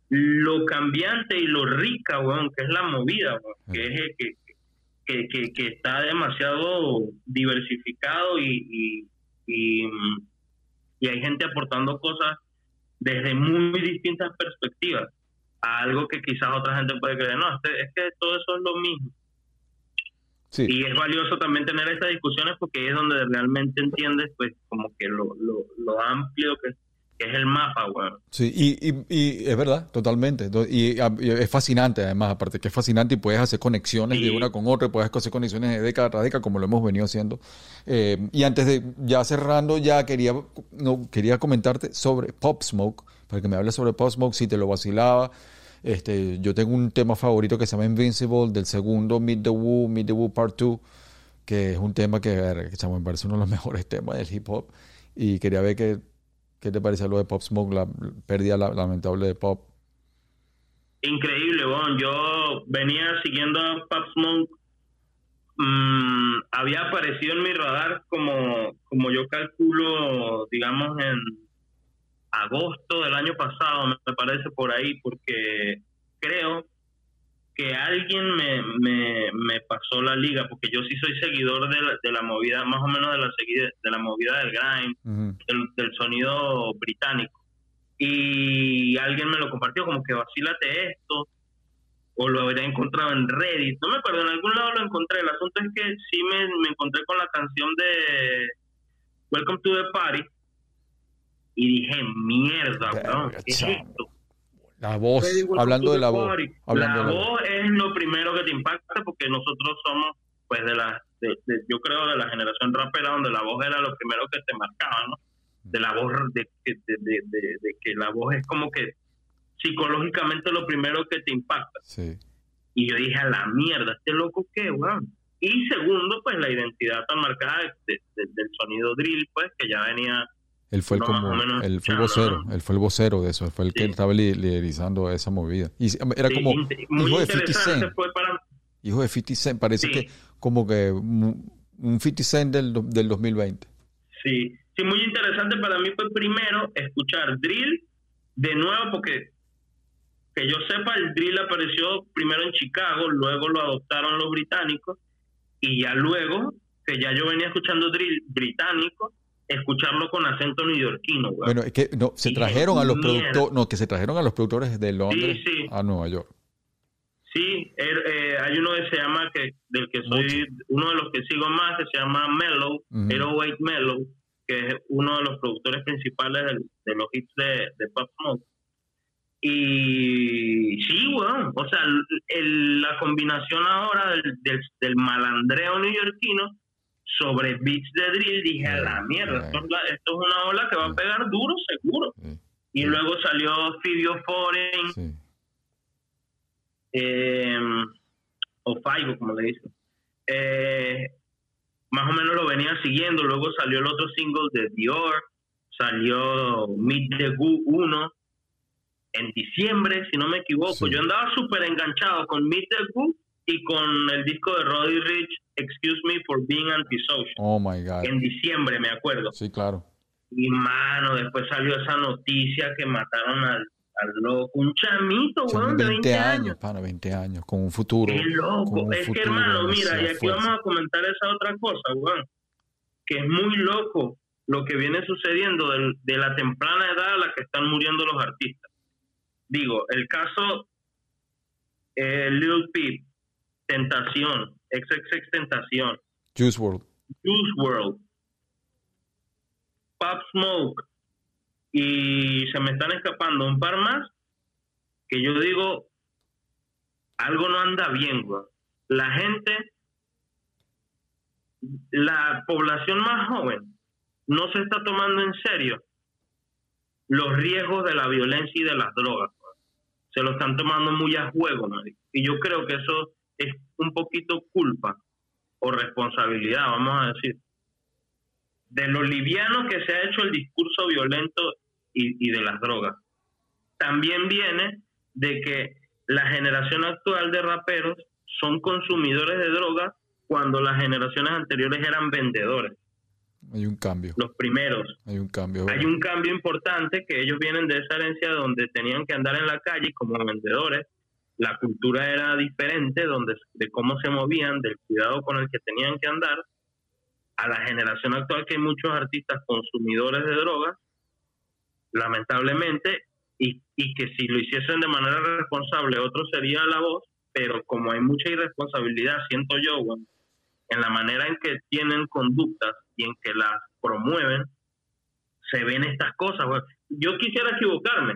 lo cambiante y lo rica, weón, que es la movida, weón, que es que, que, que, que está demasiado diversificado y, y, y, y hay gente aportando cosas desde muy distintas perspectivas a algo que quizás otra gente puede creer, no, este- es que todo eso es lo mismo. Sí. Y es valioso también tener estas discusiones porque es donde realmente entiendes, pues, como que lo, lo, lo amplio que, que es el mapa, weón. Sí, y, y, y es verdad, totalmente. Y, es fascinante, además, aparte que es fascinante y puedes hacer conexiones de una con otra, y puedes hacer conexiones de década tras década, como lo hemos venido haciendo. Eh, y antes de ya cerrando, ya quería, no, quería comentarte sobre Pop Smoke, para que me hables sobre Pop Smoke, si te lo vacilaba. Este, yo tengo un tema favorito que se llama Invincible, del segundo Meet the Woo, Meet the Woo Part 2, que es un tema que, ver, que chamo, me parece uno de los mejores temas del hip hop. Y quería ver qué, qué te parece lo de Pop Smoke, la pérdida la- lamentable de Pop. Increíble, weón. Yo venía siguiendo a Pop Smoke. Mm, había aparecido en mi radar como, como yo calculo, digamos, en agosto del año pasado, me parece por ahí, porque creo que alguien me, me, me pasó la liga, porque yo sí soy seguidor de la, de la movida, más o menos de la, de la movida del grime, del, del sonido británico. Y alguien me lo compartió como que vacílate esto, o lo habría encontrado en Reddit, no me acuerdo, en algún lado lo encontré. El asunto es que sí me, me encontré con la canción de Welcome to the Party y dije, mierda, weón, ¿qué es esto? La voz, hablando de the la voz. Hablando la de la voz. es lo primero que te impacta porque nosotros somos pues de la, de- de- yo creo de la generación rapera donde la voz era lo primero que te marcaba, ¿no? De la voz, de, que- de, de- de- de que la voz es como que psicológicamente lo primero que te impacta. Sí. Y yo dije, a la mierda, este loco qué, weón. Y segundo, pues la identidad tan marcada de- de- del sonido drill, pues, que ya venía Él fue el No, como, menos él fue el vocero, ¿no? él fue el vocero de eso, él fue el que estaba li- liderizando esa movida. Y era Sí, como hijo de 50 interesante Cent, fue para hijo de 50 Cent, parece Sí. que como que un un 50 Cent del, del 2020. Sí, sí, muy interesante para mí fue primero escuchar drill de nuevo porque que yo sepa el drill apareció primero en Chicago, luego lo adoptaron los británicos y ya luego que ya yo venía escuchando drill británico, escucharlo con acento neoyorquino, güey. Bueno, es que no, se Y trajeron a los productores, no, que se trajeron a los productores de Londres sí. a Nueva York. Sí, er- eh, hay uno que se llama, que del que soy uno de los que sigo más, que se llama Mellow, Ujú. 808 Mellow, que es uno de los productores principales del- de los hits de, de Pop Smoke. Y sí, weón, o sea, el- el- la combinación ahora del, del, del malandreo neoyorquino sobre beats de drill, dije, a la mierda, esto, es la- esto es una ola que va a pegar duro, seguro. Y luego salió Fibio Foreign, sí. eh, o Faigo, como le dicen. Eh, más o menos lo venía siguiendo. Luego salió el otro single de Dior, salió Meet the Goo 1 en diciembre, si no me equivoco. Sí. Yo andaba súper enganchado con Meet the Goo y con el disco de Roddy Rich, Excuse Me for Being Antisocial. Oh my God. En diciembre, me acuerdo. Sí, claro. Y mano, después salió esa noticia que mataron al, al loco, un chamito, weón, de 20 años. pana, 20 años, con un futuro. Qué loco. Es que, hermano, mira, y aquí vamos a comentar esa otra cosa, weón. Que es muy loco lo que viene sucediendo de la temprana edad a la que están muriendo los artistas. Digo, el caso eh, Lil Peep, Tentación, XXX Tentación, Juice WRLD. Juice World, Pop Smoke, y se me están escapando un par más que yo digo, algo no anda bien, güey. La gente, la población más joven, no se está tomando en serio los riesgos de la violencia y de las drogas. güey. Se lo están tomando muy a juego. Y yo creo que eso es un poquito culpa o responsabilidad, vamos a decir, de lo liviano que se ha hecho el discurso violento y, y de las drogas. También viene de que la generación actual de raperos son consumidores de drogas cuando las generaciones anteriores eran vendedores, Hay un cambio. los primeros. Hay un cambio. Hay un cambio importante que ellos vienen de esa herencia donde tenían que andar en la calle como vendedores. La cultura era diferente, donde de cómo se movían, del cuidado con el que tenían que andar. A la generación actual que hay muchos artistas consumidores de drogas, lamentablemente, y, y que si lo hiciesen de manera responsable, otro sería la voz, pero como hay mucha irresponsabilidad, siento yo, bueno, en la manera en que tienen conductas y en que las promueven, se ven estas cosas, güey. Yo quisiera equivocarme,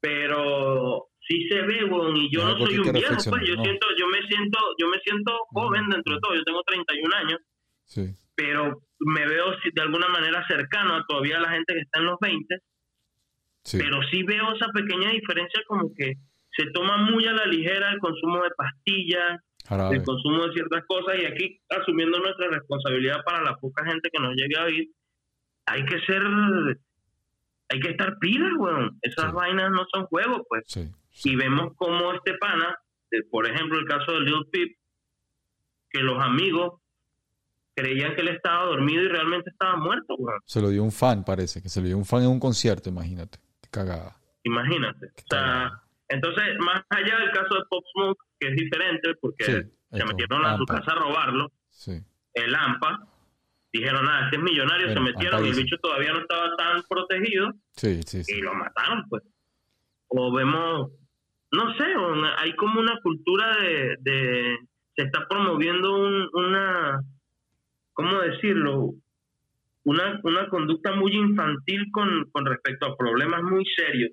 pero sí se ve, güey, y yo No, no, soy un viejo, pues yo no. siento, yo me siento, yo me siento joven dentro de todo, yo tengo 31 años, Sí. pero me veo de alguna manera cercano a todavía la gente que está en los 20, Sí. pero sí veo esa pequeña diferencia como que se toma muy a la ligera el consumo de pastillas, Jarabe. el consumo de ciertas cosas y aquí asumiendo nuestra responsabilidad para la poca gente que nos llegue a oír, hay que ser, hay que estar pilas, weón. Esas Sí. vainas no son juegos, pues. Sí. Y vemos como este pana, por ejemplo, el caso de Lil Peep, que los amigos creían que él estaba dormido y realmente estaba muerto. Se lo dio un fan, parece, que se lo dio un fan en un concierto, imagínate. Qué cagada. Imagínate. O sea, entonces, más allá del caso de Pop Smoke, que es diferente porque Sí, se metieron a su casa a robarlo, Sí. el AMPA, dijeron, nada, este es millonario, Bueno, se metieron y el bicho todavía no estaba tan protegido Sí, sí, sí. y lo mataron, pues. O vemos, no sé, hay como una cultura de, de se está promoviendo un- una, ¿cómo decirlo? Una, una conducta muy infantil con, con respecto a problemas muy serios.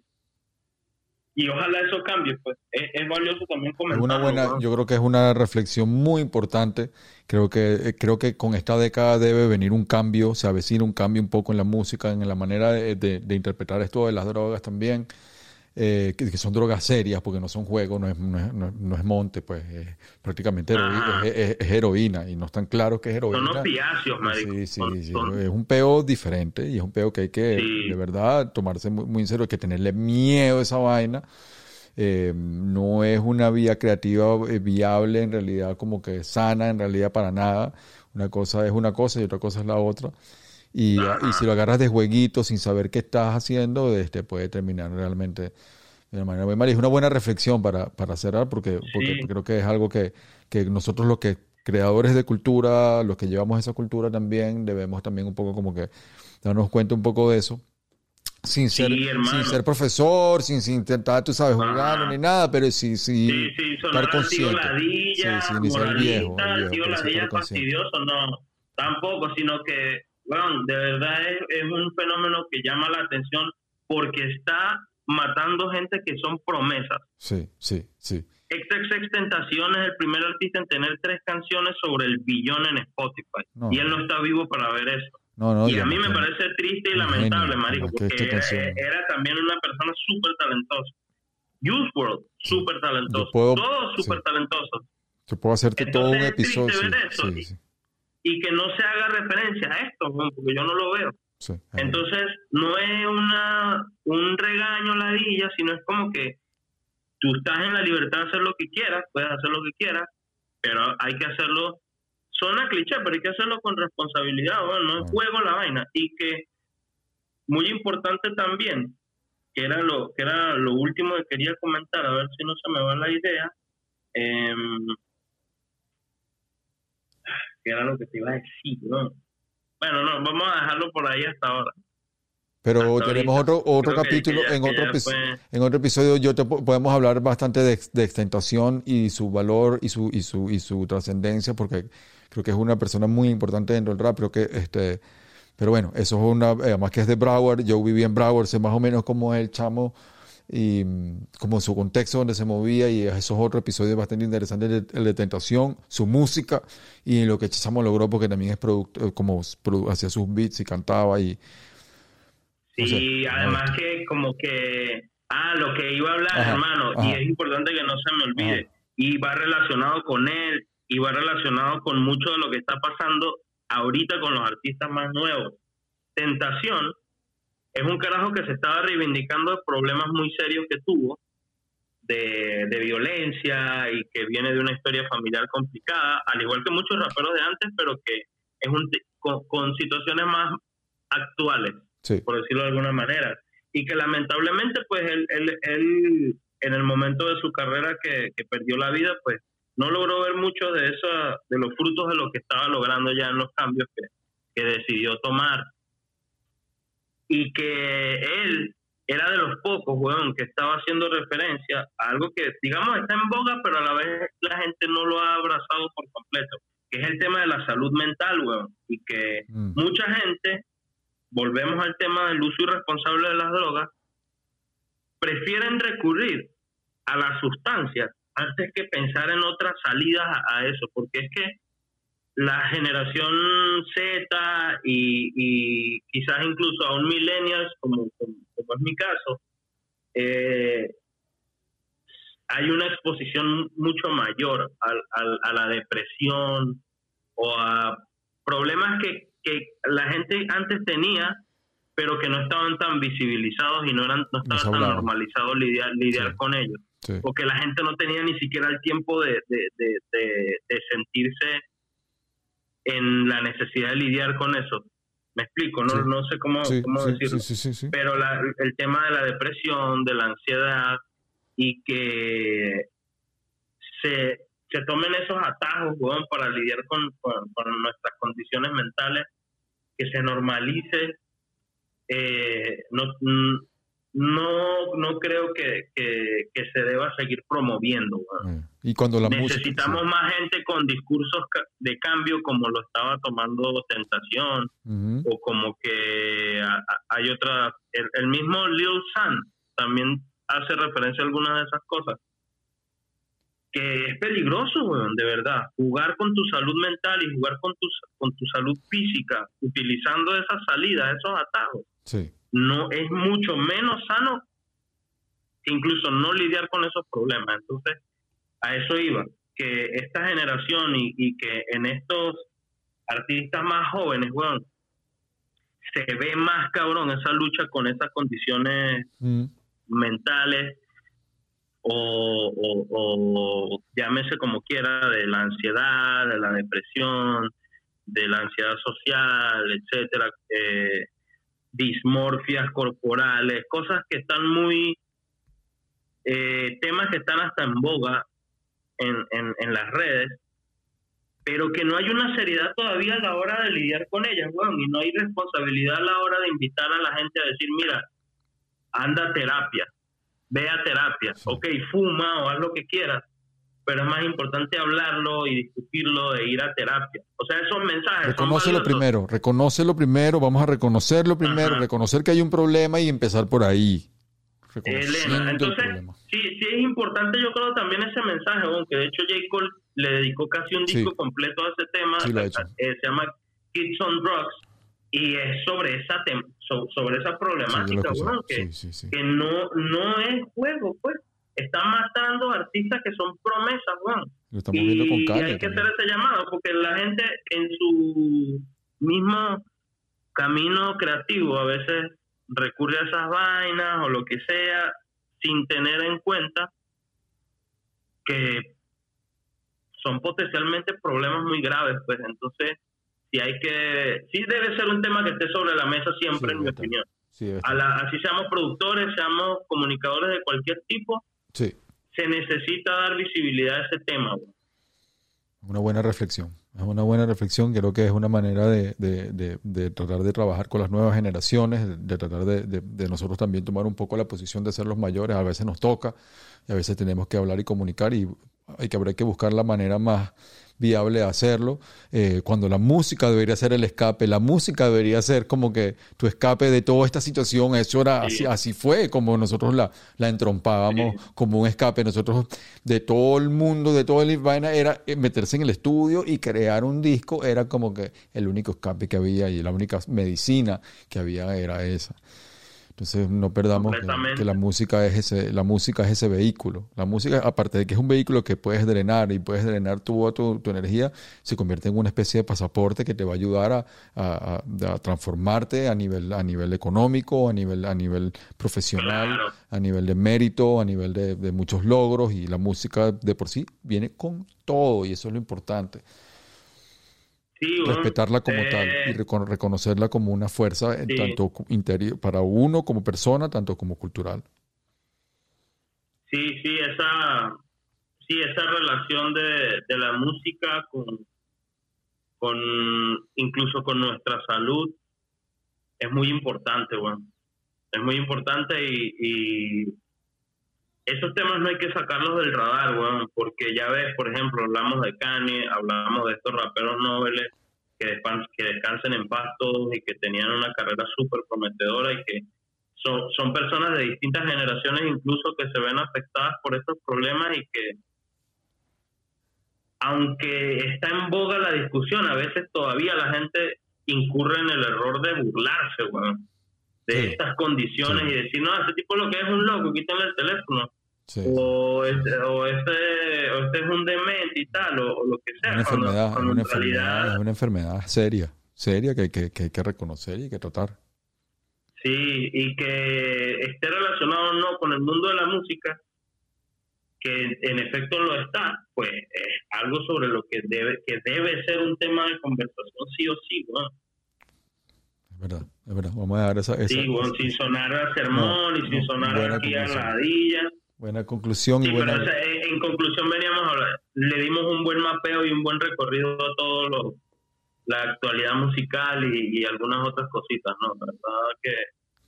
y ojalá eso cambie, pues es, es valioso también comentar. Una buena, yo creo que es una reflexión muy importante. Creo que eh, creo que con esta década debe venir un cambio, se avecina un cambio un poco en la música, en la manera de, de interpretar esto de las drogas también eh, que, son drogas serias, porque no son juegos, no es, no es, monte, pues es prácticamente heroína, es, heroína, y no están claros que es heroína. Son opiáceos, marico. Sí, sí, sí, es un peo diferente y es un peo que hay que, de verdad, tomarse muy, muy en serio, hay que tenerle miedo a esa vaina. Eh, no es una vía creativa eh, viable en realidad como que sana en realidad para nada. Una cosa es una cosa y otra cosa es la otra. Y, y, si lo agarras de jueguito sin saber qué estás haciendo, este puede terminar realmente de una manera muy mal. Y es una buena reflexión para, para cerrar, porque, porque creo que es algo que, que nosotros los que creadores de cultura, los que llevamos esa cultura también, debemos también un poco como que darnos cuenta un poco de eso. Sin ser, sin ser profesor, sin, sin intentar, tú sabes, jugar ni nada, pero sí, sí, sí, sí estar consciente. Ladilla, sí, sí, ser viejo, viejo fastidioso, no, tampoco, sino que bueno, de verdad es, un fenómeno que llama la atención porque está matando gente que son promesas. Sí, sí, sí. XXX Tentación es el primer artista en tener tres canciones sobre el billón en Spotify. y él no está vivo para ver eso. No, no, y a mí me parece triste y lamentable, marico, porque era, también una persona súper talentosa. Use World, súper talentoso. Todos súper talentosos. Yo puedo hacerte todo un episodio. Sí, sí, y que no se haga referencia a esto, porque yo no lo veo. Entonces, no es una un regaño ladilla, sino es como que tú estás en la libertad de hacer lo que quieras, puedes hacer lo que quieras, pero hay que hacerlo, suena cliché, pero hay que hacerlo con responsabilidad, bueno, no es juego la vaina. Y que, muy importante también, que era lo que era lo último que quería comentar, a ver si no se me va la idea, eh, que era lo que te iba a decir, ¿no? Bueno, no, vamos a dejarlo por ahí hasta ahora. Pero tenemos otro otro capítulo, en, otro en otro episodio yo te, podemos hablar bastante de, de, extentación y su valor y su y su y su trascendencia porque creo que es una persona muy importante dentro del rap, pero que este pero bueno, eso es una además que es de Broward, yo viví en Broward, sé más o menos cómo es el chamo y mm, como su contexto donde se movía y esos otros episodios bastante interesantes, el de, Tentación, su música y lo que Chamo logró porque también es producto, como hacía sus beats y cantaba y... Sí, además que como que... Ah, lo que iba a hablar, hermano, y es importante que no se me olvide, y va relacionado con él, y va relacionado con mucho de lo que está pasando ahorita con los artistas más nuevos. Tentación es un carajo que se estaba reivindicando de problemas muy serios que tuvo, de, violencia y que viene de una historia familiar complicada, al igual que muchos raperos de antes, pero que es un con, situaciones más actuales, por decirlo de alguna manera. Y que lamentablemente, pues él, él, en el momento de su carrera que, perdió la vida, pues no logró ver mucho de, eso, de los frutos de lo que estaba logrando ya en los cambios que, que decidió tomar y que él era de los pocos, weón, que estaba haciendo referencia a algo que, digamos, está en boga, pero a la vez la gente no lo ha abrazado por completo, que es el tema de la salud mental, weón, y que mm. mucha gente, volvemos al tema del uso irresponsable de las drogas, prefieren recurrir a las sustancias antes que pensar en otras salidas a eso, porque es que la generación Z y, quizás incluso a un millennials, como, como, es mi caso, eh, hay una exposición mucho mayor a, la depresión o a problemas que, la gente antes tenía, pero que no estaban tan visibilizados y no, eran, no estaban tan normalizados lidiar, lidiar con ellos. Porque la gente no tenía ni siquiera el tiempo de, de sentirse en la necesidad de lidiar con eso. Me explico, no, no sé cómo, decirlo. Pero el tema de la depresión, de la ansiedad y que se, se tomen esos atajos para lidiar con, nuestras condiciones mentales, que se normalice. Eh, no, no, no creo que, se deba seguir promoviendo. Mm. Y cuando la Necesitamos más gente con discursos de cambio como lo estaba tomando Tentación o como que hay otra, el, mismo Lil San también hace referencia a algunas de esas cosas. Que es peligroso, weón, de verdad. Jugar con tu salud mental y jugar con tu, con tu salud física, utilizando esas salidas, esos atajos, Sí. No es mucho menos sano que incluso no lidiar con esos problemas. Entonces, a eso iba, que esta generación y, y que en estos artistas más jóvenes, weón, se ve más cabrón esa lucha con esas condiciones Mm. mentales o, o- o llámese como quiera, de la ansiedad, de la depresión, de la ansiedad social, etcétera, eh, dismorfias corporales, cosas que están muy, eh, temas que están hasta en boga en, en, en las redes, pero que no hay una seriedad todavía a la hora de lidiar con ellas, weón, y no hay responsabilidad a la hora de invitar a la gente a decir, mira, anda a terapia, ve a terapia, Sí. ok, fuma o haz lo que quieras, pero es más importante hablarlo y discutirlo de ir a terapia. O sea, esos mensajes Reconócelo primero, reconócelo primero, vamos a reconocerlo primero, Ajá. reconocer que hay un problema y empezar por ahí. Elena, el entonces, sí, sí es importante yo creo también ese mensaje, aunque de hecho J. Cole le dedicó casi un Sí. disco completo a ese tema, Sí, hecho. eh, se llama Kids on Drugs, y es sobre esa sobre esa problemática, que, Sí, sí, sí. que no, no es juego, pues. Están matando artistas que son promesas, weón. Lo estamos viendo con Y Kanye hay que también. hacer ese llamado, porque la gente en su mismo camino creativo a veces recurre a esas vainas o lo que sea, sin tener en cuenta que son potencialmente problemas muy graves, pues entonces sí hay que, sí debe ser un tema que esté sobre la mesa siempre, Sí, en mi opinión. Sí, debe A estar. la- así seamos productores, seamos comunicadores de cualquier tipo, Sí, se necesita dar visibilidad a ese tema. güey. una buena reflexión. Es una buena reflexión, creo que es una manera de, de- de- de tratar de trabajar con las nuevas generaciones, de, tratar de nosotros también tomar un poco la posición de ser los mayores. A veces nos toca y a veces tenemos que hablar y comunicar y hay que habrá que buscar la manera más viable hacerlo. Eh, cuando la música debería ser el escape, la música debería ser como que tu escape de toda esta situación. Eso era así, Sí. así fue como nosotros la, la entrompábamos como un escape. Nosotros de todo el mundo, de toda la vaina, era eh, meterse en el estudio y crear un disco. Era como que el único escape que había y la única medicina que había era esa. Entonces no perdamos que, la música es ese, la música es ese vehículo. La música, aparte de que es un vehículo que puedes drenar y puedes drenar tu, tu, tu energía, se convierte en una especie de pasaporte que te va a ayudar a, a- a- a transformarte a nivel, a nivel económico, a nivel, a nivel profesional, Claro. a nivel de mérito, a nivel de, de muchos logros. Y la música de por sí viene con todo, y eso es lo importante. Sí. Respetarla como Eh, tal y recono- reconocerla como una fuerza en tanto interior para uno como persona, tanto como cultural. Sí, sí, esa, sí, esa relación de, de la música con, con, incluso con nuestra salud, es muy importante, bueno. Es muy importante y, y esos temas no hay que sacarlos del radar, weón, porque ya ves, por ejemplo, hablamos de Kanye, hablamos de estos raperos nobles que, despan- que descansen en paz todos y que tenían una carrera súper prometedora y que son, son personas de distintas generaciones incluso que se ven afectadas por estos problemas y que aunque está en boga la discusión, a veces todavía la gente incurre en el error de burlarse, weón, de Sí. estas condiciones Sí. y decir, no, ese tipo lo que es un loco, quítale el teléfono Sí. o este, o este, o este es un demente y tal, o, o lo que sea. una cuando- enfermedad, cuando una en enfermedad, una enfermedad seria, seria que, hay que, que hay que reconocer y que tratar. Sí, y que esté relacionado o no con el mundo de la música, que en efecto lo está, pues es algo sobre lo que debe que debe ser un tema de conversación sí o sí, ¿no? Es verdad, es verdad. Vamos a dar esa, esa- Sí, bueno, sin sonar a sermón y sin no, sonar aquí a ladilla. Buena conclusión Sí, y buena... en, conclusión veníamos a hablar, le dimos un buen mapeo y un buen recorrido a todo lo, la actualidad musical y, y algunas otras cositas, ¿no? La verdad que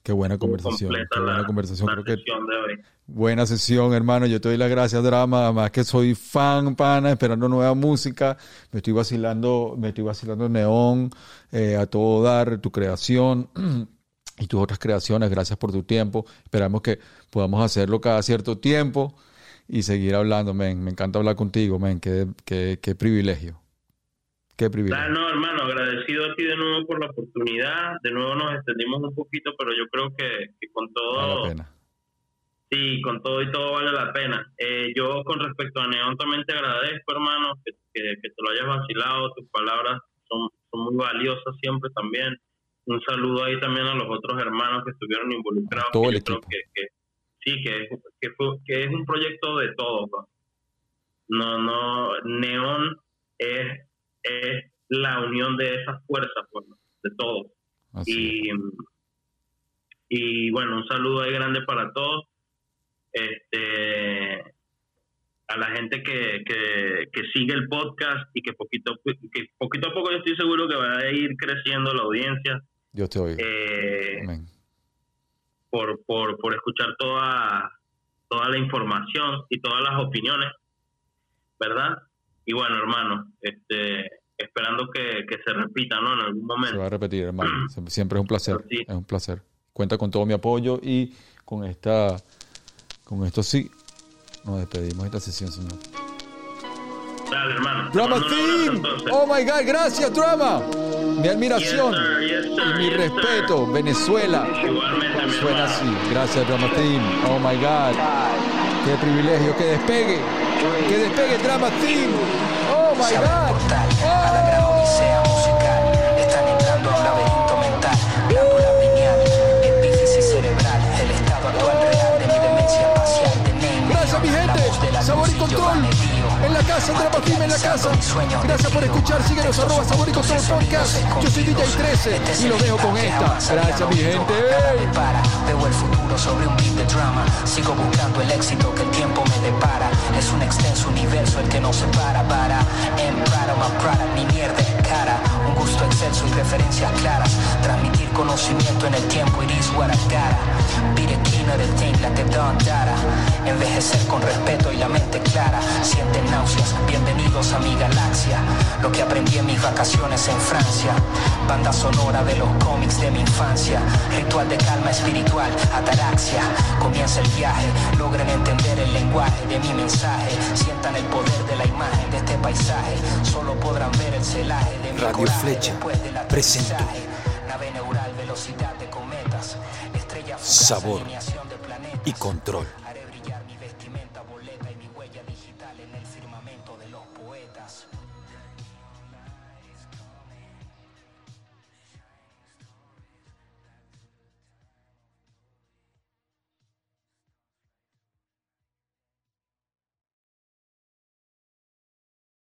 Qué buena conversación, qué buena la- conversación. la Creo que sesión de hoy. Buena sesión, hermano. Yo te doy las gracias, Drama. Además que soy fan, pana, esperando nueva música. Me estoy vacilando, me estoy vacilando Neón, eh, a todo dar, tu creación. y tus otras creaciones. Gracias por tu tiempo. Esperamos que podamos hacerlo cada cierto tiempo y seguir hablando, men. Me encanta hablar contigo, men. Qué, qué, qué privilegio. Qué privilegio. Ah, no, hermano, agradecido a ti de nuevo por la oportunidad. De nuevo nos extendimos un poquito, pero yo creo que, que con todo... Vale la pena. Sí, con todo y todo vale la pena. Eh, yo con respecto a Neón también te agradezco, hermano, que, que, que te lo hayas vacilado. Tus palabras son, son muy valiosas siempre también. Un saludo ahí también a los otros hermanos que estuvieron involucrados. todo el equipo. que, que sí, que, es- que, fue- que es un proyecto de todos. ¿no? No, Neón es, es la unión de esas fuerzas, pues, de todos. Así. Y, y bueno, un saludo ahí grande para todos. Este a la gente que, que, que sigue el podcast y que poquito, que poquito a poco yo estoy seguro que va a ir creciendo la audiencia Dios te oiga. eh, Amén. por, por, por escuchar toda, toda la información y todas las opiniones, ¿verdad? Y bueno, hermano, este, esperando que, que se repita, ¿no? En algún Se momento. va a repetir, hermano. Sie- Siempre es un placer. Sí. Es un placer. Cuenta con todo mi apoyo y con esta, con esto sí, nos despedimos de esta sesión, señor. Dale, hermano. Drama Team. Oh my God, gracias, Drama. Mi admiración Yes, sir, yes, sir, y mi yes, respeto, Venezuela. Igualmente, Suena así. Gracias, Drama Team. Oh my God. Qué privilegio, que despegue. Que despegue Drama Team. Oh my God. portal a la gran odisea musical. Están entrando a un laberinto mental. Glándula pineal, epífisis cerebral. El estado actual real de mi demencia espacial. De Name Gracias, mi gente. Sabor y control. En la casa, Drama Team en la casa. Gracias por escuchar. Síguenos, arroba ocultos y Podcast. Yo soy DJ escondidos. 13 Este es y los dejo con esta. Gracias, mi gente. Nada para. Veo el futuro sobre un beat de drama. Sigo buscando el éxito que el tiempo me depara. Es un extenso universo el que nos separa para En Prada, más Prada, ni mierda cara. Un gusto excelso y referencias claras. Transmitir conocimiento en el tiempo, it is what I gotta. Be the king of the thing, la te data. Envejecer con respeto y la mente clara. Sienten náuseas, bienvenidos a mi galaxia. Lo que aprendí en mis vacaciones en Francia. Banda sonora de los cómics de mi infancia. Ritual de calma espiritual, ataraxia. Comienza el viaje, logren entender el lenguaje de mi mensaje. Sientan el poder de la imagen de este paisaje. Solo podrán ver el celaje de mi Radio coraje Flecha después del presentó aterrizaje. Nave neural, velocidad de cometas. Estrella fugaz, Sabor de y control.